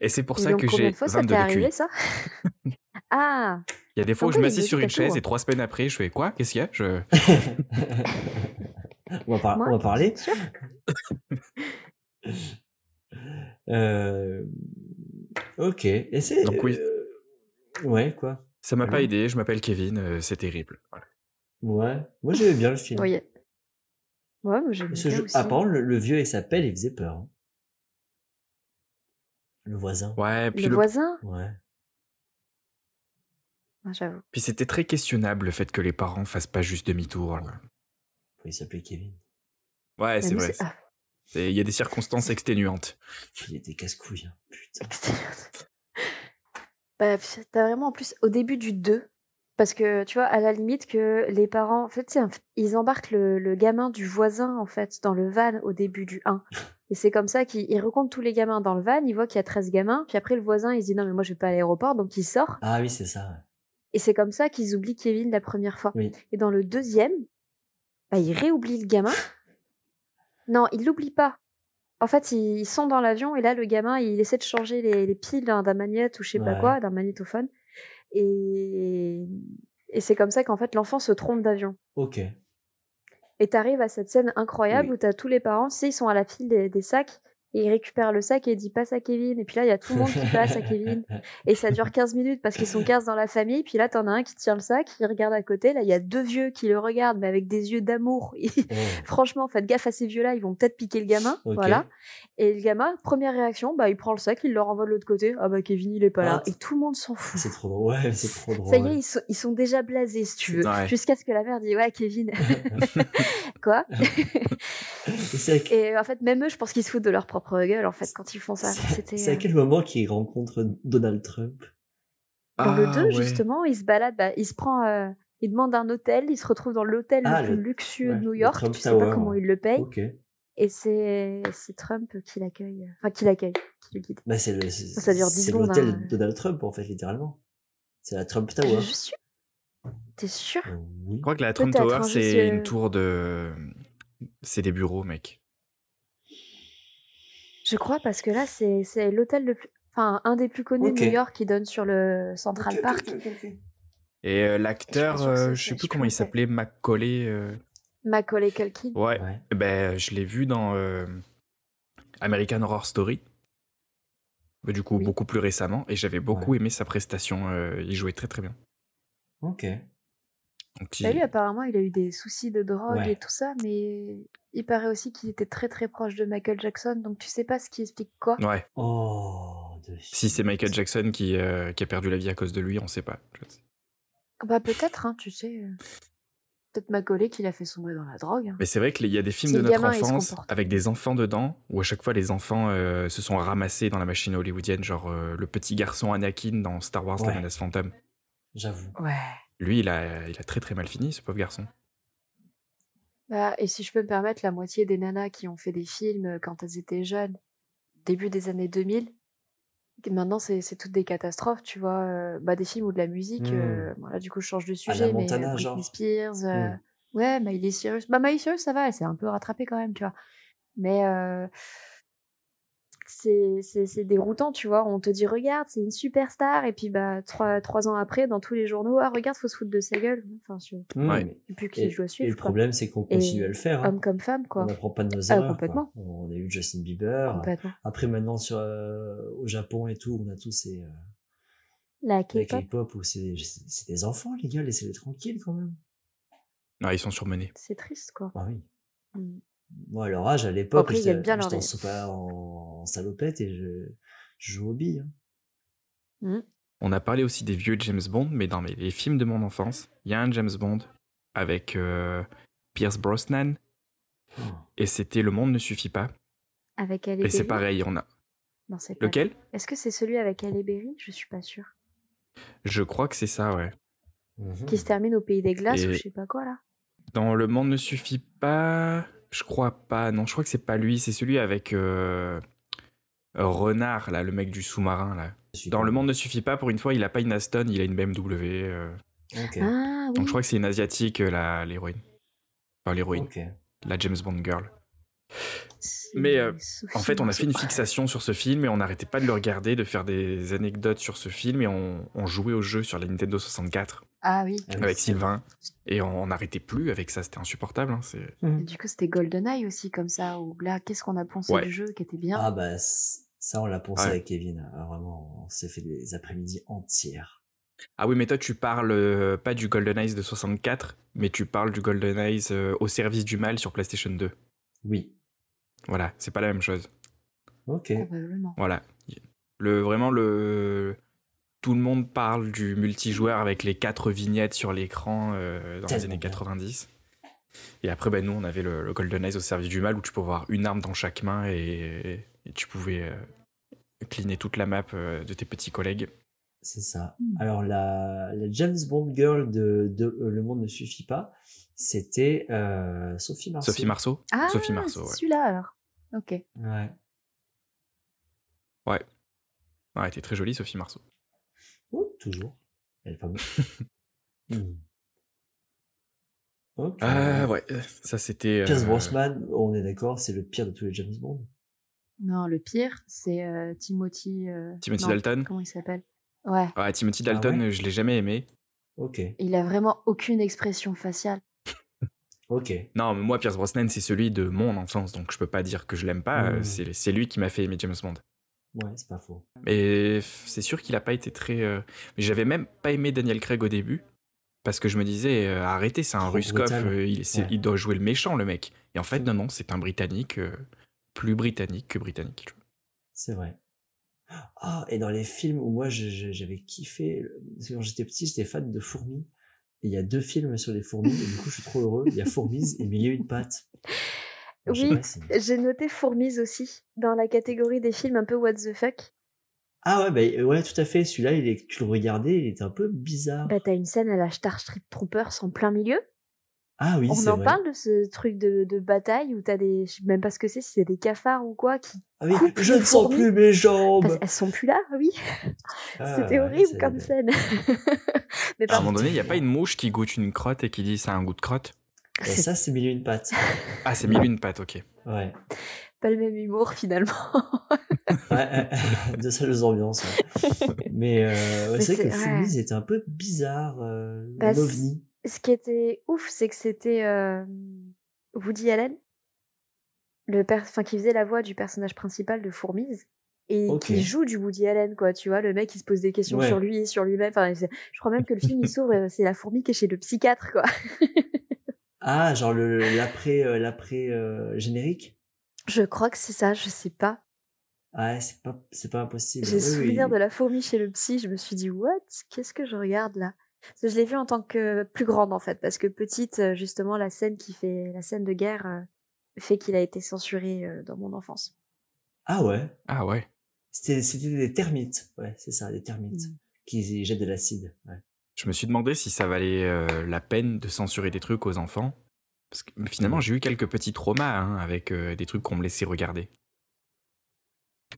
Et c'est pour Et ça donc, que combien j'ai de fois ça 22 t'est de arrivé, ça? <laughs> Ah. Il y a des fois où En je m'assis sur une chaise et trois semaines après, je fais quoi? Qu'est-ce qu'il y a? Je... <laughs> on, va par- Moi on va parler. Euh... Ok. Et c'est... Donc oui. euh, Ouais, quoi. Ça m'a pas Ouais. aidé, je m'appelle Kevin, euh, c'est terrible. Voilà. Ouais. Moi, j'aimais bien le film. Oui. Ouais, mais j'aime Ce bien jeu- aussi. Ah, par contre, le, le vieux et sa pelle, il faisait peur. hein. Le voisin. Ouais, puis, Le le- voisin? Ouais. Ah, J'avoue. puis c'était très questionnable le fait que les parents fassent pas juste demi-tour. Il s'appelait Kevin. Ouais, c'est vrai. ah, Il y a des circonstances exténuantes. Il était casse-couille. hein. Putain. bah, t'as vraiment en plus au début du 2, parce que tu vois, à la limite que les parents, en fait, ils embarquent le, le gamin du voisin en fait dans le van au début du 1. Et c'est comme ça qu'ils ils recomptent tous les gamins dans le van, ils voient qu'il y a 13 gamins, puis après le voisin il se dit non mais moi je vais pas à l'aéroport, donc il sort. Ah oui, c'est ça. Et c'est comme ça qu'ils oublient Kevin la première fois. Oui. Et dans le deuxième, bah, ils réoublient le gamin. Non, ils l'oublient pas. En fait, ils sont dans l'avion et là, le gamin, il essaie de changer les, les piles d'un magnète ou je sais pas quoi, d'un magnétophone. Et, et c'est comme ça qu'en fait, l'enfant se trompe d'avion. Ok. Et t'arrives à cette scène incroyable Oui. où t'as tous les parents, tu sais, ils sont à la file des, des sacs et ils récupèrent le sac et ils disent passe à Kevin. Et puis là, il y a tout le monde qui passe à Kevin. <laughs> Et ça dure 15 minutes parce qu'ils sont 15 dans la famille. Puis là, t'en as un qui tient le sac, il regarde à côté. Là, il y a deux vieux qui le regardent, mais avec des yeux d'amour. <laughs> Oh. Franchement, faites gaffe à ces vieux-là, ils vont peut-être piquer le gamin. Voilà. Et le gamin, première réaction, bah, il prend le sac, il le renvoie de l'autre côté. Ah bah, Kevin, il est pas là. Ah, Et tout le monde s'en fout. C'est trop drôle. Ouais, c'est trop drôle. Ça y est, ils sont, ils sont déjà blasés, si tu veux. Ouais. Jusqu'à ce que la mère dise Ouais, Kevin. <laughs> Quoi Et Et en fait, même eux, je pense qu'ils se foutent de leur propre gueule, en fait, quand ils font ça. c'est- à euh, quel moment qu'il rencontre Donald Trump? Dans le Ah, 2, ouais. justement, il se balade, bah, il se prend. euh, Il demande un hôtel, il se retrouve dans l'hôtel Ah, le plus le- luxueux ouais, de New le York. Tu sais Tower, pas comment ouais. il le paye. Et c'est c'est Trump qui l'accueille. euh, Enfin, qui l'accueille, qui le guide. Bah, c'est le, c'est, Ça dure 10 c'est secondes, l'hôtel hein. Donald Trump, en fait, littéralement. C'est la Trump Tower. je suis. T'es sûr Euh, oui. Je crois que la Trump Tower, c'est une tour de. C'est des bureaux, mec. Je crois parce que là, c'est l'hôtel le plus. Enfin, un des plus connus de New York qui donne sur le Central Park. Et euh, Je l'acteur, que euh, je sais plus je comment il s'appelait, Macaulay. euh, Macaulay Culkin. Ouais. Ouais. Eh Ben, je l'ai vu dans euh, American Horror Story. Bah, du coup, Oui. beaucoup plus récemment. Et j'avais beaucoup Ouais. aimé sa prestation. euh, il jouait très très bien. Ok. Donc, Bah, il- lui, apparemment, il a eu des soucis de drogue Ouais. et tout ça, mais il paraît aussi qu'il était très très proche de Michael Jackson, donc tu sais pas ce qui explique quoi. Ouais. Oh, de Si c'est Michael Jackson qui, euh, qui a perdu la vie à cause de lui, on sait pas. Je sais. Bah peut-être, hein, tu sais. euh, Peut-être Macaulay qui l'a fait sombrer dans la drogue. hein. Mais c'est vrai qu'il y a des films de notre gamin, enfance avec des enfants dedans, où à chaque fois les enfants euh, se sont ramassés dans la machine hollywoodienne, genre euh, le petit garçon Anakin dans Star Wars La Ouais. menace fantôme. J'avoue. Ouais. Lui, il a, il a très très mal fini, ce pauvre garçon. Bah, et si je peux me permettre, la moitié des nanas qui ont fait des films euh, quand elles étaient jeunes, début des années 2000, que maintenant c'est c'est toutes des catastrophes, tu vois. euh, bah, des films ou de la musique. Hmm. euh, bon, là, du coup, je change de sujet, mais Montana, Britney genre. Spears. euh, Hmm. Ouais, Miley Cyrus. Bah, Miley Cyrus, ça va, elle s'est un peu rattrapée quand même, tu vois. Mais euh, c'est déroutant, tu vois. On te dit, regarde, c'est une superstar. Et puis, bah, trois, trois ans après, dans tous les journaux, ah, regarde, faut se foutre de sa gueule. Enfin, je Mmh, Ouais. qui Et, je dois et suivre. le quoi. problème, c'est qu'on Et continue à le faire. hein. Homme comme femme, quoi. On n'apprend pas de nos Ah, erreurs. quoi. complètement. On a eu Justin Bieber. Après, maintenant, sur, euh, au Japon et tout, on a tous ces, euh, La la K-pop, où c'est c'est des enfants, les gars, laissez-les tranquilles quand même. Ah, ils sont surmenés. c'est triste, quoi. Ah oui. Mm. Moi, à leur âge, à l'époque, j'étais en, sopa- en, en salopette et je, je joue aux billes. hein. On a parlé aussi des vieux James Bond, mais dans mes- les films de mon enfance, il y a un James Bond avec euh, Pierce Brosnan, Oh. et c'était Le Monde ne suffit pas. Avec Halle Et c'est pareil, on a. Non, c'est pas. Lequel? Est-ce que c'est celui avec Halle Berry? Je suis pas sûre. Je crois que c'est ça, ouais. Mhm. Qui se termine au pays des glaces ou je sais pas quoi, là. Dans Le Monde ne suffit pas, je crois pas. Non, je crois que c'est pas lui, c'est celui avec euh, Renard, là, le mec du sous-marin, là. Dans. Le Monde ne suffit pas, pour une fois, il a pas une Aston, il a une BMW. euh. Ah oui. Donc je crois que c'est une asiatique, euh, la- l'héroïne. Enfin, l'héroïne, la James Bond girl. Mais, euh, En fait, on a fait une fixation sur ce film et on n'arrêtait pas de le regarder, de faire des anecdotes sur ce film et on, on jouait au jeu sur la Nintendo 64 Ah oui. Ah oui, avec Sylvain et on n'arrêtait plus avec ça, c'était insupportable. hein. Et du coup, c'était GoldenEye aussi, comme ça, où là, qu'est-ce qu'on a pensé Ouais. du jeu qui était bien Ah bah, ça, on l'a pensé Ouais. avec Kevin. Ah, vraiment, on s'est fait des après-midi entières. Ah oui, mais toi tu parles euh, pas du Golden Eyes de 64, mais tu parles du Golden Eyes euh, au service du mal sur PlayStation 2. Oui. Voilà, c'est pas la même chose. Ok. Probablement. Voilà. Le, vraiment, le... tout le monde parle du multijoueur avec les quatre vignettes sur l'écran euh, dans les années bien. 90. Et après, ben, nous, on avait le, le Golden Eyes au service du mal où tu pouvais avoir une arme dans chaque main et, et tu pouvais euh, cleaner toute la map euh, de tes petits collègues. C'est ça. Hmm. Alors, la, la James Bond girl de, de euh, Le Monde ne suffit pas, c'était euh, Sophie Marceau. Sophie Marceau Ah, Sophie Marceau, c'est ouais. celui-là alors. Ok. Ouais. Ouais, elle était très jolie, Sophie Marceau. Oh, toujours. Elle est pas bonne. <laughs> Hmm. Ok. Ah ouais, ça c'était. Pierce euh, Brosnan, on est d'accord, c'est le pire de tous les James Bond. Non, le pire, c'est euh, Timothy. euh, Timothy non, Dalton Comment il s'appelle? Ouais. Ouais, Timothy Dalton, Ah ouais? je l'ai jamais aimé. Ok, Il a vraiment aucune expression faciale. Ok. Non, mais moi, Pierce Brosnan, c'est celui de mon enfance, donc je peux pas dire que je l'aime pas. Mm. C'est lui qui m'a fait aimer James Bond. Ouais, c'est pas faux. Mais c'est sûr qu'il a pas été très. euh, Mais j'avais même pas aimé Daniel Craig au début. Parce que je me disais, euh, arrêtez, c'est un Ruskov, euh, il, c'est- Ouais. il doit jouer le méchant, le mec. Et en fait, non, non, c'est un Britannique, plus britannique que britannique. C'est vrai. Ah, et dans les films où moi j'avais kiffé, quand j'étais petit, j'étais fan de fourmis. Et il y a deux films sur les fourmis, et du coup je suis trop heureux. Il y a Fourmise et Mille et une pattes. Alors, Oui. si- J'ai noté Fourmise aussi, dans la catégorie des films un peu what the fuck. Ah ouais, bah, ouais, tout à fait. Celui-là, il est, tu le regardais, il était un peu bizarre. Bah, t'as une scène à la Starship Troopers en plein milieu. Ah oui, On en vrai. parle de ce truc de, de bataille où t'as des. Je sais même pas ce que c'est, si c'est des cafards ou quoi, qui. Ah oui, je ne sens plus mes jambes. Parce- elles sont plus là, oui. Ah, C'était horrible c'est- comme scène. <laughs> Mais À un moment donné, il n'y a pas une mouche qui goûte une crotte et qui dit ça a un goût de crotte? Bah, ça, c'est Mille et une pattes. <laughs> Ah, c'est mille et une pattes, ok. Ouais. pas le même humour finalement. <laughs> Ouais, de seules ambiances. ouais. Mais, euh, ouais, Mais c'est vrai que. Fourmise était un peu bizarre, euh, Bah, un c'est- ovni. Ce qui était ouf, c'est que c'était euh, Woody Allen, le enfin, qui faisait la voix du personnage principal de Fourmise. Et qui joue du Woody Allen, quoi, tu vois, le mec il se pose des questions Ouais. sur lui, sur lui-même. Enfin, je crois même que le film il <laughs> s'ouvre, c'est la fourmi qui est chez le psychiatre, quoi. Ah, genre le l'après euh, l'après euh, générique? Je crois que c'est ça, je sais pas. Ouais, c'est pas c'est pas impossible. J'ai Oui, souvenir oui. de la fourmi chez le psy, je me suis dit, what? Qu'est-ce que je regarde là? Parce que je l'ai vu en tant que plus grande en fait, parce que petite, euh, justement, la scène qui fait la scène de guerre euh, fait qu'il a été censuré euh, dans mon enfance. Ah ouais? Ah ouais. C'était c'était des termites. Ouais, c'est ça, des termites Mm. qui jettent de l'acide. Ouais. Je me suis demandé si ça valait euh, la peine de censurer des trucs aux enfants. Parce que finalement, j'ai eu quelques petits traumas hein, avec euh, des trucs qu'on me laissait regarder.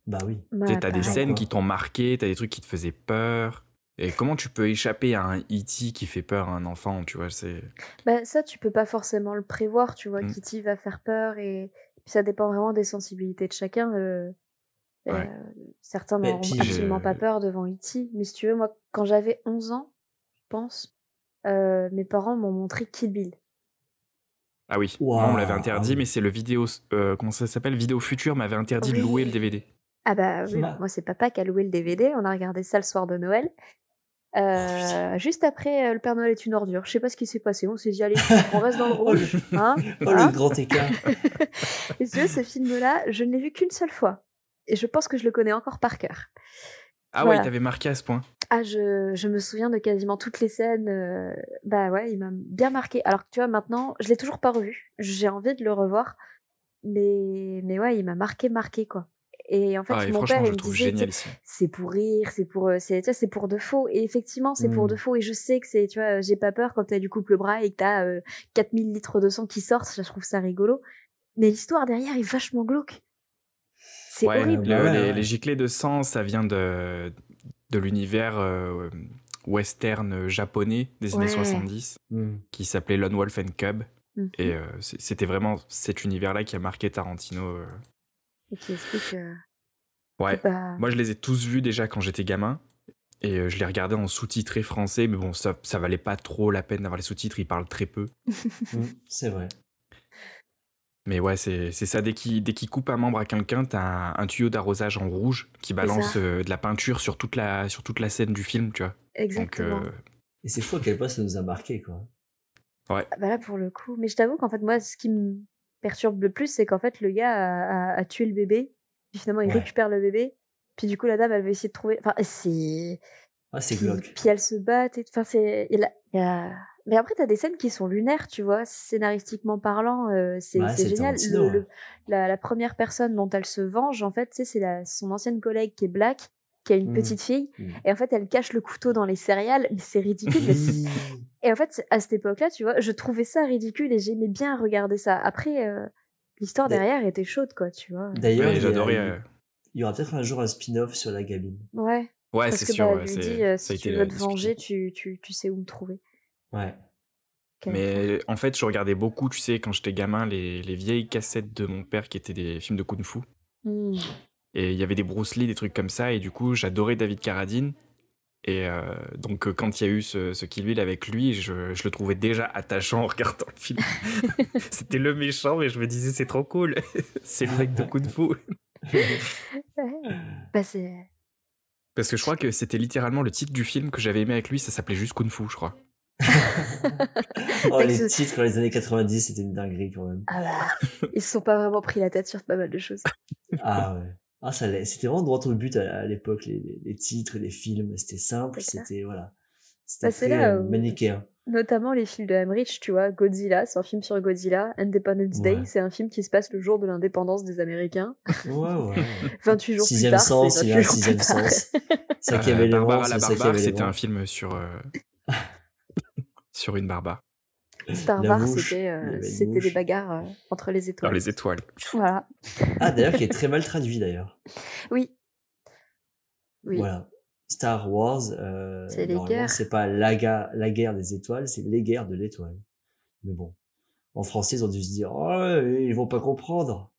Bah oui. Sais, t'as des scènes quoi. qui t'ont marqué, t'as des trucs qui te faisaient peur. Et comment tu peux échapper à un E.T. qui fait peur à un enfant, tu vois, c'est... Bah, ça, tu peux pas forcément le prévoir, tu vois, Mm. Kitty va faire peur et puis ça dépend vraiment des sensibilités de chacun. euh, Ouais. euh, certains n'auront absolument je- pas peur devant E.T. Mais si tu veux, moi, quand j'avais 11 ans, je pense, euh, mes parents m'ont montré Kill Bill. Ah oui, moi, on l'avait interdit, ah mais c'est le vidéo... euh, comment ça s'appelle Vidéo Future m'avait interdit de louer le DVD. Ah bah oui, moi c'est papa qui a loué le DVD, on a regardé ça le soir de Noël. Euh, juste après, euh, le Père Noël est une ordure. Je sais pas ce qui s'est passé. On s'est dit allez, <laughs> on reste dans le Oh, rouge, hein, <laughs> Oh, le grand écart. <laughs> Et veux, ce film-là, je ne l'ai vu qu'une seule fois. Et je pense que je le connais encore par cœur. Ah Voilà. ouais, il t'avait marqué à ce point. Ah, je, je me souviens de quasiment toutes les scènes. euh, bah ouais, il m'a bien marqué. Alors que tu vois, maintenant, je l'ai toujours pas revu. J'ai envie de le revoir. Mais, mais ouais, il m'a marqué, marqué, quoi. Et en fait, Ah, et mon père, il me disait, c'est pour rire, c'est pour, euh, c'est, tu vois, c'est pour de faux. Et effectivement, c'est pour de faux. Et je sais que c'est, tu vois, j'ai pas peur quand t'as du couple bras et que t'as euh, 4000 litres de sang qui sortent. Je trouve ça rigolo. Mais l'histoire derrière est vachement glauque. C'est Ouais, horrible. le- ouais, les, les giclées de sang, ça vient de, de l'univers euh, western japonais des années Ouais. 70 Mm. qui s'appelait Lone Wolf and Cub. Mhm. Et euh, c'était vraiment cet univers-là qui a marqué Tarantino. Et qui explique. euh, Ouais. que, bah, Moi, je les ai tous vus déjà quand j'étais gamin. Et euh, je les regardais en sous-titré français, mais bon, ça, ça valait pas trop la peine d'avoir les sous-titres, ils parlent très peu. <laughs> C'est vrai. Mais ouais, c'est c'est ça, dès qu'il dès qu'il coupe un membre à quelqu'un, t'as un, un tuyau d'arrosage en rouge qui balance euh, de la peinture sur toute la, sur toute la scène du film, tu vois. Donc, exactement. euh, Et c'est fou à quel point ça nous a marqué, quoi. Ah bah là, pour le coup. Mais je t'avoue qu'en fait, moi, ce qui me perturbe le plus, c'est qu'en fait, le gars a, a- a tué le bébé. Puis finalement, il Ouais. récupère le bébé. Puis du coup, la dame, elle va essayer de trouver. Enfin, c'est. Ah, c'est Puis, glauque. puis elle se bat. Et... Enfin, c'est. il y a- Mais après, t'as des scènes qui sont lunaires, tu vois. Scénaristiquement parlant, euh, c'est Ouais, génial. Le- le- la, la première personne dont elle se venge, en fait, c'est son ancienne collègue qui est black, qui a une Mm. petite fille. Mm. Et en fait, elle cache le couteau dans les céréales. Mais c'est ridicule. Et en fait, à cette époque-là, tu vois, je trouvais ça ridicule et j'aimais bien regarder ça. Après, euh, l'histoire derrière était chaude, quoi, tu vois. D'ailleurs, j'adorais. il- euh, il y aura peut-être un jour un spin-off sur la gamine. Ouais. Ouais, c'est sûr. bah, ouais, lui dit, euh, si tu veux te venger, tu, tu, tu sais où me trouver. Ouais. Quel Mais en fait, je regardais beaucoup, tu sais, quand j'étais gamin, les, les vieilles cassettes de mon père qui étaient des films de kung-fu. Hmm. Et il y avait des Bruce Lee, des trucs comme ça. Et du coup, j'adorais David Carradine. Et euh, donc, euh, quand il y a eu ce, ce Kill Bill avec lui, je, je le trouvais déjà attachant en regardant le film. <laughs> C'était le méchant, mais je me disais, c'est trop cool. <laughs> c'est le mec de Kung Fu. Bah, c'est. Parce que je crois que c'était littéralement le titre du film que j'avais aimé avec lui. Ça s'appelait juste Kung Fu, je crois. Oh, les titres dans les années 90, c'était une dinguerie quand même. Ah bah, ils se sont pas vraiment pris la tête sur pas mal de choses. Ah ouais. Ah, ça. C'était vraiment droit au but à, à l'époque, les, les, les titres, les films. C'était simple, c'était, voilà. C'était Bah, très euh, où- manichéen. Notamment les films de Emmerich, tu vois, Godzilla, c'est un film sur Godzilla. Independence Day, c'est un film qui se passe le jour de l'indépendance des Américains. Ouais, ouais. 28 <laughs> jours Sixième plus tard, sens, c'est il y 28 a un sixième <laughs> sens. Cinquième Euh, élément, Barbara c'est la barbare, c'était un film sur, euh, <laughs> sur une barbare. Star Wars, c'était euh, des bagarres euh, entre les Dans étoiles. les étoiles. Voilà. Ah, d'ailleurs, qui est très mal traduit, d'ailleurs. Oui. Oui. Voilà. Star Wars, euh, C'est pas la, ga- la guerre des étoiles, c'est les guerres de l'étoile. Mais bon. En français, ils ont dû se dire, oh, ils vont pas comprendre.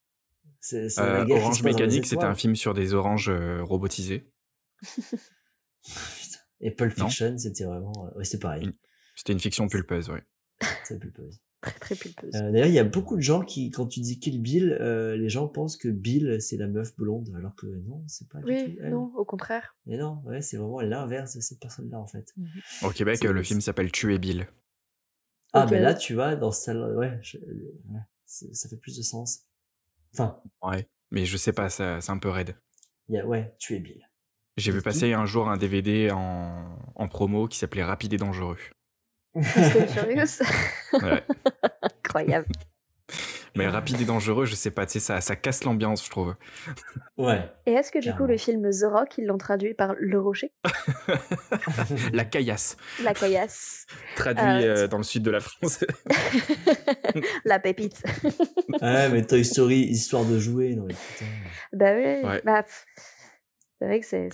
C'est c'est la Euh, guerre Orange dans Mécanique, c'était un film sur des oranges euh, robotisés. Putain. <laughs> Et Pulp. Fiction, c'était vraiment, euh, ouais, c'est pareil. Une- C'était une fiction pulpeuse, ouais. C'est pulpeuse. Très très pulpeuse. Euh, D'ailleurs, il y a beaucoup de gens qui, quand tu dis Kill Bill, euh, les gens pensent que Bill, c'est la meuf blonde, alors que non, c'est pas du oui, tout elle. non, au contraire. Mais non, ouais, c'est vraiment l'inverse de cette personne-là, en fait. Au Québec, euh, le film s'appelle Tuer Bill. Ah, ben là, tu vois, dans celle ouais, je- ouais, ça fait plus de sens. Enfin, Ouais. Mais je sais pas, ça- c'est un peu raide. il y a, ouais, tu es Bill. J'ai vu passer un jour un DVD en, en promo qui s'appelait Rapide et Dangereux. Fast and <laughs> Furious. Ouais. Incroyable. Mais Rapide et Dangereux, je sais pas, tu sais, ça, ça casse l'ambiance, je trouve. Ouais. Et est-ce que du coup le film The Rock, ils l'ont traduit par Le Rocher? <laughs> La caillasse, La caillasse. traduit Euh, euh, dans le sud de la France. <laughs> La pépite. ouais, mais Toy Story, histoire de jouer, non mais putain. bah oui. Ouais. Bah, c'est vrai que c'est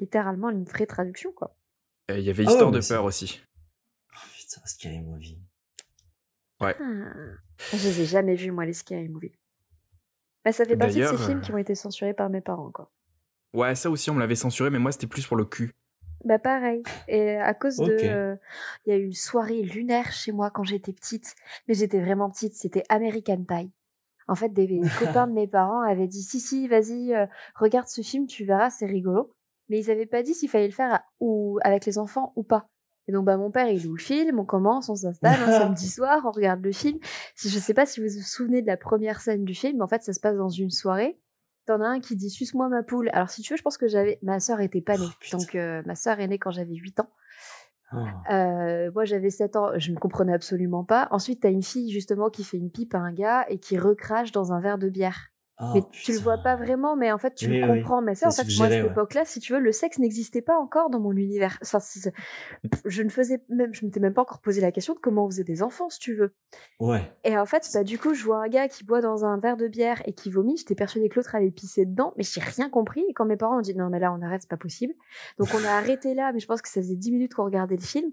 littéralement une vraie traduction, quoi. Il y avait Ah Histoire de peur aussi. Putain, Scary Movie. Ah. Je les ai jamais vus, moi, les Scary Movies. Bah, ça fait partie de ces films euh, qui ont été censurés par mes parents, quoi. Ouais, ça aussi, on me l'avait censuré, mais moi, c'était plus pour le cul. Bah pareil. Et à cause de, euh, il y a eu une soirée lunaire chez moi quand j'étais petite, mais j'étais vraiment petite. C'était American Pie. En fait, des <laughs> copains de mes parents avaient dit si si, vas-y, euh, regarde ce film, tu verras, c'est rigolo. Mais ils avaient pas dit s'il fallait le faire à- ou avec les enfants ou pas. Et donc bah mon père il le film, on commence, on s'installe un <laughs> samedi soir, on regarde le film. Si je sais pas si vous vous souvenez de la première scène du film, mais en fait ça se passe dans une soirée. T'en as un qui dit suce-moi ma poule. Alors si tu veux, je pense que j'avais ma sœur était pas née, Oh, donc euh, ma sœur est née quand j'avais 8 ans. Oh. Euh, moi, j'avais 7 ans, je ne comprenais absolument pas. Ensuite, t'as une fille, justement, qui fait une pipe à un gars et qui recrache dans un verre de bière. Oh, mais tu le vois pas vraiment, mais en fait, tu Oui, le oui, comprends. Mais ça, en fait, moi, à cette ouais. époque-là, si tu veux, le sexe n'existait pas encore dans mon univers. Enfin, je ne faisais même, je m'étais même pas encore posé la question de comment on faisait des enfants, si tu veux. Ouais. Et en fait, bah, du coup, je vois un gars qui boit dans un verre de bière et qui vomit. J'étais persuadée que l'autre allait pisser dedans, mais j'ai rien compris. Et quand mes parents ont dit non, mais là, on arrête, c'est pas possible. Donc, on a arrêté là, mais je pense que ça faisait 10 minutes qu'on regardait le film.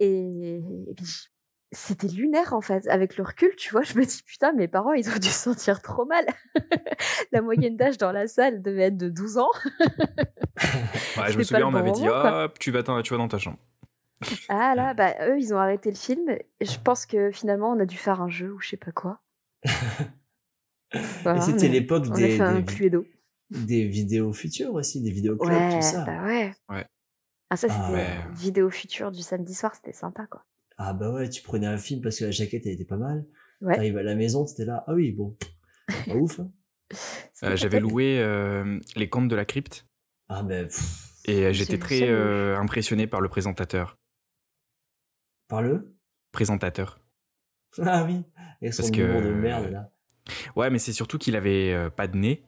Et, et puis, c'était lunaire, en fait. Avec le recul, tu vois, je me dis putain, mes parents, ils ont dû se sentir trop mal. <laughs> la moyenne d'âge dans la salle devait être de 12 ans. <laughs> Ouais, je me souviens, on bon m'avait dit, hop, tu vas, dans- tu vas dans ta chambre. Ah là, <laughs> bah, eux, ils ont arrêté le film. Et je pense que finalement, on a dû faire un jeu ou je sais pas quoi. Voilà, c'était l'époque On a des, des, des vidéos futures aussi, des vidéos clubs, Ouais, tout ça. bah ouais. Ouais. Ah ça Ah c'était ouais. euh, vidéo future du samedi soir, c'était sympa quoi. Ah bah ouais, tu prenais un film parce que la jaquette elle était pas mal. Ouais. T'arrives à la maison, t'étais là, ah oui, bon, pas ouf. hein. <laughs> Euh, J'avais loué euh, Les Contes de la Crypte Ah ben, pff, et euh, j'étais très euh, impressionné par le présentateur. par le? Présentateur. <laughs> Ah oui, avec son Parce que- de merde là. Ouais, mais c'est surtout qu'il avait euh, pas de nez.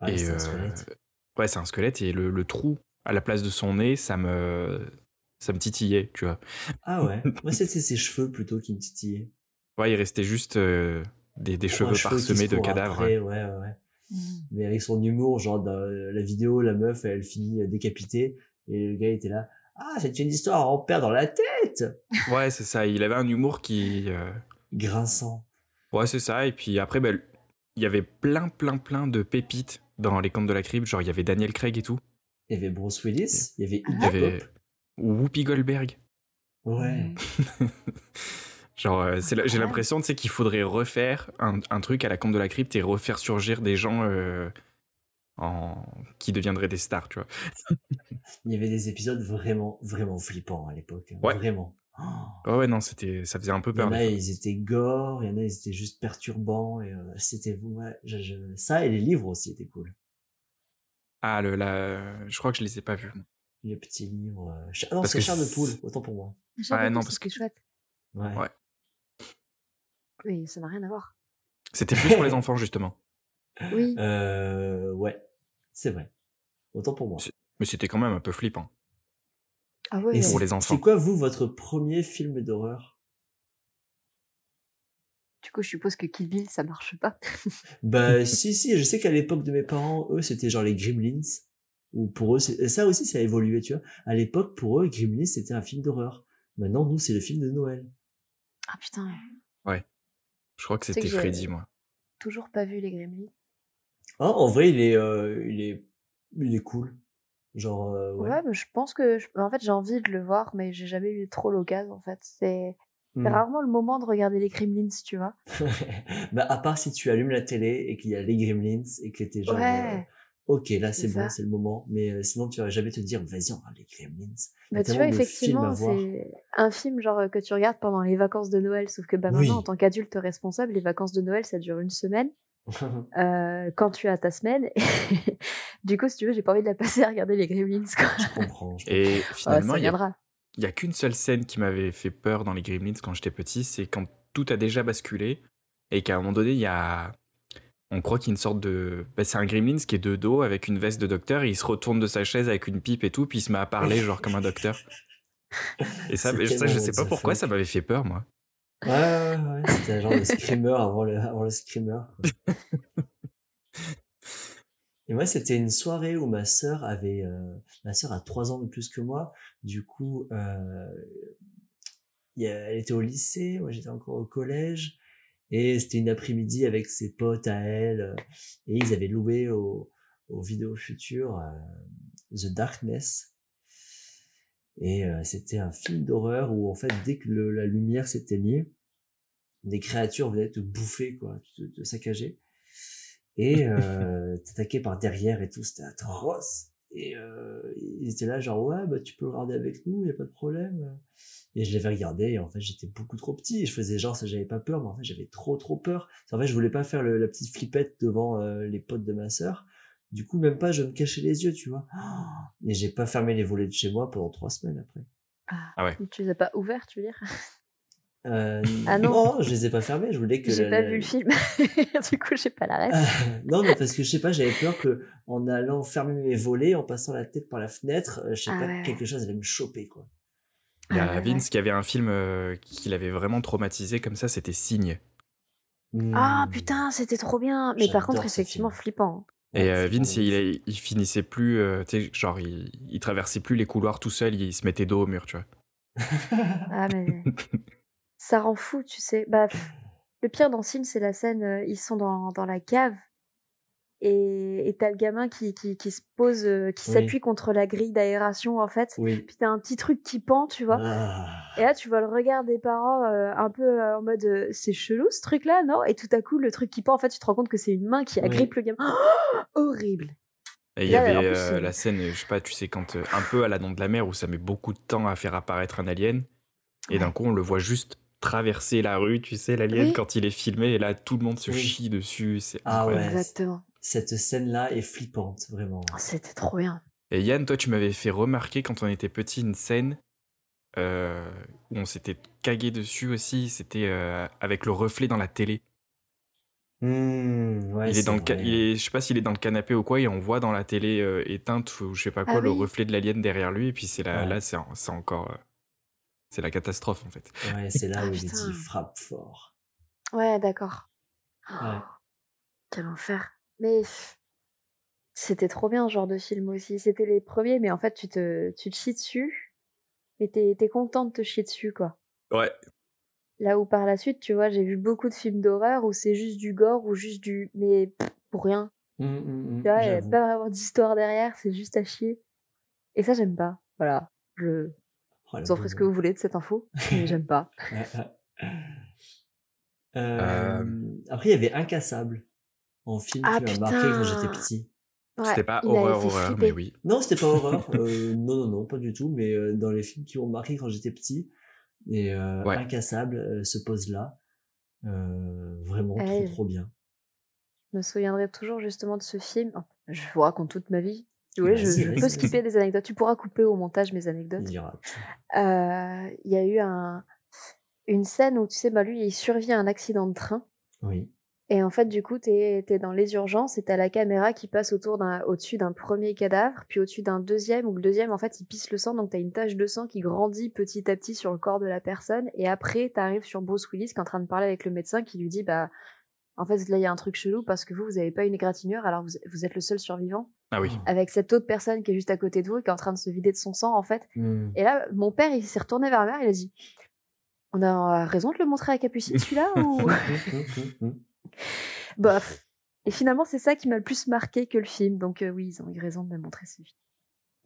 Ah, et, c'est un squelette. ouais, c'est un squelette et le, le trou à la place de son nez, ça me, ça me titillait, tu vois. Ah ouais, moi c'était ses cheveux plutôt qui me titillaient. Ouais, il restait juste euh, des, cheveux parsemés de cadavres. après, ouais, ouais, ouais. Mais avec son humour, genre dans la vidéo, la meuf, elle finit décapitée et le gars était là. Ah, c'est une histoire à en perdre la tête. Ouais, c'est ça. Il avait un humour qui. euh, Grinçant. Ouais, c'est ça. Et puis après, ben, il y avait plein, plein, plein de pépites dans les contes de la crypte. Genre, il y avait Daniel Craig et tout. Il y avait Bruce Willis, il y avait Il y Iggy avait Pop. Whoopi Goldberg. Ouais. <laughs> Genre, euh, c'est j'ai l'impression tu sais, qu'il faudrait refaire un, un truc à la conte de la crypte et refaire surgir des gens euh, en... qui deviendraient des stars, tu vois. <laughs> Il y avait des épisodes vraiment, vraiment flippants à l'époque. Ouais. Vraiment. Oh. Ouais, ouais, non, c'était, ça faisait un peu Il y peur. en a, ils étaient gore, il y en a, ils étaient juste perturbants. Et euh, c'était ouais, je- je- ça et les livres aussi étaient cool. Ah, le, la... je crois que je les ai pas vus. Les petits livres. euh, Cha- Non, Parce c'est Charles de c'est- Poule, autant pour moi. J'avais non, vu, parce c'était que- chouette. Ouais. Ouais. Oui, ça n'a rien à voir. C'était plus pour les <laughs> enfants, justement. Oui. Euh, ouais, c'est vrai. Autant pour moi. C'est- Mais c'était quand même un peu flippant. Ah ouais. Et pour c'est- les enfants. C'est quoi, vous, votre premier film d'horreur? Du coup, je suppose que Kill Bill, ça marche pas. Bah, <laughs> si, si, je sais qu'à l'époque de mes parents, eux, c'était genre les Gremlins. Ou pour eux, c'est- ça aussi, ça a évolué, tu vois. À l'époque, pour eux, Gremlins, c'était un film d'horreur. Maintenant, nous, c'est le film de Noël. Ah putain, Je crois que c'était Freddy, moi. toujours pas vu les Gremlins. Ah, en vrai, il est, euh, il est, il est cool. Genre, euh, ouais. Ouais, mais je pense que. je- En fait, j'ai envie de le voir, mais j'ai jamais eu trop l'occasion, en fait. C'est c'est Hmm. rarement le moment de regarder les Gremlins, tu vois. <laughs> bah, à part si tu allumes la télé et qu'il y a les Gremlins et que t'es genre, Ouais. euh, ok, là, c'est bon, c'est le moment. Mais euh, sinon, tu vas jamais te dire, vas-y, on regarde les Gremlins. Bah, tu vois, effectivement, c'est un film genre euh, que tu regardes pendant les vacances de Noël, sauf que bah, Oui. maintenant, en tant qu'adulte responsable, les vacances de Noël, ça dure une semaine. <laughs> euh, quand tu as ta semaine. <laughs> du coup, si tu veux, j'ai pas envie de la passer à regarder les Gremlins. Quoi. je comprends. je comprends. Et Ouais, finalement, ça il y a viendra. Il y a qu'une seule scène qui m'avait fait peur dans les Gremlins quand j'étais petit, c'est quand tout a déjà basculé et qu'à un moment donné, il y a. On croit qu'il y a une sorte de. bah, c'est un Gremlins qui est de dos avec une veste de docteur et il se retourne de sa chaise avec une pipe et tout, puis il se met à parler <laughs> genre comme un docteur. Et ça, ça, je sais pas pourquoi ça m'avait fait peur, moi. Ouais, ouais, ouais. C'était un genre de screamer avant le, avant le screamer. Et moi, c'était une soirée où ma sœur avait, euh, ma sœur a trois ans de plus que moi. Du coup, euh, elle était au lycée, moi j'étais encore au collège. Et c'était une après-midi avec ses potes à elle. euh, Et ils avaient loué au, au Vidéo Futur euh, The Darkness. Et euh, c'était un film d'horreur où en fait dès que le- la lumière s'éteignait, des créatures venaient te bouffer quoi, te, te saccager et euh, <laughs> t'attaquer par derrière et tout, c'était atroce. Et euh, ils étaient là genre ouais bah tu peux le regarder avec nous, y a pas de problème. Et je l'avais regardé et en fait j'étais beaucoup trop petit. Et je faisais genre ça j'avais pas peur, mais en fait j'avais trop trop peur. En fait je voulais pas faire le- la petite flippette devant euh, les potes de ma sœur. Du coup même pas je me cachais les yeux tu vois. Et j'ai pas fermé les volets de chez moi pendant trois semaines après. Ah ouais. Tu les as pas ouverts, tu veux dire? Euh, Ah non. non, je les ai pas fermés. Je voulais que J'ai la- pas la- vu le film. <laughs> du coup, j'ai pas la ref. Ah, <laughs> non, mais parce que je sais pas, j'avais peur que en allant fermer mes volets, en passant la tête par la fenêtre, euh, je sais Ah pas, ouais. quelque chose allait me choper quoi. Il y a Ah ouais, Vince qui avait un film euh, qui l'avait vraiment traumatisé comme ça, c'était Signe. Ah Hmm. putain, c'était trop bien. Mais par contre, effectivement, flippant. Et Ouais, euh, Vince, il, il, il finissait plus, euh, tu sais, genre, il, il traversait plus les couloirs tout seul, il se mettait dos au mur, tu vois. Ah, mais <laughs> ça rend fou, tu sais. Bah, pff, le pire dans Signe, c'est la scène, euh, ils sont dans, dans la cave et t'as le gamin qui, qui, qui se pose, euh, qui Oui. s'appuie contre la grille d'aération, en fait. Oui. Puis t'as un petit truc qui pend, tu vois. Ah. Et là, tu vois le regard des parents euh, un peu euh, en mode c'est chelou ce truc-là, non? Et tout à coup, le truc qui pend, en fait, tu te rends compte que c'est une main qui Oui. agrippe le gamin. Oh, <gasps> horrible. Et il y avait euh, la scène, je sais pas, tu sais, quand euh, un peu à la dent de la mer où ça met beaucoup de temps à faire apparaître un alien, et d'un coup on le voit juste traverser la rue, tu sais, l'alien Oui. quand il est filmé, et là tout le monde se Oui. chie dessus, c'est Ah incroyable. Ouais, Exactement. Cette scène-là est flippante, vraiment. Oh, C'était trop bien. Et Yann, toi tu m'avais fait remarquer quand on était petit une scène euh, où on s'était cagué dessus aussi, c'était euh, avec le reflet dans la télé. Hmm, ouais, il est dans le ca- vrai. il est, je sais pas s'il est dans le canapé ou quoi, et on voit dans la télé euh, éteinte ou je sais pas quoi Ah le oui. reflet de l'alien derrière lui, et puis c'est là, Ouais. là c'est en- c'est encore, euh, c'est la catastrophe en fait. Ouais, c'est là Ah, où il dit frappe fort. Ouais, d'accord. Ouais. Quel enfer. Mais c'était trop bien ce genre de film aussi. C'était les premiers, mais en fait, tu te, tu te chies dessus, mais t'es, t'es content de te chier dessus, quoi. Ouais. Là où par la suite, tu vois, j'ai vu beaucoup de films d'horreur où c'est juste du gore ou juste du. Mais pff, pour rien. Hum, hum, hum, Tu vois, il n'y a pas vraiment d'histoire derrière, c'est juste à chier. Et ça, j'aime pas. Voilà. Je... Oh, Vous en ferez ce que vous voulez de cette info, mais j'aime pas. <laughs> Euh, Après, il y avait Incassable en film Ah, qui m'a marqué quand j'étais petit. C'était pas horreur, horreur, mais oui. Non, c'était pas horreur. <laughs> euh, non, non, non, pas du tout. Mais euh, dans les films qui m'ont marqué quand j'étais petit, et euh, Ouais. Incassable euh, se pose là. Euh, vraiment trop, trop bien. Je me souviendrai toujours justement de ce film. Oh, je vous raconte toute ma vie. Vous voulez, je, Vas-y, je peux skipper des anecdotes. Tu pourras couper au montage mes anecdotes. Il y aura. Euh, Il y a eu un, une scène où, tu sais, bah, lui, il survit à un accident de train. Oui. Et en fait, du coup, t'es es dans les urgences et t'as la caméra qui passe autour d'un, au-dessus d'un premier cadavre, puis au-dessus d'un deuxième, où le deuxième, en fait, il pisse le sang, donc t'as une tache de sang qui grandit petit à petit sur le corps de la personne. Et après, t'arrives sur Bruce Willis qui est en train de parler avec le médecin qui lui dit, bah, en fait, là, il y a un truc chelou parce que vous, vous avez pas une égratignure, alors vous, vous êtes le seul survivant. Ah oui. Avec cette autre personne qui est juste à côté de vous et qui est en train de se vider de son sang, en fait. Hmm. Et là, mon père, il s'est retourné vers ma mère, il a dit, on a raison de le montrer à Capucine, celui-là, ou... <laughs> <laughs> Bof. Et finalement, c'est ça qui m'a le plus marqué que le film. Donc euh, oui, ils ont eu raison de me montrer ce film.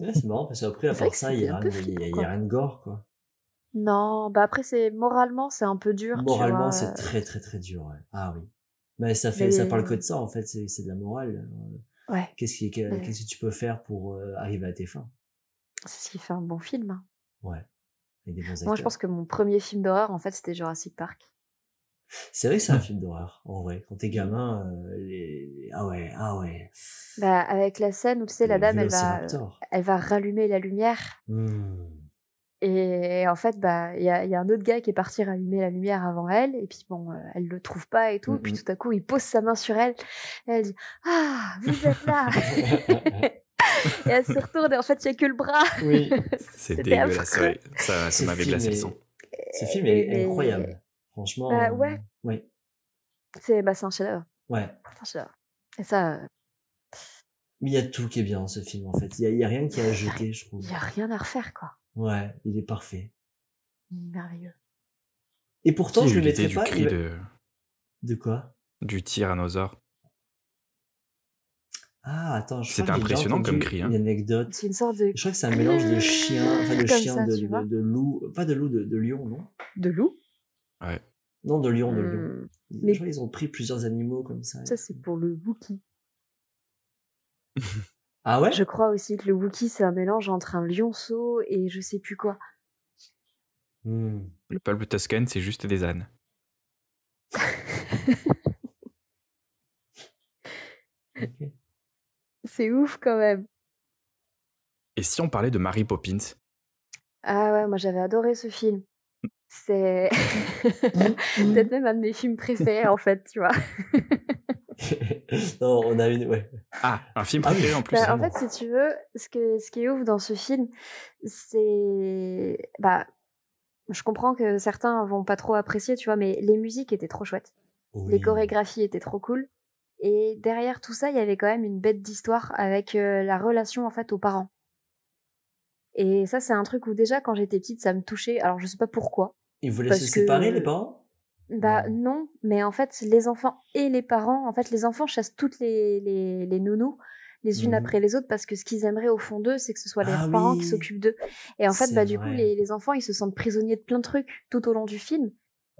Ouais, c'est marrant parce qu'après, à part ça, il y c'était a rien de- gore, quoi. Non, bah après, c'est moralement, c'est un peu dur. Moralement, c'est très, très, très dur, ouais. Ah oui. Mais ça fait, ça parle que de ça, en fait. C'est, de la morale. Euh, Ouais, Qu'est-ce qui, Ouais. qu'est-ce que tu peux faire pour euh, arriver à tes fins? c'est ce qui fait un bon film. hein. Ouais. Des bons. Moi, je pense que mon premier film d'horreur, en fait, c'était Jurassic Park. C'est vrai que c'est un <laughs> film d'horreur, en vrai. Quand t'es gamin, euh, les... ah ouais, ah ouais. Bah, avec la scène où, tu sais, la dame, elle va, elle va rallumer la lumière. Hmm. Et en fait, bah, il y a, y a un autre gars qui est parti rallumer la lumière avant elle. Et puis, bon, euh, elle le trouve pas et tout. Mhm. Puis tout à coup, il pose sa main sur elle. Et elle dit Ah, vous êtes là <laughs> Et elle se retourne et en fait, il y a que le bras. oui. <laughs> C'est C'était dégueulasse, ouais. Ça, ça m'avait film glacé le sang. Ce film est Et- incroyable. Franchement. Bah, euh, ouais. Oui. C'est bah, c'est un chef-d'œuvre. Ouais. C'est un chef-d'œuvre. Et ça, euh, Mais il y a tout qui est bien dans ce film, en fait. Il y a, a rien qui est à jeter, je trouve. il y a rien à refaire, quoi. Ouais, il est parfait. Merveilleux. Et pourtant, Qui je le mettrais du pas. cri il- de, De quoi? du tyrannosaure Ah, attends, je déjà impressionnant comme cri, hein. Une anecdote. C'est une sorte de, Je crois que c'est un mélange de chien, enfin de chien, ça, de, de, de loup, pas de loup, de, de lion, non? De loup? Non, de lion, de lion. Hmm, Je mais- crois qu'ils ont pris plusieurs animaux comme ça. Ça, c'est pour le Wookie. <laughs> Ah ouais? Je crois aussi que le Wookie, c'est un mélange entre un lionceau et je sais plus quoi. Hmm. Le peuple toscan, c'est juste des ânes. C'est ouf quand même. Et si on parlait de Mary Poppins? Ah ouais, moi j'avais adoré ce film. C'est <laughs> <laughs> peut-être même un de mes films préférés en fait, tu vois. <laughs> <laughs> non, on a une, ouais. Ah, un film Ah oui. préféré en plus. Bah, en fait, si tu veux, ce, que, ce qui est ouf dans ce film, c'est. Bah, je comprends que certains vont pas trop apprécier, tu vois, mais les musiques étaient trop chouettes. Les chorégraphies étaient trop cool. Et derrière tout ça, il y avait quand même une bête d'histoire avec euh, la relation en fait aux parents. Et ça, c'est un truc où déjà quand j'étais petite, ça me touchait. Alors je sais pas pourquoi. Ils voulaient se que- séparer, les parents? Bah non, mais en fait, les enfants et les parents, en fait, les enfants chassent toutes les, les, les nounous les unes Mhm. après les autres parce que ce qu'ils aimeraient au fond d'eux, c'est que ce soit les Ah parents qui s'occupent d'eux. Et en fait, bah du coup, les, les enfants, ils se sentent prisonniers de plein de trucs tout au long du film.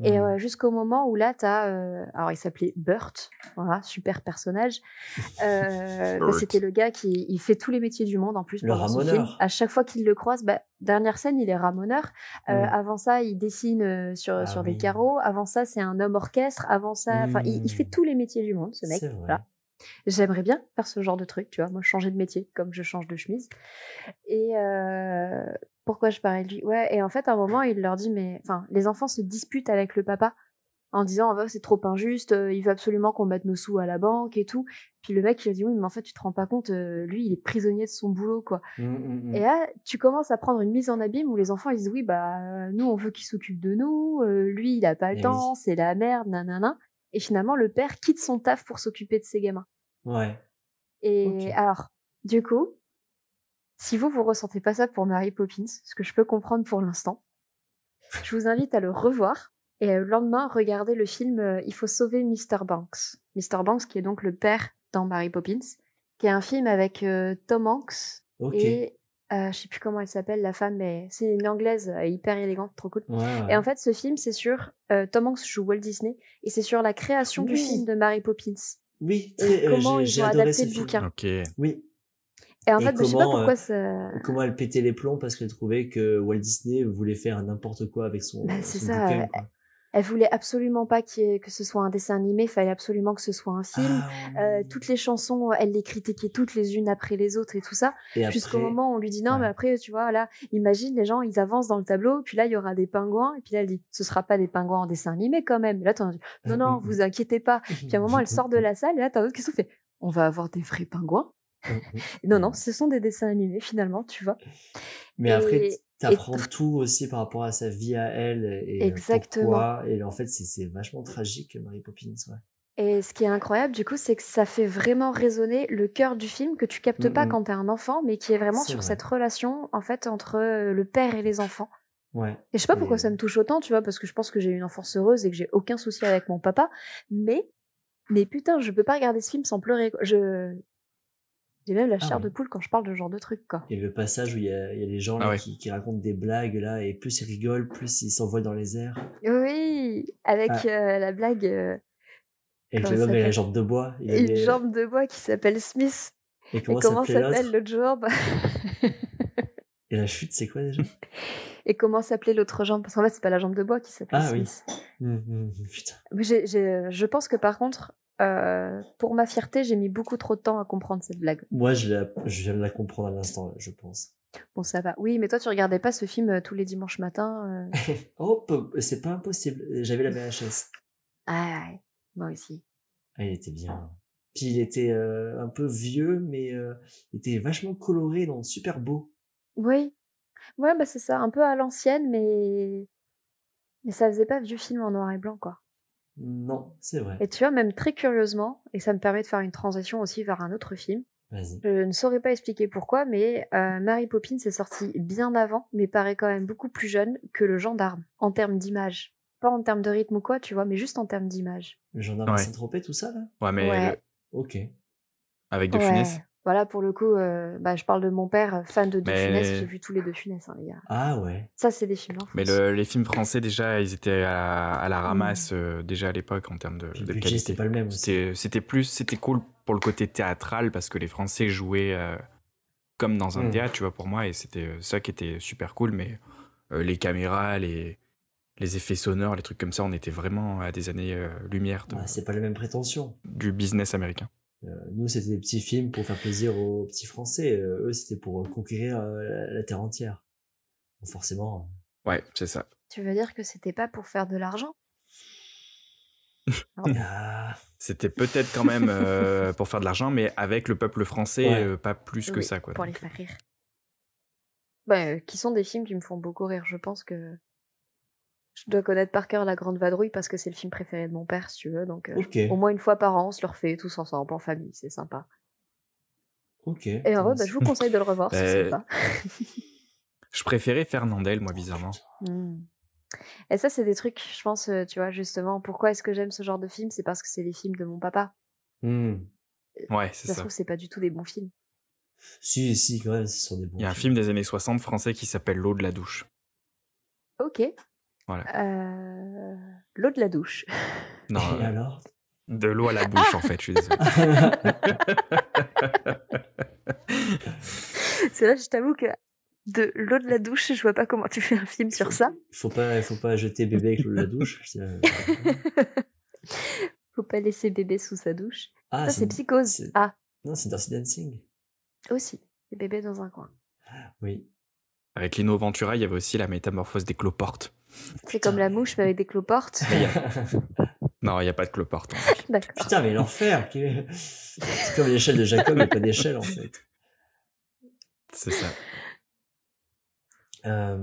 Et euh, jusqu'au moment où là, t'as... Euh, alors, il s'appelait Burt, voilà, super personnage. <laughs> Euh, bah. C'était le gars qui il fait tous les métiers du monde en plus Le ramoneur. À chaque fois qu'il le croise, bah, dernière scène, il est ramoneur. Euh, Mm. Avant ça, il dessine sur, Ah sur oui. des carreaux. Avant ça, c'est un homme orchestre. Avant ça, enfin, il, il fait Mm. tous les métiers du monde, ce mec. Voilà. J'aimerais bien faire ce genre de truc, tu vois, moi changer de métier comme je change de chemise. Et euh, pourquoi je parlais de lui? Ouais, et en fait, à un moment, il leur dit, mais enfin, les enfants se disputent avec le papa en disant, bah, c'est trop injuste, il veut absolument qu'on mette nos sous à la banque et tout. Puis le mec, il dit, oui, mais en fait, tu te rends pas compte, lui, il est prisonnier de son boulot, quoi. Hmm, hmm, hmm. Et là, tu commences à prendre une mise en abîme où les enfants ils disent oui bah nous on veut qu'il s'occupe de nous, euh, lui il a pas le temps, c'est la merde, nanana. Et finalement le père quitte son taf pour s'occuper de ses gamins. Ouais. Et alors, du coup, si vous, vous ressentez pas ça pour Mary Poppins, ce que je peux comprendre pour l'instant, je vous invite à le revoir et le lendemain, regarder le film euh, Il faut sauver Mr. Banks. Mr. Banks, qui est donc le père dans Mary Poppins, qui est un film avec euh, Tom Hanks et euh, je sais plus comment elle s'appelle, la femme, mais c'est une anglaise euh, hyper élégante, trop cool. Ouais, ouais. Et en fait, ce film, c'est sur euh, Tom Hanks joue Walt Disney et c'est sur la création du film de Mary Poppins. Oui, Et très, euh, comment ils j'ai ont adapté ce le film. bouquin. Ok. Oui. Et en Et fait, bah, je sais pas comment, pourquoi euh, ça. Comment elle pétait les plombs parce qu'elle trouvait que Walt Disney voulait faire n'importe quoi avec son, Bah, son ça, bouquin. quoi. Elle voulait absolument pas ait- que ce soit un dessin animé, il fallait absolument que ce soit un film. Ah, Euh, oui. toutes les chansons, elle les critiquait toutes les unes après les autres et tout ça. Jusqu'au moment où on lui dit non, ouais. mais après, tu vois, là, imagine les gens, ils avancent dans le tableau, puis là, il y aura des pingouins, et puis là, elle dit, ce sera pas des pingouins en dessin animé quand même. Et là, t'en dis, non, non, vous <laughs> inquiétez pas. Puis à un moment, elle sort de la salle, et là, t'as un autre qui se fait, on va avoir des vrais pingouins? Et non, non, ce sont des dessins animés finalement, tu vois. Mais après, t'apprends tout aussi par rapport à sa vie à elle et euh, Exactement. pourquoi. Et en fait, c'est- vachement tragique, Mary Poppins. Ouais. Et ce qui est incroyable, du coup, c'est que ça fait vraiment résonner le cœur du film que tu captes pas quand t'es un enfant, mais qui est vraiment sur vrai. cette relation, en fait, entre euh, le père et les enfants. Ouais. Et je sais pas pourquoi Et- ça me touche autant, tu vois, parce que je pense que j'ai eu une enfance heureuse et que j'ai aucun souci avec mon papa. Mais, mais putain, je peux pas regarder ce film sans pleurer. Je, j'ai même la Ah chair ouais. de poule quand je parle de ce genre de truc, quoi. Et le passage où il y a, il y a les gens là, Ah ouais. qui, qui racontent des blagues là, et plus ils rigolent, plus ils s'envolent dans les airs. Oui, avec Ah. euh, la blague, euh, Et que Comment l'homme a la jambe de bois. Il une avait- jambe de bois qui s'appelle Smith. Et Et comment, s'appelle l'autre? jambe? <laughs> Et la chute, c'est quoi déjà? Et comment s'appelait l'autre jambe? Parce qu'en fait, c'est pas la jambe de bois qui s'appelle Ah oui. Smith. Hum, hum, Putain. Mais j'ai- j'ai- je pense que par contre, euh, pour ma fierté, j'ai mis beaucoup trop de temps à comprendre cette blague. Moi, je, viens de la comprendre à l'instant, je pense. Bon, ça va. Oui, mais toi, tu regardais pas ce film euh, tous les dimanches matins <laughs> euh. Oh, c'est pas impossible. J'avais la VHS. <laughs> Ah, ouais, moi aussi. Ah, il était bien. Puis il était euh, un peu vieux, mais il était vachement coloré, donc super beau. Oui. Ouais, bah c'est ça, un peu à l'ancienne, mais... mais ça faisait pas vieux film en noir et blanc, quoi. Non, c'est vrai. Et tu vois, même très curieusement, et ça me permet de faire une transition aussi vers un autre film, Vas-y. je ne saurais pas expliquer pourquoi, mais euh, Mary Poppins est sortie bien avant, mais paraît quand même beaucoup plus jeune que le gendarme, en termes d'image. Pas en termes de rythme ou quoi, tu vois, mais juste en termes d'image. Le gendarme Ouais. à Saint-Tropez, tout ça, là? Ouais, mais Ouais. le- Ok. avec De Ouais. Funès. Voilà, pour le coup, euh, bah, je parle de mon père, fan de De Mais- Funès, j'ai vu tous les De Funès, hein, les gars. Ah ouais. Ça, c'est des films. Mais le- les films français, déjà, ils étaient à, à la ramasse euh, déjà à l'époque en termes de, Puis le de budget, qualité. c'était pas le même. C'était plus, c'était cool pour le côté théâtral parce que les Français jouaient euh, comme dans un Mm. théâtre, tu vois, pour moi, et c'était ça qui était super cool. Mais euh, les caméras, les, les effets sonores, les trucs comme ça, on était vraiment à des années-lumière Ah, c'est pas les mêmes prétentions. du business américain. Euh, nous, c'était des petits films pour faire plaisir aux petits Français. Euh, eux, c'était pour conquérir euh, la, la terre entière. Donc forcément. Ouais, c'est ça. Tu veux dire que c'était pas pour faire de l'argent? <laughs> Ah, C'était peut-être quand même euh, pour faire de l'argent, mais avec le peuple français, Ouais. euh, pas plus que Oui, ça, quoi. Pour les faire rire. Bah, euh, qui sont des films qui me font beaucoup rire. Je pense que je dois connaître par cœur La Grande Vadrouille parce que c'est le film préféré de mon père, si tu veux. Donc, euh, au moins une fois par an, on se le refait tous ensemble en famille. C'est sympa. Ok. Et en vrai, bah, je vous conseille de le revoir. C'est Euh, sympa. Je préférais Fernandel, moi, bizarrement. Mm. Et ça, c'est des trucs, je pense, euh, tu vois, justement, pourquoi est-ce que j'aime ce genre de film? C'est parce que c'est les films de mon papa. Hmm. Ouais, c'est Ça se ça. trouve, c'est pas du tout des bons films. Si, si, quand même, ce sont des bons Il y a un films. film des années 60 français qui s'appelle L'eau de la douche. Ok. Voilà. Euh, L'eau de la douche. <laughs> Non, Et euh, alors? de l'eau à la bouche, en fait, je suis désolé. <laughs> c'est là, je t'avoue que de l'eau de la douche, je vois pas comment tu fais un film sur ça. Il faut pas, il faut pas jeter bébé avec l'eau de la douche. Euh, <laughs> Faut pas laisser bébé sous sa douche. Ah, ça, c'est Psychose. c'est- Ah, Non, c'est Dirty Dancing. aussi. Les bébés dans un coin. Oui. Avec Lino Ventura, il y avait aussi la métamorphose des cloportes. C'est comme la mouche, mais avec des cloportes. <laughs> Non, il n'y a pas de cloportes. <laughs> D'accord. Putain, mais l'enfer C'est comme l'échelle de Jacob, il n'y a pas d'échelle en fait. C'est ça. Euh,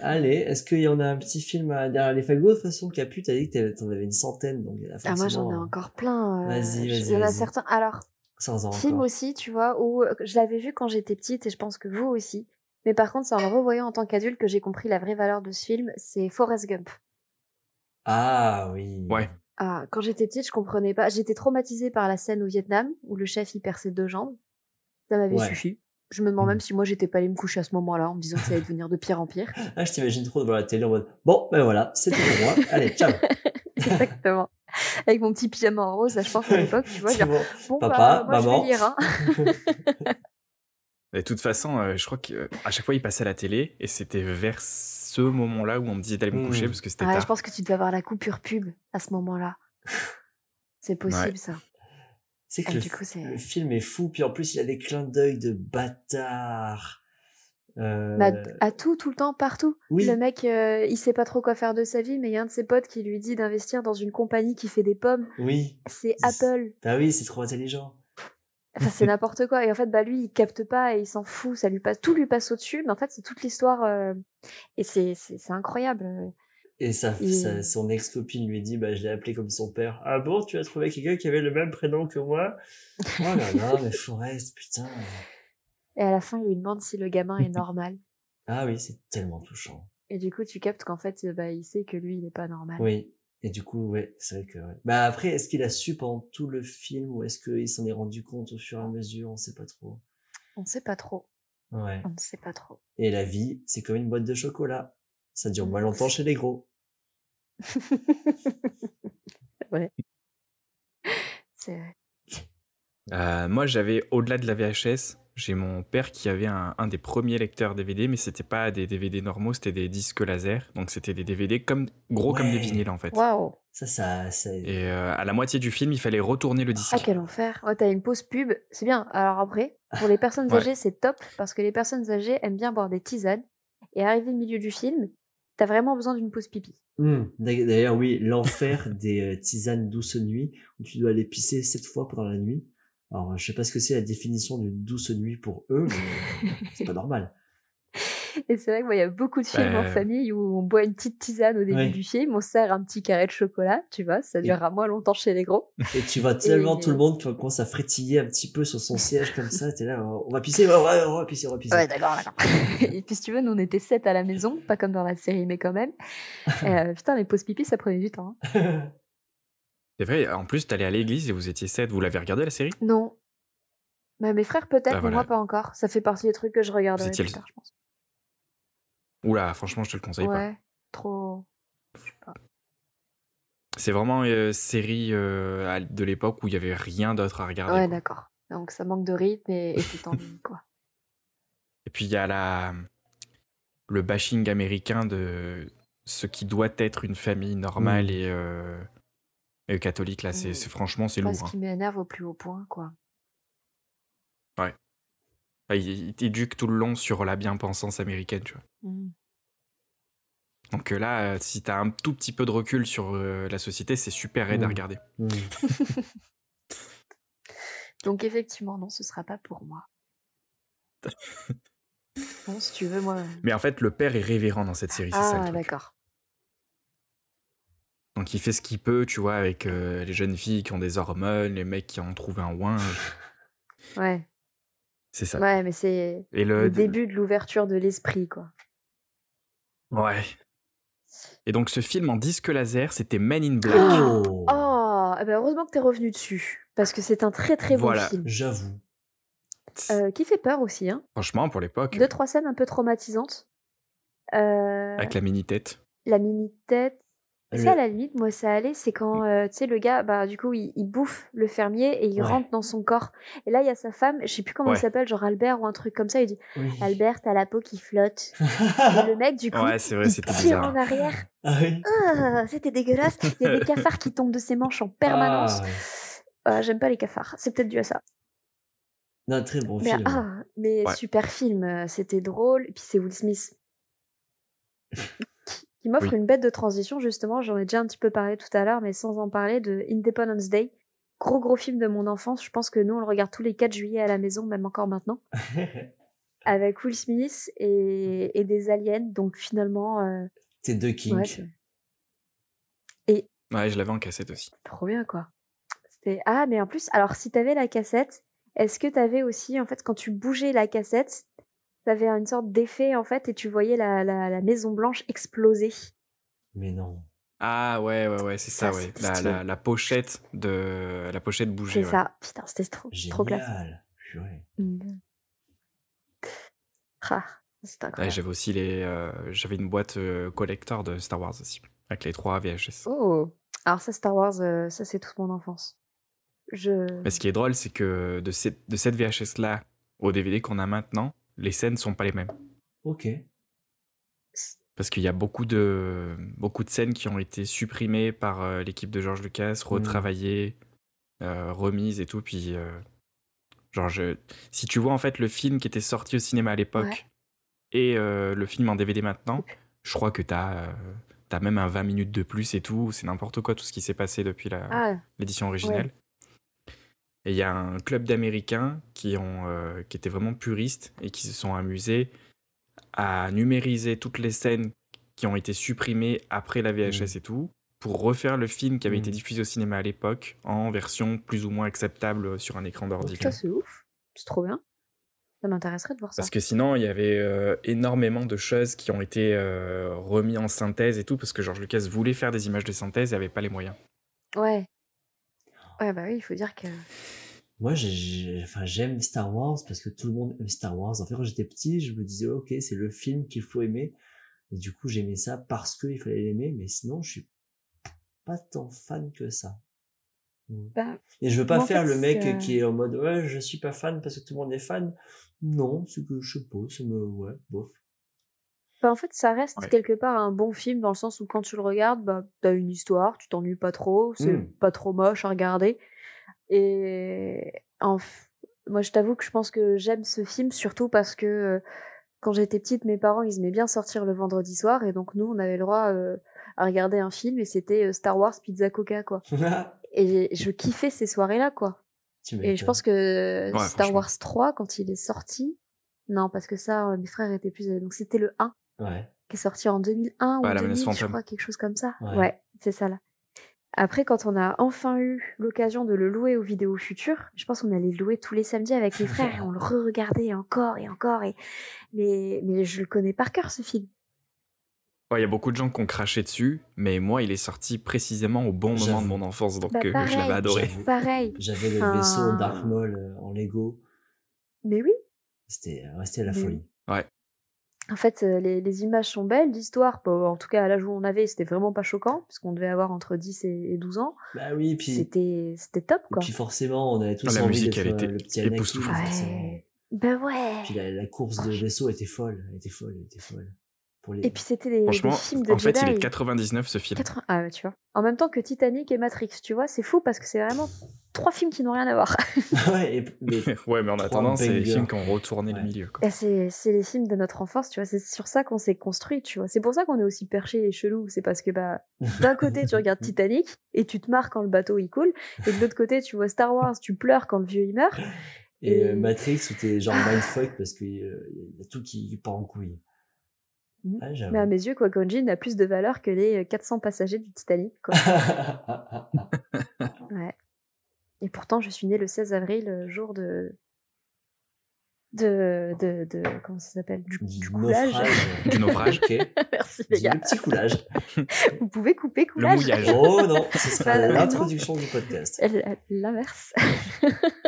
allez, est-ce qu'il y en a un petit film à- derrière les fagots de toute façon Capu, t'as dit que t'en avais une centaine, donc il Ah, moi, j'en ai encore plein. euh, Vas-y, je- vas-y, Il y en a certains. Alors, Sans en Film encore. aussi, tu vois, où je l'avais vu quand j'étais petite et je pense que vous aussi. Mais par contre, c'est en le revoyant en tant qu'adulte que j'ai compris la vraie valeur de ce film. C'est Forrest Gump. Ah oui. Ouais. Ah, quand j'étais petite, je comprenais pas. J'étais traumatisée par la scène au Vietnam où le chef y perd ses deux jambes. Ça m'avait Ouais. suffi. Je me demande Mhm. même si moi j'étais pas allée me coucher à ce moment-là en me disant que ça allait devenir de pire en pire. <laughs> Ah, je t'imagine trop devant la télé en mode Bon, ben voilà, c'était pour moi. Allez, ciao. <laughs> Exactement. Avec mon petit pyjama en rose, là, je pense à l'époque, tu vois, bon. bon, Papa, bah, moi maman. je vais lire, hein. <laughs> De toute façon, euh, je crois qu'à chaque fois, il passait à la télé et c'était vers ce moment-là où on me disait d'aller me coucher Mm. parce que c'était Ouais, tard. je pense que tu devais avoir la coupure pub à ce moment-là. <laughs> C'est possible, Ouais. ça. C'est que Ah, le, du coup, c'est- le film est fou, puis en plus, il a des clins d'œil de bâtard. Euh, Bah, à tout, tout le temps, partout. Oui. Le mec, euh, il sait pas trop quoi faire de sa vie, mais il y a un de ses potes qui lui dit d'investir dans une compagnie qui fait des pommes. Oui. C'est C'est- Apple. Bah oui, c'est trop intelligent. Enfin, c'est n'importe quoi. Et en fait, bah lui, il capte pas et il s'en fout. Ça lui passe, tout lui passe au-dessus. Mais en fait, c'est toute l'histoire. euh, Et c'est, c'est, c'est incroyable. Et Et- sa- son ex-copine lui dit bah, Je l'ai appelé comme son père. Ah bon, tu as trouvé quelqu'un qui avait le même prénom que moi? Oh là là, <laughs> mais Forrest, putain. Et à la fin, il lui demande si le gamin est normal. <laughs> Ah oui, c'est tellement touchant. Et du coup, tu captes qu'en fait, bah, il sait que lui, il est pas normal. Oui. Et du coup, ouais, c'est vrai que. ouais. Bah après, est-ce qu'il a su pendant tout le film ou est-ce qu'il s'en est rendu compte au fur et à mesure? On sait pas trop. On ne sait pas trop. Ouais. On ne sait pas trop. Et la vie, c'est comme une boîte de chocolat. Ça dure moins longtemps chez les gros. <laughs> C'est vrai. Euh, moi, j'avais, au-delà de la VHS, j'ai mon père qui avait un, un des premiers lecteurs DVD, mais c'était pas des DVD normaux, c'était des disques laser. Donc c'était des DVD comme, gros comme des vinyles en fait. Waouh! Ça, ça, ça... Et euh, à la moitié du film, il fallait retourner le disque. Ah, quel enfer. Ouais, t'as une pause pub. C'est bien. Alors après, pour les personnes <laughs> Ouais. âgées, c'est top parce que les personnes âgées aiment bien boire des tisanes. Et arrivé au milieu du film, t'as vraiment besoin d'une pause pipi. Hmm, d'ailleurs- D'ailleurs, oui, l'enfer <laughs> des euh, tisanes douce nuit, où tu dois aller pisser sept fois pendant la nuit. Alors, je sais pas ce que c'est la définition d'une douce nuit pour eux, mais euh, <laughs> c'est pas normal. Et c'est vrai qu'il y a beaucoup de films en Bah, famille où on boit une petite tisane au début Ouais. du film, on sert un petit carré de chocolat, tu vois, ça durera moins longtemps chez les gros. Et tu vois tellement Et- tout le monde qui commence à frétiller un petit peu sur son siège comme ça, t'es là, on va pisser, ouais, ouais, on va pisser, on va pisser. Ouais, d'accord, d'accord. <laughs> Et puis si tu veux, nous on était sept à la maison, pas comme dans la série, mais quand même. Euh, putain, les pauses pipi, ça prenait du temps. hein. <laughs> C'est vrai, en plus, t'allais à l'église et vous étiez sept. Vous l'avez regardé la série? Non. Bah, mes frères peut-être, Ah, mais moi pas encore. Ça fait partie des trucs que je regarderai plus le- tard, je pense. Oula, franchement, je te le conseille pas. Ouais, trop. C'est vraiment une série euh, de l'époque où il y avait rien d'autre à regarder. Ouais, d'accord. Donc ça manque de rythme et, et tout en ligne, quoi. Et puis il y a la le bashing américain de ce qui doit être une famille normale Mm. et, euh, et catholique là, c'est c'est- franchement c'est lourd. ce hein. qui m'énerve au plus haut point, quoi. Enfin, il, il t'éduque tout le long sur la bien-pensance américaine, tu vois. Mm. Donc euh, là, euh, si t'as un tout petit peu de recul sur euh, la société, c'est super raide à Mm. regarder. Hmm. <laughs> Donc effectivement, non, ce sera pas pour moi. <laughs> Bon, si tu veux, moi. Mais en fait, le père est révérend dans cette série, c'est ça Ah, d'accord. Donc il fait ce qu'il peut, tu vois, avec euh, les jeunes filles qui ont des hormones, les mecs qui ont trouvé un ouin. <laughs> Ouais. C'est ça. Ouais, mais c'est le, le début de l'ouverture de l'esprit, quoi. Ouais. Et donc ce film en disque laser, c'était Men in Black. Oh, Oh, eh ben, heureusement que t'es revenu dessus. Parce que c'est un très très Voilà. bon film. J'avoue. Euh, qui fait peur aussi, hein. Franchement, pour l'époque, Deux, trois scènes un peu traumatisantes. Euh, avec la mini-tête. la mini-tête. Le- Ça, à la limite, moi, ça allait. C'est quand, euh, tu sais, le gars, bah, du coup, il, il bouffe le fermier et il Ouais. rentre dans son corps. Et là, il y a sa femme, je sais plus comment Ouais. il s'appelle, genre Albert ou un truc comme ça. Il dit Oui. Albert, t'as la peau qui flotte. Et le mec, du <laughs> coup, Ouais, c'est vrai, il tire en arrière. <laughs> ah oui. Ah, c'était dégueulasse. Il y a des cafards qui tombent de ses manches en permanence. Ah. Ah, J'aime pas les cafards. C'est peut-être dû à ça. Non, très bon Mais, film. ah, mais super film. euh, C'était drôle. Et puis c'est Will Smith. <laughs> qui m'offre Oui. une bête de transition, justement. J'en ai déjà un petit peu parlé tout à l'heure, mais sans en parler, de Independence Day. Gros, gros film de mon enfance. Je pense que nous, on le regarde tous les 4 juillet à la maison, même encore maintenant. <laughs> Avec Will Smith et, et des aliens. Donc finalement, euh, T'es deux kings. ouais, c'est Ouais, je l'avais en cassette aussi. trop bien, quoi. C'était... Ah, mais en plus, alors si t'avais la cassette, est-ce que t'avais aussi, en fait, quand tu bougeais la cassette, t'avais une sorte d'effet, en fait, et tu voyais la, la, la Maison Blanche exploser Mais non. Ah ouais, ouais, ouais, c'est ça, Ça, ouais. La, la, la pochette de la pochette bougeait. C'est ouais. ça. Putain, c'était trop, trop classe. Génial. Purée. Mm. Ah, c'est Ouais, incroyable. j'avais aussi les, euh, j'avais une boîte euh, collector de Star Wars aussi, avec les trois VHS. Oh, alors ça, Star Wars, euh, ça, c'est toute mon enfance. Je. Mais ce qui est drôle, c'est que de cette, de cette VHS là au DVD qu'on a maintenant, les scènes sont pas les mêmes. Ok. Parce qu'il y a beaucoup de, beaucoup de scènes qui ont été supprimées par euh, l'équipe de George Lucas, retravaillées, euh, remises et tout. Puis, euh, genre, je- si tu vois en fait le film qui était sorti au cinéma à l'époque Ouais. et euh, le film en DVD maintenant, je crois que t'as euh, as même un 20 minutes de plus et tout. C'est n'importe quoi tout ce qui s'est passé depuis la, Ah, l'édition originale. Et il y a un club d'Américains qui, ont, euh, qui étaient vraiment puristes et qui se sont amusés à numériser toutes les scènes qui ont été supprimées après la VHS Mm. et tout, pour refaire le film qui avait été diffusé au cinéma à l'époque en version plus ou moins acceptable sur un écran d'ordi. putain, c'est ouf. C'est trop bien. Ça m'intéresserait de voir ça. Parce que sinon, il y avait euh, énormément de choses qui ont été euh, remis en synthèse et tout, parce que George Lucas voulait faire des images de synthèse et avait pas les moyens. Ouais. Ouais, bah oui, il faut dire que. Moi, enfin, j'aime Star Wars parce que tout le monde aime Star Wars. En fait, quand j'étais petit, je me disais, ok, c'est le film qu'il faut aimer. Et du coup, j'aimais ça parce qu'il fallait l'aimer. Mais sinon, je suis pas tant fan que ça. Bah, Et je veux pas faire fait, le mec c'est- qui est en mode, ouais, je suis pas fan parce que tout le monde est fan. Non, c'est que je sais pas, ça me, ouais, bof. Bah, en fait, ça reste Ouais. quelque part un bon film dans le sens où quand tu le regardes, bah, t'as une histoire, tu t'ennuies pas trop, c'est Mm. pas trop moche à regarder. Et en f- moi, je t'avoue que je pense que j'aime ce film surtout parce que euh, quand j'étais petite, mes parents, ils aimaient bien sortir le vendredi soir et donc nous, on avait le droit euh, à regarder un film et c'était euh, Star Wars Pizza Coca, quoi. <laughs> Et je kiffais ces soirées-là, quoi. Et je pense que Ouais, Star. Wars 3, quand il est sorti, non, parce que ça, mes frères étaient plus. Donc c'était le 1 Ouais. qui est sorti en 2001 Ouais, ou la menace 2000, je crois, quelque chose comme ça. Ouais. Ouais, c'est ça là. Après, quand on a enfin eu l'occasion de le louer aux vidéos futures, je pense qu'on allait le louer tous les samedis avec mes frères et on le re-regardait encore et encore. Et... Mais, mais je le connais par cœur ce film. Ouais, il y a beaucoup de gens qui ont craché dessus, mais moi, il est sorti précisément au bon moment de mon enfance, donc Bah, euh, je l'avais adoré. Pareil. J'avais le vaisseau Dark Maul euh, en Lego. Mais oui, C'était, ouais, c'était la Mais- folie. En fait, euh, les, les images sont belles, l'histoire, bah, en tout cas à l'âge où on avait, c'était vraiment pas choquant, puisqu'on devait avoir entre 10 et et 12 ans. Bah oui, puis, C'était c'était top, et quoi. puis forcément, on avait tous Ah, la envie musique, elle euh, était le petit époustouflante. Ouais. Ben ouais. Puis la, la course de vaisseau était folle, elle était folle, elle était folle. Pour les... Et puis c'était des, des Franchement, films de en fait, Jedi. il est de 99 ce film. 80 Ah ouais, tu vois. En même temps que Titanic et Matrix, tu vois, c'est fou parce que c'est vraiment trois films qui n'ont rien à voir. <laughs> ouais, et, mais, <laughs> ouais, mais en attendant, c'est les films qui ont retourné Ouais. le milieu. Quoi. C'est c'est les films de notre enfance, tu vois. C'est sur ça qu'on s'est construit, tu vois. C'est pour ça qu'on est aussi perché et chelou. C'est parce que bah <laughs> d'un côté tu regardes Titanic et tu te marres quand le bateau il coule, et de l'autre côté tu vois Star Wars, tu pleures quand le vieux il meurt. et Et- euh, Matrix où t'es genre mindfuck parce qu'il y a tout qui part en couille. Ouais, j'avoue. Mais à mes yeux, Qui-Gon Jinn a plus de valeur que les 400 passagers du Titanic, quoi. Ouais. Et pourtant, je suis née le 16 avril, euh, jour de. De. de, de comment ça s'appelle? Du, Du du coulage. naufrage. Du naufrage. Ok. <laughs> Merci, les gars. petit coulage. <laughs> Vous pouvez couper coulage. mouillage. <laughs> Oh non, ce sera Bah, l'introduction du podcast. L'inverse.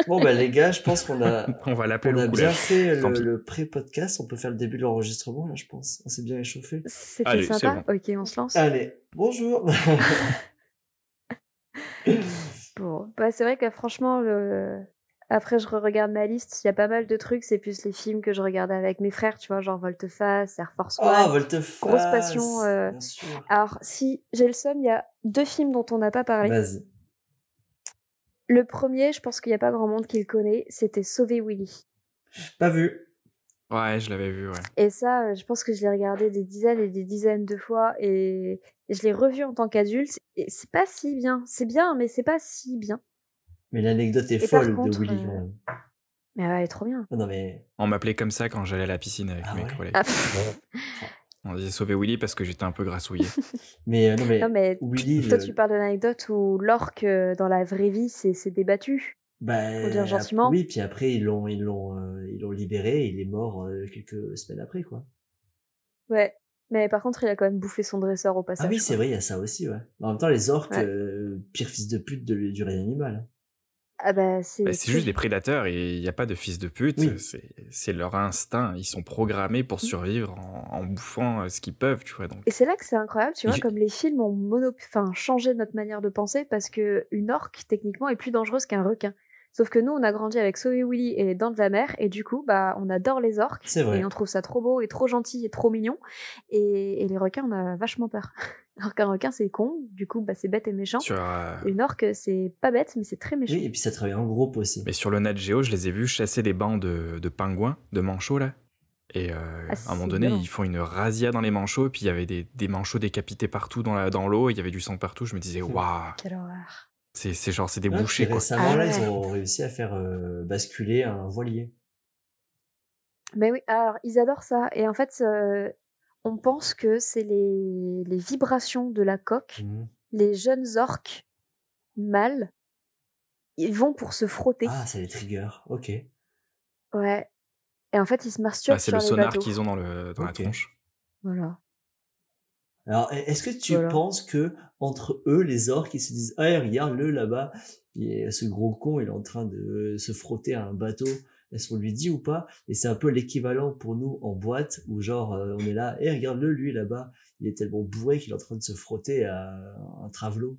Bon bah les gars, je pense qu'on a On va l'appeler on a le bien fait Tant le, le pré-podcast. On peut faire le début de l'enregistrement là, je pense. On s'est bien échauffé. C'était Allez, c'est sympa. Ok, on se lance. Allez, bonjour. Bon, bah, c'est vrai que franchement, le... après je regarde ma liste, il y a pas mal de trucs. C'est plus les films que je regardais avec mes frères, tu vois, genre Volte-Face, Air Force One. Ah, Volteface. Grosse passion, euh, Bien sûr. Alors, si j'ai le somme, il y a deux films dont on n'a pas parlé. Vas-y. Le premier, je pense qu'il n'y a pas grand monde qui le connaît, c'était Sauver Willy. Pas vu. Ouais, je l'avais vu, ouais. Et ça, euh, je pense que je l'ai regardé des dizaines et des dizaines de fois et et je l'ai revu en tant qu'adulte. Et c'est pas si bien. C'est bien, mais c'est pas si bien. Mais l'anecdote est Et folle contre, de Willy. euh. Mais ouais, elle est trop bien. Oh, non mais. On m'appelait comme ça quand j'allais à la piscine avec Ah mes ouais collègues. Ah. <laughs> On disait sauver Willy parce que j'étais un peu grassouillé. <laughs> Mais euh, non mais. non, mais Willy. toi, tu parles de l'anecdote où l'orque, dans la vraie vie, c'est c'est débattu. Bah, dire ap- gentiment. Oui, puis après ils l'ont ils l'ont euh, ils l'ont libéré, et il est mort euh, quelques semaines après quoi. Ouais. Mais par contre, il a quand même bouffé son dresseur au passage. Ah oui, c'est vrai, il y a ça aussi, ouais. En même temps, les orques, Ouais. euh, pire fils de pute de, du règne animal. Ah bah, c'est. Bah, c'est juste des prédateurs et il n'y a pas de fils de pute. Oui. C'est- C'est leur instinct. Ils sont programmés Mm. pour survivre en, en bouffant ce qu'ils peuvent, tu vois. Donc, Et c'est là que c'est incroyable, tu vois, comme les films ont mono... enfin, changé notre manière de penser parce que une orque, techniquement, est plus dangereuse qu'un requin. Sauf que nous, on a grandi avec Sauvé Willy et les Dents de la Mer, et du coup, bah, on adore les orques, C'est vrai. et on trouve ça trop beau et trop gentil et trop mignon. Et, et les requins, on a vachement peur. <laughs> Alors qu'un requin, c'est con, du coup, bah, c'est bête et méchant. sur, euh, Une orque, c'est pas bête, mais c'est très méchant. Oui, et puis ça travaille en groupe aussi. mais sur le Nat Geo, je les ai vus chasser des bancs de, de pingouins, de manchots, là. Et euh, Ah, à un moment donné, ils font une razzia dans les manchots, et puis il y avait des, des manchots décapités partout dans dans l'eau, et il y avait du sang partout. Je me disais, waouh, Quelle horreur. C'est c'est genre, c'est des Ouais, bouchers, puis quoi. Récemment, Ah là, ouais. ils ont réussi à faire euh, basculer un voilier. Mais oui, alors ils adorent ça. Et en fait, euh, on pense que c'est les, les vibrations de la coque. Mhm. Les jeunes orques mâles, ils vont pour se frotter. Ah, ça les trigger. Ok. Ouais. Et en fait, ils se masturbent Ah, c'est sur le sonar qu'ils ont dans, le, dans la tronche. Voilà. Alors, e- est-ce que tu Voilà. penses que entre eux, les orques, ils se disent, ah, regarde-le là-bas, ce gros con, il est en train de se frotter à un bateau. Est-ce qu'on lui dit ou pas? Et c'est un peu l'équivalent pour nous en boîte, où genre, euh, on est là, et regarde-le, lui là-bas, il est tellement bourré qu'il est en train de se frotter à un travelot.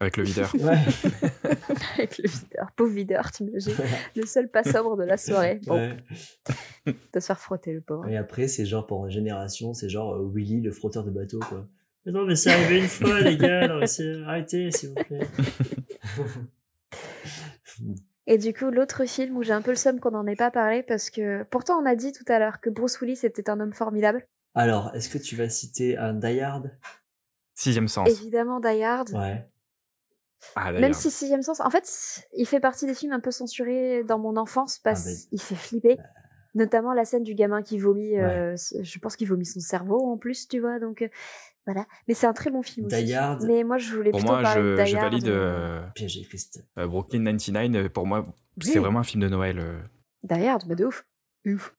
Avec le videur. <laughs> Ouais. <laughs> Avec le videur. Pauvre videur, t'imagines. Le seul pas sobre de la soirée. <laughs> Bon, ouais. de se faire frotter, le pauvre. Et après, c'est genre pour une génération, c'est genre euh, Willy, le frotteur de bateau, quoi. Mais non, mais c'est arrivé une fois, les gars, non, arrêtez, s'il vous plaît. Et du coup, l'autre film où j'ai un peu le seum qu'on n'en ait pas parlé, parce que pourtant on a dit tout à l'heure que Bruce Willis était un homme formidable. Alors, est-ce que tu vas citer un Die Hard? Sixième sens. Évidemment, Die Hard. Ouais. Ah, Même si Sixième Sens, en fait, il fait partie des films un peu censurés dans mon enfance parce Ah, bah. qu'il fait flipper. Notamment la scène du gamin qui vomit, euh, je pense qu'il vomit son cerveau en plus, tu vois, donc euh, voilà. Mais c'est un très bon film aussi. Mais moi, je voulais Pour plutôt moi, parler de je, Die je valide euh, euh, euh, Brooklyn 99. euh, Pour moi, c'est Oui. vraiment un film de Noël. euh. Die Hard, mais de ouf. Ouf.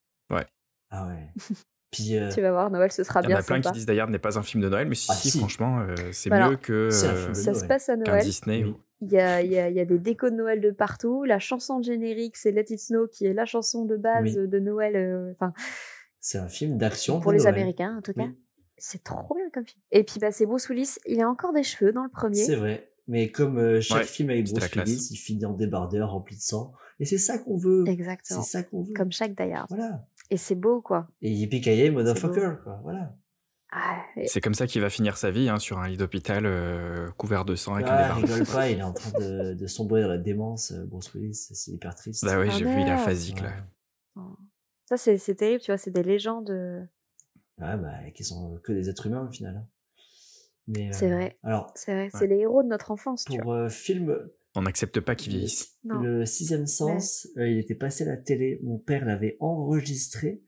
Ah ouais. <laughs> Puis, euh, Tu vas voir, Noël, ce sera Il y en bien a plein qui disent d'ailleurs n'est pas un film de Noël, mais si, Ah, si, si. franchement, euh, c'est Voilà. mieux que C'est un euh, Ça se passe à Noël. Disney. Oui. ou- Il y a, il y, a, il y a des décos de Noël de partout. La chanson de générique, c'est Let It Snow, qui est la chanson de base Oui. de Noël. euh, Enfin, c'est un film d'action pour de les Noël. Américains, en tout cas. Oui. C'est trop bien comme film. Et puis, bah, c'est Bruce Willis. Il a encore des cheveux dans le premier. C'est vrai. Mais comme euh, chaque Ouais, film avec Bruce classe. Willis, il finit en débardeur rempli de sang. Et c'est ça qu'on veut. C'est Exactement. ça qu'on veut. Comme chaque Die Hard. Voilà. Et c'est beau, quoi. Et yippee motherfucker, quoi. Voilà. Ah, et- C'est comme ça qu'il va finir sa vie, hein, sur un lit d'hôpital euh, couvert de sang avec un Ah, débardeur. rigole pas, il est en train de, <laughs> de sombrer dans la démence, euh, Bruce Willis. C'est hyper triste. Bah ouais, Ah j'ai vu, il est merde. aphasique là. Ouais. Ça, c'est terrible, tu vois. C'est des légendes. euh, Ouais, bah, qui sont que des êtres humains au final. hein. Mais, C'est euh, vrai. Alors, C'est vrai. C'est les héros de notre enfance, tu vois. pour euh, film, On n'accepte pas qu'il vieillisse. Non. le sixième sens, euh, il était passé à la télé. Mon père l'avait enregistré.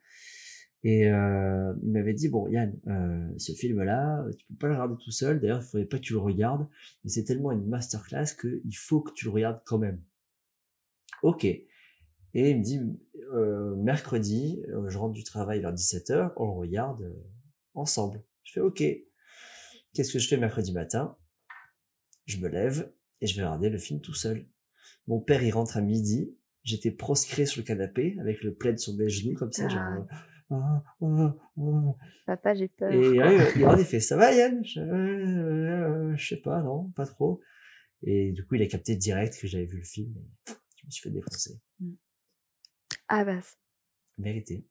Et euh, il m'avait dit, bon, Yann, euh, ce film-là, tu peux pas le regarder tout seul. D'ailleurs, il faudrait pas que tu le regardes. Mais c'est tellement une masterclass qu'il faut que tu le regardes quand même. Ok. Et il me dit, euh, mercredi, euh, je rentre du travail vers 17h, on le regarde euh, ensemble. Je fais ok. Qu'est-ce que je fais mercredi matin? Je me lève et je vais regarder le film tout seul. Mon père, il rentre à midi. J'étais proscrit sur le canapé avec le plaid sur mes genoux comme ça. Ah. euh, ah, ah, ah. Papa, j'ai peur. Et <laughs> euh, il fait ça va Yann? Je, euh, je sais pas, non, pas trop. Et du coup, il a capté direct que j'avais vu le film. Et je me suis fait défoncer. Ah, bah. Mérité.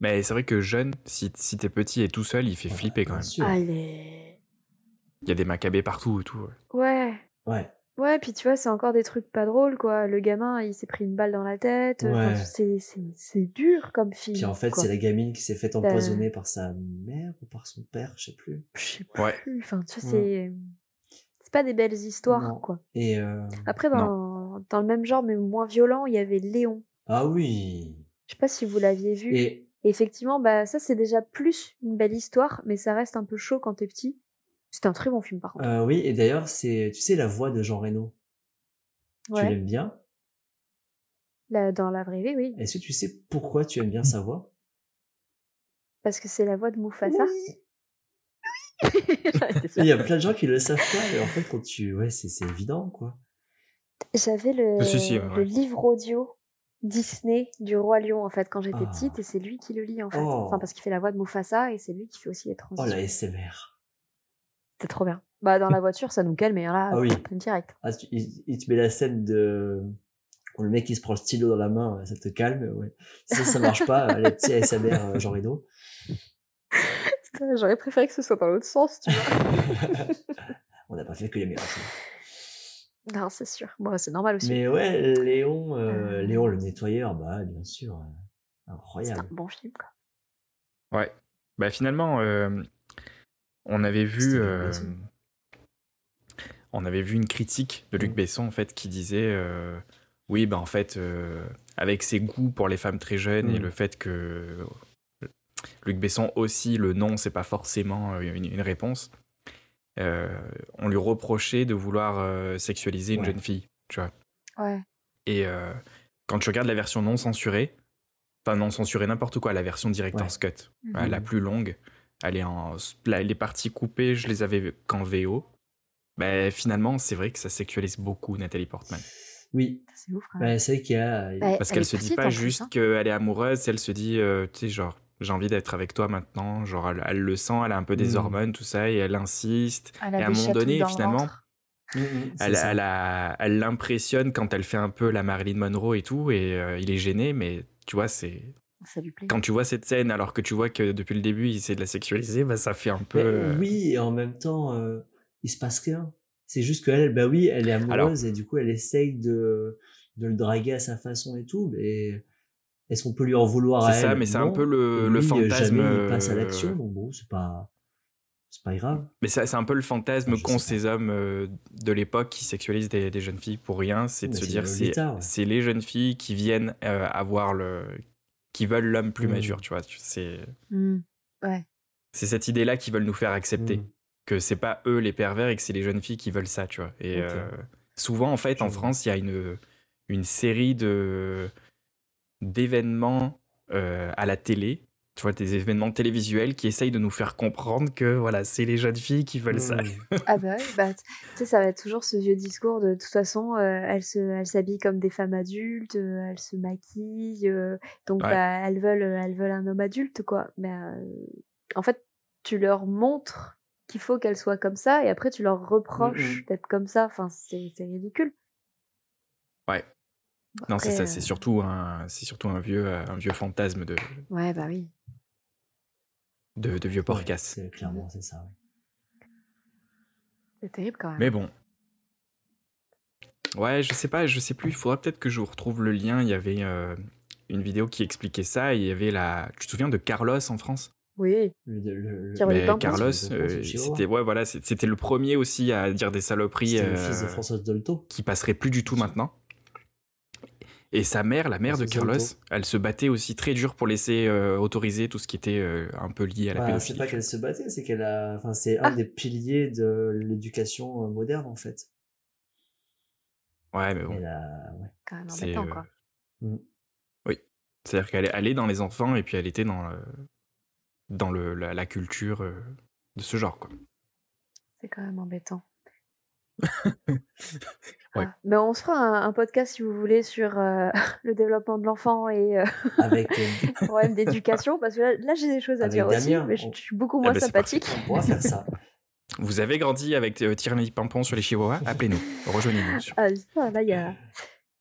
Mais c'est vrai que jeune, si, si t'es petit et tout seul, il fait flipper quand même. sûr. Ah, il est. Il y a des macabées partout et tout. ouais. Ouais. Ouais. Ouais, puis tu vois, c'est encore des trucs pas drôles, quoi. Le gamin, il s'est pris une balle dans la tête. Enfin, Ouais. c'est- c'est c'est dur comme film. Puis en fait, c'est la gamine qui s'est fait empoisonner par sa mère ou par son père, je sais plus. <laughs> Je sais Ouais. plus. Enfin, tu vois, Ouais. c'est. C'est pas des belles histoires, Non. quoi. Et euh... Après, dans, dans le même genre, mais moins violent, il y avait Léon. ah oui. Je sais pas si vous l'aviez vu. Et Et effectivement, bah, ça, c'est déjà plus une belle histoire, mais ça reste un peu chaud quand t'es petit. C'était un très bon film, par contre. euh, oui, et d'ailleurs, c'est tu sais la voix de Jean Reno. Tu l'aimes bien? Là, dans la vraie vie, oui. Est-ce que tu sais pourquoi tu aimes bien sa voix? Parce que c'est la voix de Mufasa. <laughs> Il y a plein de gens qui le savent pas, mais en fait, quand tu. Ouais, c'est c'est évident, quoi. J'avais le, Si, si, ouais, le ouais. livre audio Disney du Roi Lion, en fait, quand j'étais Ah. petite, et c'est lui qui le lit, en fait. Oh. Enfin, parce qu'il fait la voix de Mufasa, et c'est lui qui fait aussi les Oh, transitions. la SMR. C'était trop bien. Bah, dans la voiture, ça nous calme, mais là, Ah oui. direct. Ah, tu- il, il te met la scène de. où le mec il se prend le stylo dans la main, ça te calme, ouais. Si ça, ça marche pas, euh, les petits ASMR euh, Jean Reno. <laughs> Putain, J'aurais préféré que ce soit dans l'autre sens, tu vois. <laughs> On n'a pas fait que les meilleurs choses. non, c'est sûr. Bon, c'est normal aussi. Mais ouais, Léon, euh, Euh. Léon le nettoyeur, bah bien sûr. euh, C'est un Incroyable. bon film, quoi. Ouais. Bah finalement, euh, on avait vu, euh, on avait vu une critique de Luc Mhm. Besson en fait qui disait, euh, oui, bah en fait, euh, avec ses goûts pour les femmes très jeunes et Mhm. le fait que Luc Besson aussi, le non, c'est pas forcément une, une réponse. on lui reprochait de vouloir sexualiser une Ouais. jeune fille, tu vois. Ouais. Et quand tu regardes la version non censurée, enfin non censurée n'importe quoi, la version director's cut, Mhm. la plus longue, elle est en, la- les parties coupées, je les avais qu'en VO. Ben, finalement, c'est vrai que ça sexualise beaucoup Nathalie Portman. Oui, C'est ouf, bah, c'est vrai qu'il y a. Ouais. Parce Elle qu'elle se dit pas juste hein. qu'elle est amoureuse, elle se dit, euh, tu sais, genre, j'ai envie d'être avec toi maintenant. Genre, elle, elle le sent, elle a un peu des Mhm. hormones, tout ça, et elle insiste. Elle a et à un moment donné, finalement, ventre. Mm, mm, elle l'impressionne quand elle fait un peu la Marilyn Monroe et tout, et euh, il est gêné, mais tu vois, c'est Ça lui plaît. quand tu vois cette scène, alors que tu vois que depuis le début, il essaie de la sexualiser, bah, ça fait un peu. Mais euh, oui, et en même temps, euh, il se passe rien. C'est juste qu'elle, bah oui, elle est amoureuse et du coup, elle essaye de, de le draguer à sa façon et tout. Mais est-ce qu'on peut lui en vouloir à C'est ça, elle? mais c'est un peu le, Et le lui, fantasme. Jamais il passe à euh, l'action, donc bon, c'est pas, c'est pas grave. Mais c'est c'est un peu le fantasme Ah, qu'ont ces hommes euh, de l'époque qui sexualisent des, des jeunes filles pour rien. C'est de Mais se c'est dire c'est c'est les jeunes filles qui viennent euh, avoir le. Qui veulent l'homme plus Mm. mature, tu vois. C'est. Ouais. c'est cette idée-là qu'ils veulent nous faire accepter. Mm. Que c'est pas eux les pervers et que c'est les jeunes filles qui veulent ça, tu vois. Et euh, souvent, en fait, en. France, il y a une, une série de d'événements euh, à la télé. Tu vois, des événements télévisuels qui essayent de nous faire comprendre que voilà, c'est les jeunes filles qui veulent ça. Mm. <laughs> Ah bah oui, bah, tu sais, ça va être toujours ce vieux discours de, de toute façon, euh, elles se, elles s'habillent comme des femmes adultes, euh, elles se maquillent, euh, donc Ouais. bah, elles veulent, elles veulent un homme adulte, quoi. Mais euh, en fait, tu leur montres qu'il faut qu'elles soient comme ça, et après tu leur reproches Mhm. d'être comme ça. Enfin, c'est, c'est ridicule. Ouais. Non, c'est ça, euh, c'est surtout un, c'est surtout un vieux, euh, un vieux fantasme de, Ouais, bah oui. de, de vieux Ouais, c'est clairement, c'est ça. ouais. C'est terrible quand même. Mais bon. Ouais, je sais pas, je sais plus. Il faudra peut-être que je vous retrouve le lien. Il y avait euh, une vidéo qui expliquait ça. et Il y avait la. Tu te souviens de Carlos en France? Oui. Le, le, Mais. Carlos, euh, Chihuahua. c'était ouais, voilà, c'était le premier aussi à dire des saloperies C'était le euh, fils de Françoise Dolto. qui passerait plus du tout maintenant. Et sa mère, la mère de Françoise Carlos, elle se battait aussi très dur pour laisser euh, autoriser tout ce qui était euh, un peu lié à la Bah, c'est pédophilie. pas qu'elle se battait, c'est qu'elle a, enfin, c'est un Ah. des piliers de l'éducation euh, moderne, en fait. Ouais, mais bon. Elle a, ouais. Quand même C'est embêtant, euh, quoi. Mm. oui, c'est-à-dire qu'elle est, dans les enfants et puis elle était dans le- dans le, la, la culture euh, de ce genre quoi. C'est quand même embêtant. Ouais. Ah, Mais on se fera un, un podcast, si vous voulez, sur euh, <laughs> le développement de l'enfant et euh, Avec, euh, <laughs> les problèmes d'éducation, parce que là, là, j'ai des choses à Avec dire aussi, mais je, on- je suis beaucoup Eh moins ben, sympathique. on pourra faire ça. <laughs> Vous avez grandi avec euh, Tyranny Pimpon sur les Chihuahuas Appelez-nous, rejoignez-nous. sur- Ah, ça, là, il y a...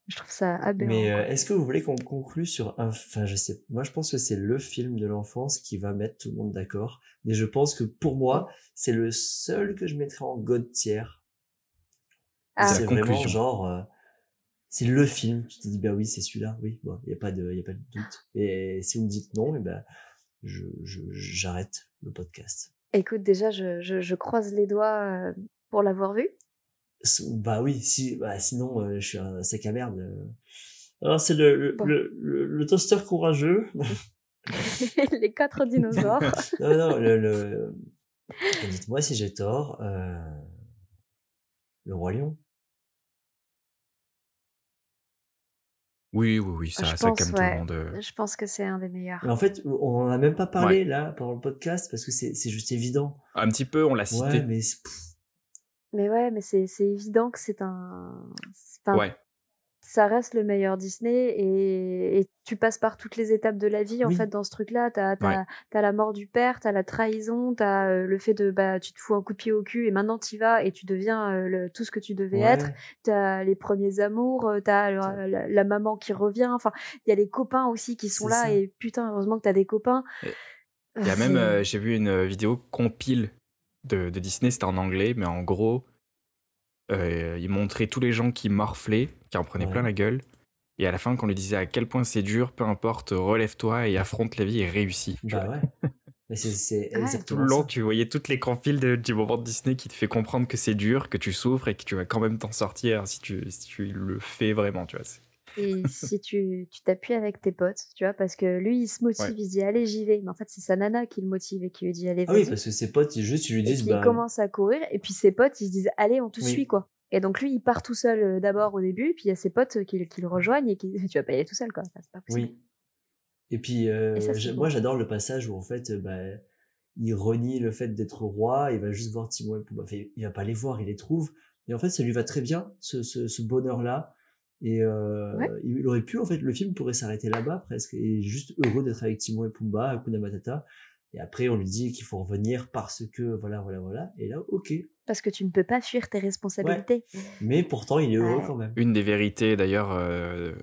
Je trouve ça aberrant. Mais euh, est-ce que vous voulez qu'on conclue sur un, enfin, je sais, moi, je pense que c'est le film de l'enfance qui va mettre tout le monde d'accord. Et je pense que pour moi, c'est le seul que je mettrais en god tier. Ah. C'est vraiment genre, euh, c'est le film. Tu te dis, bah oui, c'est celui-là. Oui, bon, il y a pas de, il y a pas de doute. Et si vous me dites non, et ben, je, je, j'arrête le podcast. Écoute, déjà, je, je, je croise les doigts euh, pour l'avoir vu. Bah oui, si, bah sinon, euh, je suis un sac à merde. Alors c'est le, le, Bon. le, le, le toaster courageux. <laughs> les quatre dinosaures. <laughs> non, non, le, le... dites-moi si j'ai tort. Euh... Le roi lion. Oui, oui, oui, ça, je ça pense, calme tout le monde. euh. Je pense que c'est un des meilleurs. Mais en fait, on en a même pas parlé là pendant le podcast parce que c'est c'est juste évident. Un petit peu, on l'a cité. Ouais, mais Mais ouais, mais c'est c'est évident que c'est un. c'est- enfin, Ouais. Ça reste le meilleur Disney et, et tu passes par toutes les étapes de la vie en Oui. fait dans ce truc-là. T'as Ouais. as, la mort du père, t'as la trahison, t'as euh, le fait de bah tu te fous un coup de pied au cul et maintenant t'y vas et tu deviens euh, le, tout ce que tu devais être. T'as les premiers amours, euh, t'as la, la maman qui revient. Enfin, il y a les copains aussi qui sont là ça. et putain heureusement que t'as des copains. Et Il y a même, euh, j'ai vu une vidéo compile de, de Disney, c'était en anglais, mais en gros, euh, il montrait tous les gens qui morflaient, qui en prenaient Ouais. plein la gueule. Et à la fin, qu'on lui disait à quel point c'est dur, peu importe, relève-toi et affronte la vie et réussis. tu Bah vois. ouais. Mais c'est <laughs> exactement Tout le long, ça. tu voyais toutes les compiles de, du moment de Disney qui te fait comprendre que c'est dur, que tu souffres et que tu vas quand même t'en sortir si tu, si tu le fais vraiment, tu vois. Et si tu tu t'appuies avec tes potes, tu vois, parce que lui, il se motive, Ouais. il dit allez, j'y vais. Mais en fait, c'est sa nana qui le motive et qui lui dit allez, Ah oui, vas-y. parce que ses potes, ils juste, ils lui et disent, bah, il commence à courir, et puis ses potes, ils se disent allez, on te Oui. suit, quoi. Et donc lui, il part tout seul euh, d'abord au début, puis il y a ses potes qui, qui le rejoignent et qui <laughs> tu vas pas y aller tout seul, quoi. Enfin, c'est pas possible. oui. Et puis, euh, Et ça, moi, j'adore le passage où, en fait, euh, bah, il renie le fait d'être roi, il va juste voir Timon et Pumba. Enfin, il va pas les voir, il les trouve. Et en fait, ça lui va très bien, ce, ce, ce bonheur-là. Et euh, Ouais. il aurait pu, en fait, le film pourrait s'arrêter là-bas presque. Et juste heureux d'être avec Timon et Pumba, Hakuna Matata. Et après, on lui dit qu'il faut revenir parce que, voilà, voilà, voilà. Et là, ok. Parce que tu ne peux pas fuir tes responsabilités. Mais pourtant, il est heureux Ouais. quand même. Une des vérités d'ailleurs euh,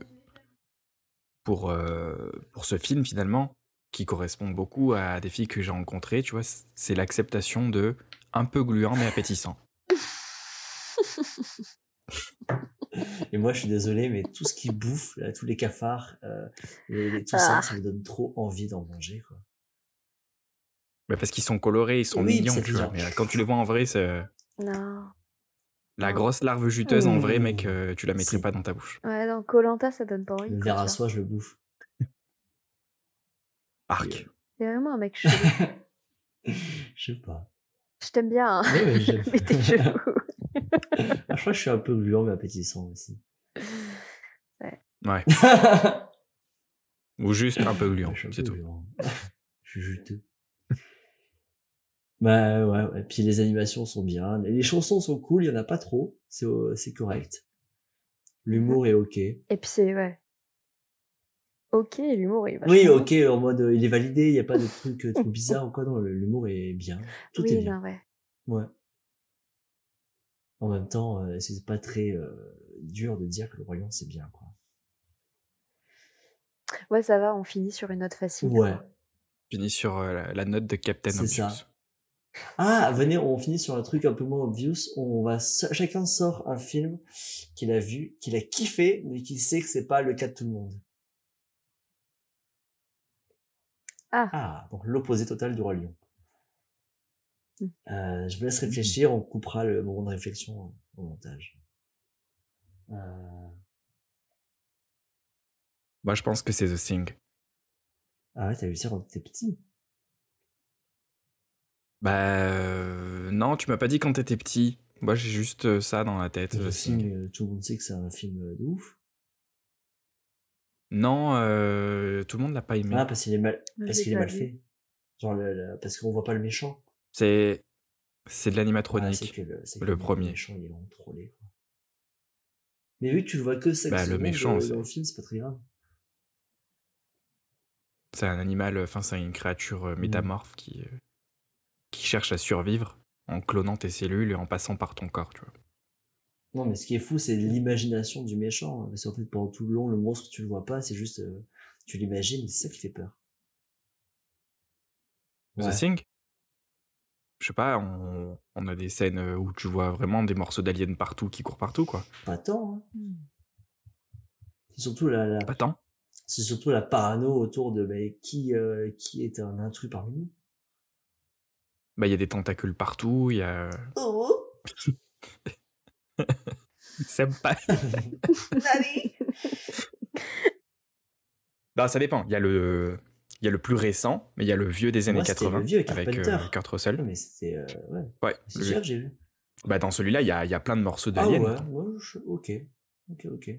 pour, euh, pour ce film finalement, qui correspond beaucoup à des filles que j'ai rencontrées, tu vois, c'est l'acceptation de un peu gluant mais appétissant. Et moi, je suis désolé, mais tout ce qui bouffe, là, tous les cafards, euh, les- les- tout ça, Ah. ça me donne trop envie d'en manger, quoi. Bah, parce qu'ils sont colorés, ils sont Oui, mignons, tu vois. Mais euh, quand tu les vois en vrai, c'est Non. la grosse larve juteuse en vrai, mec, euh, tu la mettrais C'est- pas dans ta bouche. Ouais, dans Colanta, ça donne pas envie. Le verre à soie, je le bouffe. <laughs> Arc. T'es vraiment un mec <laughs> chelou. Je sais pas. Je t'aime bien, hein. Ouais, <laughs> mais mais t'es chelou. Ah, je crois que je suis un peu gluant, mais appétissant aussi. Ouais. <laughs> Ou juste un peu gluant, Je suis un c'est tout. gluant. <laughs> je suis juteux. Bah ouais, ouais. Puis les animations sont bien. Les chansons sont cool, il y en a pas trop. C'est euh, c'est correct. L'humour est ok. Et puis c'est, ouais. Ok, l'humour est Oui, ok, en mode euh, il est validé, il n'y a pas de trucs euh, trop <laughs> bizarres ou quoi. Non, l'humour est bien. Tout oui, est bien. non, ouais. Ouais. En même temps, euh, c'est pas très euh, dur de dire que le Roi Lion c'est bien, quoi. Ouais, ça va, on finit sur une note facile. Ouais. quoi. Finis sur euh, la, la note de Captain C'est Obvious. ça. Ah, venez, on finit sur un truc un peu moins obvious. On va, chacun sort un film qu'il a vu, qu'il a kiffé, mais qu'il sait que c'est pas le cas de tout le monde. Ah. Ah, donc l'opposé total du Roi Lion. Hmm. Euh, je vous laisse réfléchir, on coupera le moment de réflexion au montage. Euh, Moi, je pense que c'est The Thing. Ah ouais, t'as vu ça quand t'étais petit? Bah euh, non, tu m'as pas dit quand t'étais petit. Moi, j'ai juste ça dans la tête. The film, Thing. tout le monde sait que c'est un film de ouf. Non, euh, tout le monde l'a pas aimé. Ah, parce qu'il est mal, parce qu'il est mal fait. Genre, le- le- parce qu'on voit pas le méchant. C'est c'est de Ah, l'animatronique. que le, le premier. méchant, il est vraiment trollé. Quoi. Mais vu que tu le vois que 5 Bah, le méchant, c'est- dans le film, c'est pas très grave. c'est un animal, enfin c'est une créature euh, métamorphe qui euh, qui cherche à survivre en clonant tes cellules et en passant par ton corps, tu vois. Non, mais ce qui est fou, c'est l'imagination du méchant. hein. Parce qu'en fait, pendant tout le long, le monstre, tu le vois pas, c'est juste, euh, tu l'imagines, c'est ça qui fait peur. The Ouais. Thing? Je sais pas, on, on a des scènes euh, où tu vois vraiment des morceaux d'aliens partout qui courent partout, quoi. Pas tant, hein. Hmm. C'est surtout la, la- Pas tant. c'est surtout la parano autour de, mais qui, euh, qui est un intrus parmi nous? Bah, il y a des tentacules partout, il y a. Oh! <laughs> Sympa. <laughs> Allez! Non, ça dépend. Il y a le. Il y a le plus récent, mais il y a le vieux des années Moi, c'était 80 le vieux avec euh, Kurt Russell. Non, mais c'était, euh, ouais. Ouais, C'est sûr j'ai vu. bah, dans celui-là, il y a, y a plein de morceaux Ah d'aliens. ouais, ouais, je- ok. Ok, ok.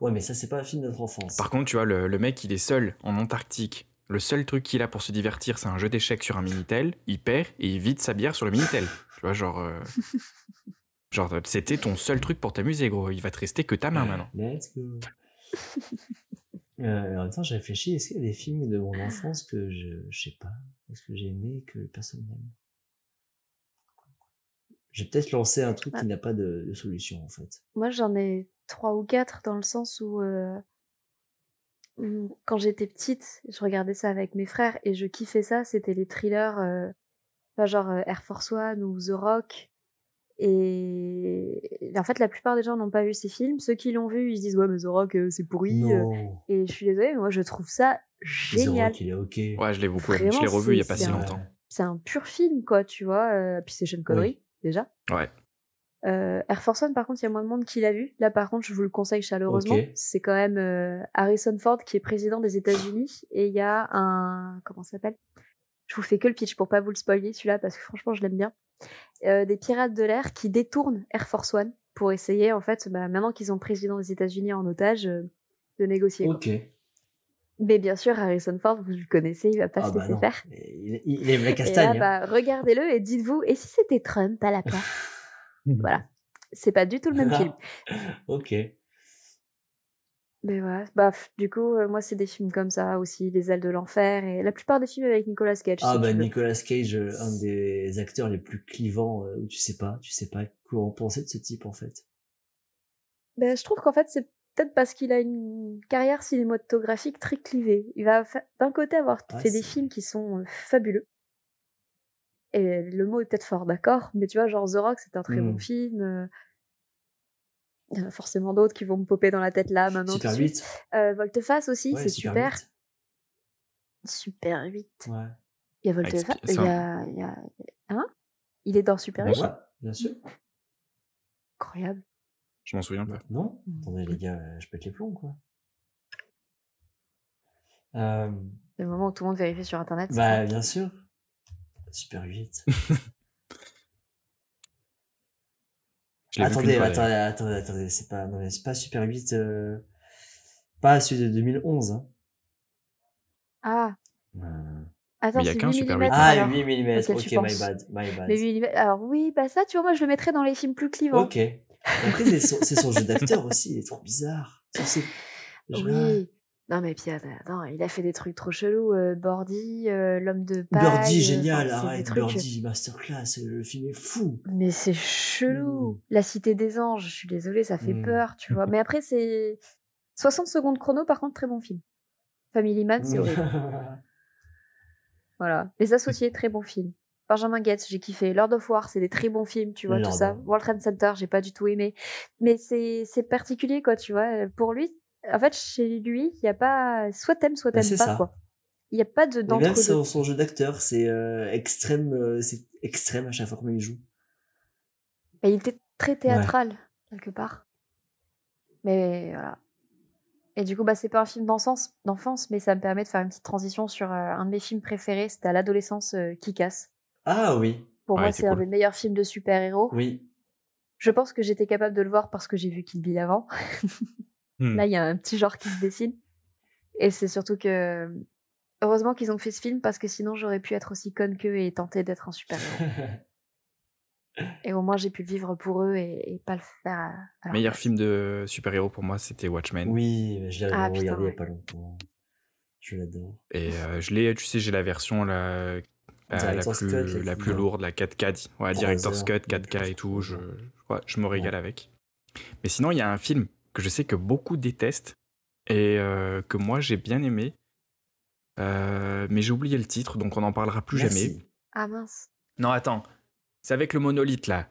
Ouais, mais ça, c'est pas un film de notre enfance. Par contre, tu vois, le, le mec, il est seul en Antarctique. Le seul truc qu'il a pour se divertir, c'est un jeu d'échecs sur un Minitel. Il perd et il vide sa bière sur le Minitel. tu vois, genre. euh, <laughs> Genre, c'était ton seul truc pour t'amuser, gros. Il va te rester que ta main maintenant. Let's go. Euh, en même temps, je réfléchis, est-ce qu'il y a des films de mon enfance que je, je sais pas, est-ce que j'ai aimé et que personne n'aime? J'ai peut-être lancé un truc qui Ouais. n'a pas de, de solution, en fait. Moi, j'en ai trois ou quatre dans le sens où, euh, où quand j'étais petite, je regardais ça avec mes frères et je kiffais ça. C'était les thrillers, euh, genre Air Force One ou The Rock. Et et en fait, la plupart des gens n'ont pas vu ces films. Ceux qui l'ont vu, ils se disent ouais, mais The Rock, euh, c'est pourri. euh. Non, Et je suis désolée, mais moi, je trouve ça The génial. Rock, il est ok. Ouais, je l'ai beaucoup aimé. Je Vraiment, l'ai revu il y a pas c'est si un- longtemps. C'est un pur film, quoi, tu vois. euh, puis c'est Sean Connery, déjà. Ouais. Euh, Air Force One, par contre, il y a moins de monde qui l'a vu. Là, par contre, je vous le conseille chaleureusement. Ok. C'est quand même euh, Harrison Ford qui est président des États-Unis et il y a un comment ça s'appelle? Je vous fais que le pitch pour pas vous le spoiler celui-là parce que franchement, je l'aime bien. Euh, des pirates de l'air qui détournent Air Force One pour essayer, en fait, bah, maintenant qu'ils ont le président des États-Unis en otage, euh, de négocier. quoi. Ok. Mais bien sûr, Harrison Ford, vous le connaissez, il va pas Ah se bah laisser faire. Il, il- aime la Et là, castagne. hein. bah, regardez-le et dites-vous, et si c'était Trump à la place? <laughs> Voilà. C'est pas du tout le même film. <laughs> ok. Mais bah, du coup, euh, moi, c'est des films comme ça aussi, Les ailes de l'enfer, et la plupart des films avec Nicolas Cage. Ah si bah. Nicolas Cage, euh, un des acteurs les plus clivants, euh, tu sais pas, tu sais pas quoi en penser de ce type en fait. Ben, je trouve qu'en fait, c'est peut-être parce qu'il a une carrière cinématographique très clivée. Il va d'un côté avoir Ah, fait des films qui sont euh, fabuleux. Et le mot est peut-être fort, d'accord, mais tu vois, genre The Rock, c'est un très bon Mm. film. Il y en a forcément d'autres qui vont me popper dans la tête là, maintenant. Super de suite. 8. Euh, Volte-face aussi, Ouais, c'est super. 8. Super 8. Ouais. Il y a Avec Volte-face. Il y a, il y a- Hein? Il est dans Super Bah 8 ouais, bien sûr. Incroyable. Je m'en souviens pas. Non? Mm. Attendez les gars, euh, je pète les plombs quoi. Euh, C'est le moment où tout le monde vérifie sur Internet. bah ça bien sûr. Super 8. <laughs> Je l'ai vu attendez, fois, attendez, attendez, attendez, c'est pas, non, pas Super 8, euh, pas celui de 2011. Hein. Ah, Euh, attends, Mais il y a c'est qu'un 8 Super mm, 8. Ah, alors. 8 mm, ok, tu my bad, my bad. Mais 8 mm, alors oui, bah ça, tu vois, moi je le mettrais dans les films plus clivants. Ok. Après, c'est son, c'est son jeu d'acteur aussi, il est trop bizarre. Oui. Non, mais puis attends, il a fait des trucs trop chelous. euh, Bordy, euh, l'homme de paille. Birdie, euh, génial, enfin, arrête, trucs- Birdie, masterclass, le film est fou. Mais c'est chelou. Mm. La cité des anges, je suis désolée, ça fait Mm. peur, tu vois. <laughs> Mais après, c'est 60 secondes chrono, par contre, très bon film. Family Man, c'est horrible. <laughs> Voilà. Les Associés, très bon film. Benjamin Gates, j'ai kiffé. Lord of War, c'est des très bons films, tu vois, tout ça. World Trade Center, j'ai pas du tout aimé. Mais c'est c'est particulier, quoi, tu vois. Pour lui, en fait, chez lui, il y a pas. Soit t'aimes, soit Bah, t'aimes pas, ça. quoi. Il y a pas de Et même son, son jeu d'acteur, c'est euh, extrême, euh, c'est extrême à chaque fois qu'il joue. Mais il était très théâtral, quelque part. Mais voilà. Et du coup, bah, c'est pas un film d'enfance, d'enfance, mais ça me permet de faire une petite transition sur euh, un de mes films préférés. C'était à l'adolescence, euh, Kick-Ass. Ah oui, Pour Ouais, moi, c'est c'est un cool. des meilleurs films de super-héros. oui. Je pense que j'étais capable de le voir parce que j'ai vu Kill Bill avant. <laughs> Hmm. Là, il y a un petit genre qui se dessine. Et c'est surtout que. Heureusement qu'ils ont fait ce film parce que sinon j'aurais pu être aussi conne qu'eux et tenter d'être un super-héros. <laughs> Et au moins j'ai pu le vivre pour eux et, et pas le faire à, à leur Meilleur film de super-héros pour moi, c'était Watchmen. oui, l'ai Ah, regardé putain, il y a ouais. pas longtemps. Je l'adore. Et euh, je l'ai, tu sais, j'ai la version la, plus, Cut, la plus lourde, la 4K. Ouais, Director's Cut, ouais, 4K et tout. Je, ouais, je me régale Ouais. avec. Mais sinon, il y a un film que je sais que beaucoup détestent et euh, que moi j'ai bien aimé. Euh, mais j'ai oublié le titre, donc on n'en parlera plus jamais. Ah mince. Non, attends. C'est avec le monolithe là.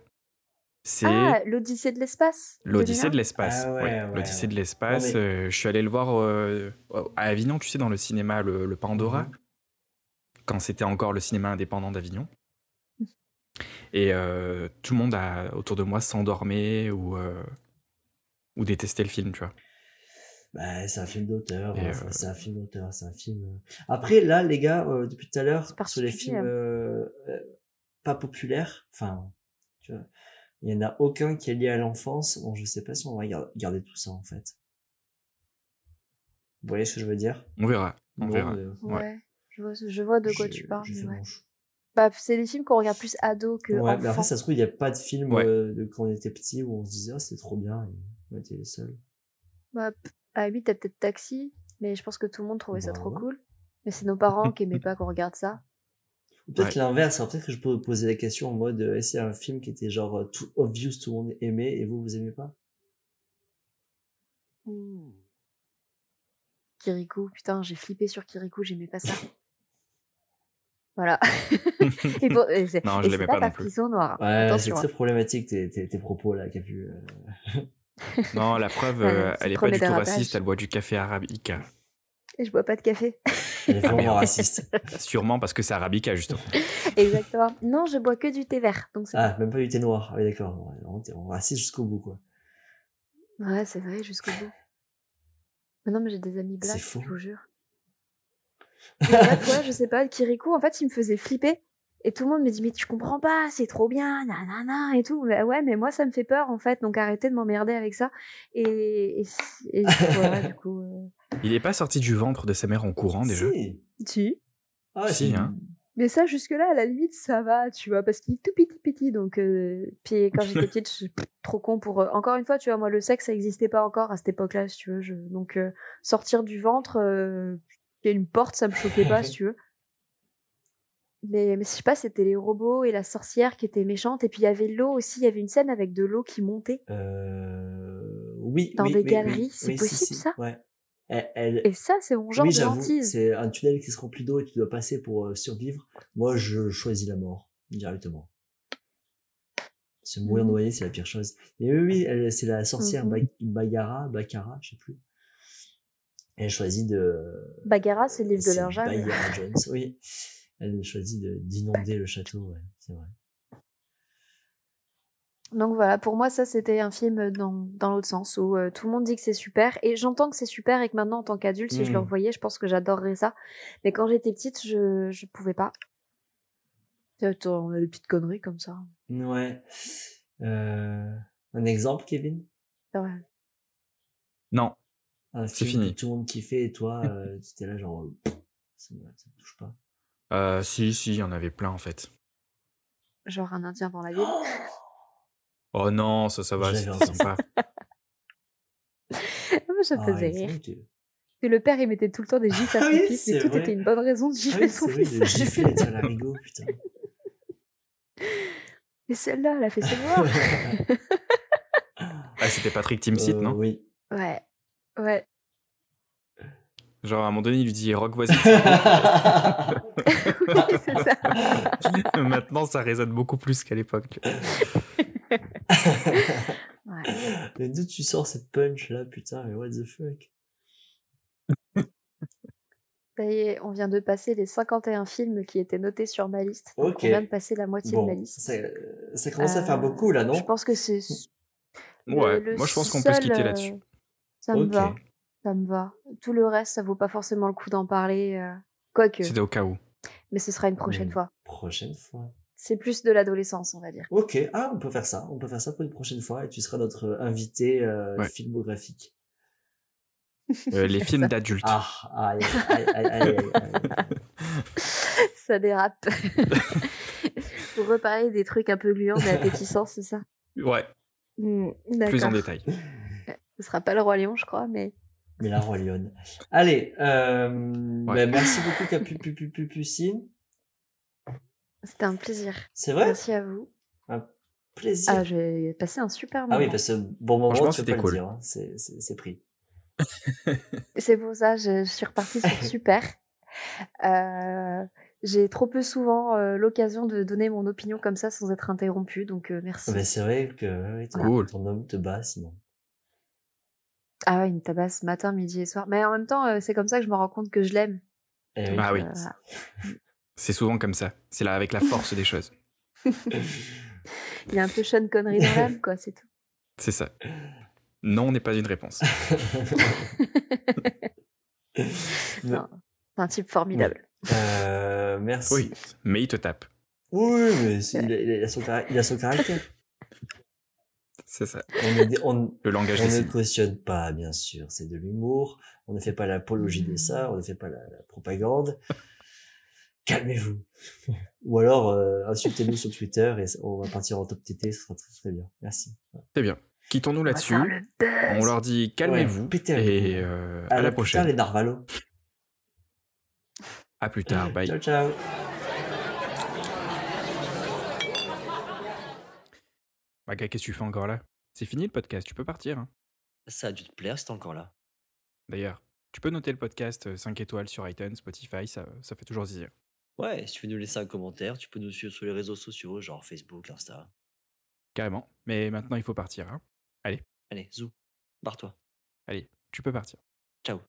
C'est Ah, l'Odyssée de l'espace. l'Odyssée de 2001. l'espace. Ah ouais, ouais, ouais, L'Odyssée ouais. de l'espace. Mais- euh, je suis allé le voir euh, à Avignon, tu sais, dans le cinéma, le, le Pandora, Mhm. quand c'était encore le cinéma indépendant d'Avignon. <laughs> Et euh, tout le monde a, autour de moi s'endormait ou, euh, ou détestait le film, tu vois. Bah, c'est un film d'auteur. Euh, C'est un film d'auteur. C'est un film. euh. Après, là, les gars, euh, depuis tout à l'heure, sur les films hein. euh, euh, pas populaires, enfin, tu vois, il y en a aucun qui est lié à l'enfance. Bon, je sais pas si on va gar- garder tout ça en fait. Vous voyez ce que je veux dire? On verra. On Bon, verra. Ouais. Ouais. Je, vois, je vois de quoi tu parles. ouais. Bah, c'est des films qu'on regarde plus ado que Ouais, mais après, ça se trouve, il n'y a pas de film euh, de quand on était petit où on se disait, ah, c'est trop bien, et on était les seuls. Bah, p- à lui, t'as peut-être Taxi, mais je pense que tout le monde trouvait ça Bah trop ouais. cool. Mais c'est nos parents qui aimaient pas qu'on regarde ça. Peut-être Ouais. l'inverse, hein, peut-être que je peux vous poser la question en mode, euh, est-ce qu'il y a un film qui était genre euh, tout obvious, tout le monde aimait, et vous, vous aimez pas? Kirikou, putain, j'ai flippé sur Kirikou, j'aimais pas ça. <laughs> voilà. <laughs> et pour- et Non, et je c'est l'aimais pas pas non plus. prison noire. Ouais, c'est Attention. très hein. problématique tes, tes, tes propos là, Capu. euh. <laughs> Non, la preuve, Ouais, euh, elle est premier pas du tout raciste, elle boit du café arabica. Et je bois pas de café. Elle est vraiment merde. raciste. <laughs> Sûrement parce que c'est arabica, justement. Exactement. Non, je bois que du thé vert. Donc Ah, même pas du thé noir. Ah oui, d'accord. Vraiment raciste jusqu'au bout, quoi. Ouais, c'est vrai, jusqu'au bout. Mais non, mais j'ai des amis blacks, faux. je vous jure. Mais ouais, je sais pas, Kirikou, en fait, il me faisait flipper. Et tout le monde me dit, mais tu comprends pas, c'est trop bien, nanana, et tout. Mais ouais, mais moi, ça me fait peur, en fait, donc arrêtez de m'emmerder avec ça. Et, et, et voilà, du coup. euh, Il est pas sorti du ventre de sa mère en courant déjà? Si. Si. Ah, Si, hein. Mais ça, jusque-là, à la limite, ça va, tu vois, parce qu'il est tout petit, petit. Donc, euh, puis quand j'étais petite, je suis <laughs> trop con pour. euh, Encore une fois, tu vois, moi, le sexe, ça n'existait pas encore à cette époque-là, si tu veux. Je... Donc, euh, sortir du ventre, euh, il y a une porte, ça me choquait pas, <laughs> si tu veux. Mais, mais je sais pas, c'était les robots et la sorcière qui étaient méchantes. Et puis, il y avait l'eau aussi, il y avait une scène avec de l'eau qui montait. Euh... Oui. Dans oui, des oui, galeries, oui, c'est si, possible, si, ça? Ouais. Elle, elle- Et ça, c'est mon genre de hantise. c'est un tunnel qui se remplit d'eau et tu dois passer pour euh, survivre. Moi, je choisis la mort, directement. Se mourir Mhm. noyé, c'est la pire chose. Mais oui, c'est la sorcière Mhm. Ba- Bagara, Bakara, je sais plus. Elle choisit de... Bagara, c'est le livre de leur. Bagara Jones, oui. Elle choisit de- d'inonder le château, ouais, c'est vrai. Donc voilà, pour moi, ça, c'était un film dans, dans l'autre sens, où euh, tout le monde dit que c'est super, et j'entends que c'est super, et que maintenant, en tant qu'adulte, si je le Mhm. revoyais, je pense que j'adorerais ça. Mais quand j'étais petite, je, je pouvais pas. Attends, on a des petites conneries comme ça. Ouais. Euh, un exemple, Kevin? Ouais. Non, C'est fini. tout le monde kiffait et toi, <laughs> euh, tu étais là genre, ça ça me touche pas. Euh, si, si, il y en avait plein en fait. Genre un indien dans la ville. <gasps> Oh non, ça, ça va, c'était sympa. <laughs> ça me Ah, faisait rire. Et le père, il mettait tout le temps des gifs à Ah son oui, fils, mais tout vrai. était une bonne raison de Ah gifler oui, son vrai, fils. le gifler les putain. <laughs> Et celle-là, elle a fait ses. <laughs> Ah, c'était Patrick Timsit, Euh, non? Oui. ouais. Ouais. Genre à un moment donné, il lui dit Rock, voici. <laughs> Oui, c'est ça. <laughs> Maintenant, ça résonne beaucoup plus qu'à l'époque. Ouais. Mais d'où tu sors cette punch là, putain, mais what the fuck? Ça y est, on vient de passer les 51 films qui étaient notés sur ma liste. Donc on vient de passer la moitié de ma liste. ça, ça commence à faire Euh, beaucoup là, non? Je pense que c'est. Ouais, le moi je pense qu'on peut se quitter euh, là-dessus. Ça me va. Ça me va. Tout le reste, ça vaut pas forcément le coup d'en parler. euh, Quoique. C'était au cas où. Mais ce sera une prochaine fois. Prochaine fois. C'est plus de l'adolescence, on va dire. Ok, ah, on peut faire ça. On peut faire ça pour une prochaine fois et tu seras notre invité euh, Ouais. filmographique. <laughs> Euh, les films d'adultes. Ah, aïe, aïe, aïe, aïe, aïe, aïe. <laughs> ça dérape. <laughs> Pour reparler des trucs un peu gluants mais appétissants, c'est ça? Ouais, Hmm, plus en détail. Ce sera pas le Roi Lion, je crois, mais. Mais la Roi Lyon. Allez, euh, Ouais. ben, merci beaucoup Capupupupucine. C'était un plaisir. C'est vrai? Merci à vous. Un plaisir. Ah, j'ai passé un super moment. Ah oui, parce que bon moment, c'était cool. hein. C'est- pris. <laughs> C'est pour ça, je, je suis repartie sur <laughs> super. Euh, j'ai trop peu souvent euh, l'occasion de donner mon opinion comme ça sans être interrompue, donc euh, merci. Mais c'est vrai que ouais, ton, Cool. ton homme te bat sinon. Ah ouais, il me tabasse matin, midi et soir. Mais en même temps, euh, c'est comme ça que je me rends compte que je l'aime. Eh oui. Ah oui, Euh, voilà. c'est souvent comme ça. C'est là avec la force des choses. <laughs> Il y a un peu Sean Connery dans l'âme, quoi, c'est tout. <laughs> C'est ça. Non n'est pas une réponse. <laughs> Non, c'est un type formidable. Euh, merci. Oui, mais il te tape. Oui, mais il, a, il a son, il a son caractère. C'est ça. On, est- on- Le langage on ne cautionne pas, bien sûr. C'est de l'humour. On ne fait pas l'apologie de ça. On ne fait pas la, la propagande. <laughs> Calmez-vous. <laughs> Ou alors, euh, insultez-nous sur Twitter et on va partir en top TT. Ce sera très, très bien. Merci. Très bien. Quittons-nous là-dessus. On leur dit calmez-vous Ouais, et euh, À à la plus tard, prochaine. les Narvalo. À plus tard. Bye. Ciao, ciao. Qu'est-ce que tu fais encore là? C'est fini le podcast, tu peux partir. hein. Ça a dû te plaire, c'est encore là. D'ailleurs, tu peux noter le podcast euh, 5 étoiles sur iTunes, Spotify, ça, ça fait toujours zizir. Ouais, si tu veux nous laisser un commentaire, tu peux nous suivre sur les réseaux sociaux, genre Facebook, Insta. Carrément. Mais maintenant, il faut partir. hein. Allez, zou, barre-toi. Allez, tu peux partir. Ciao.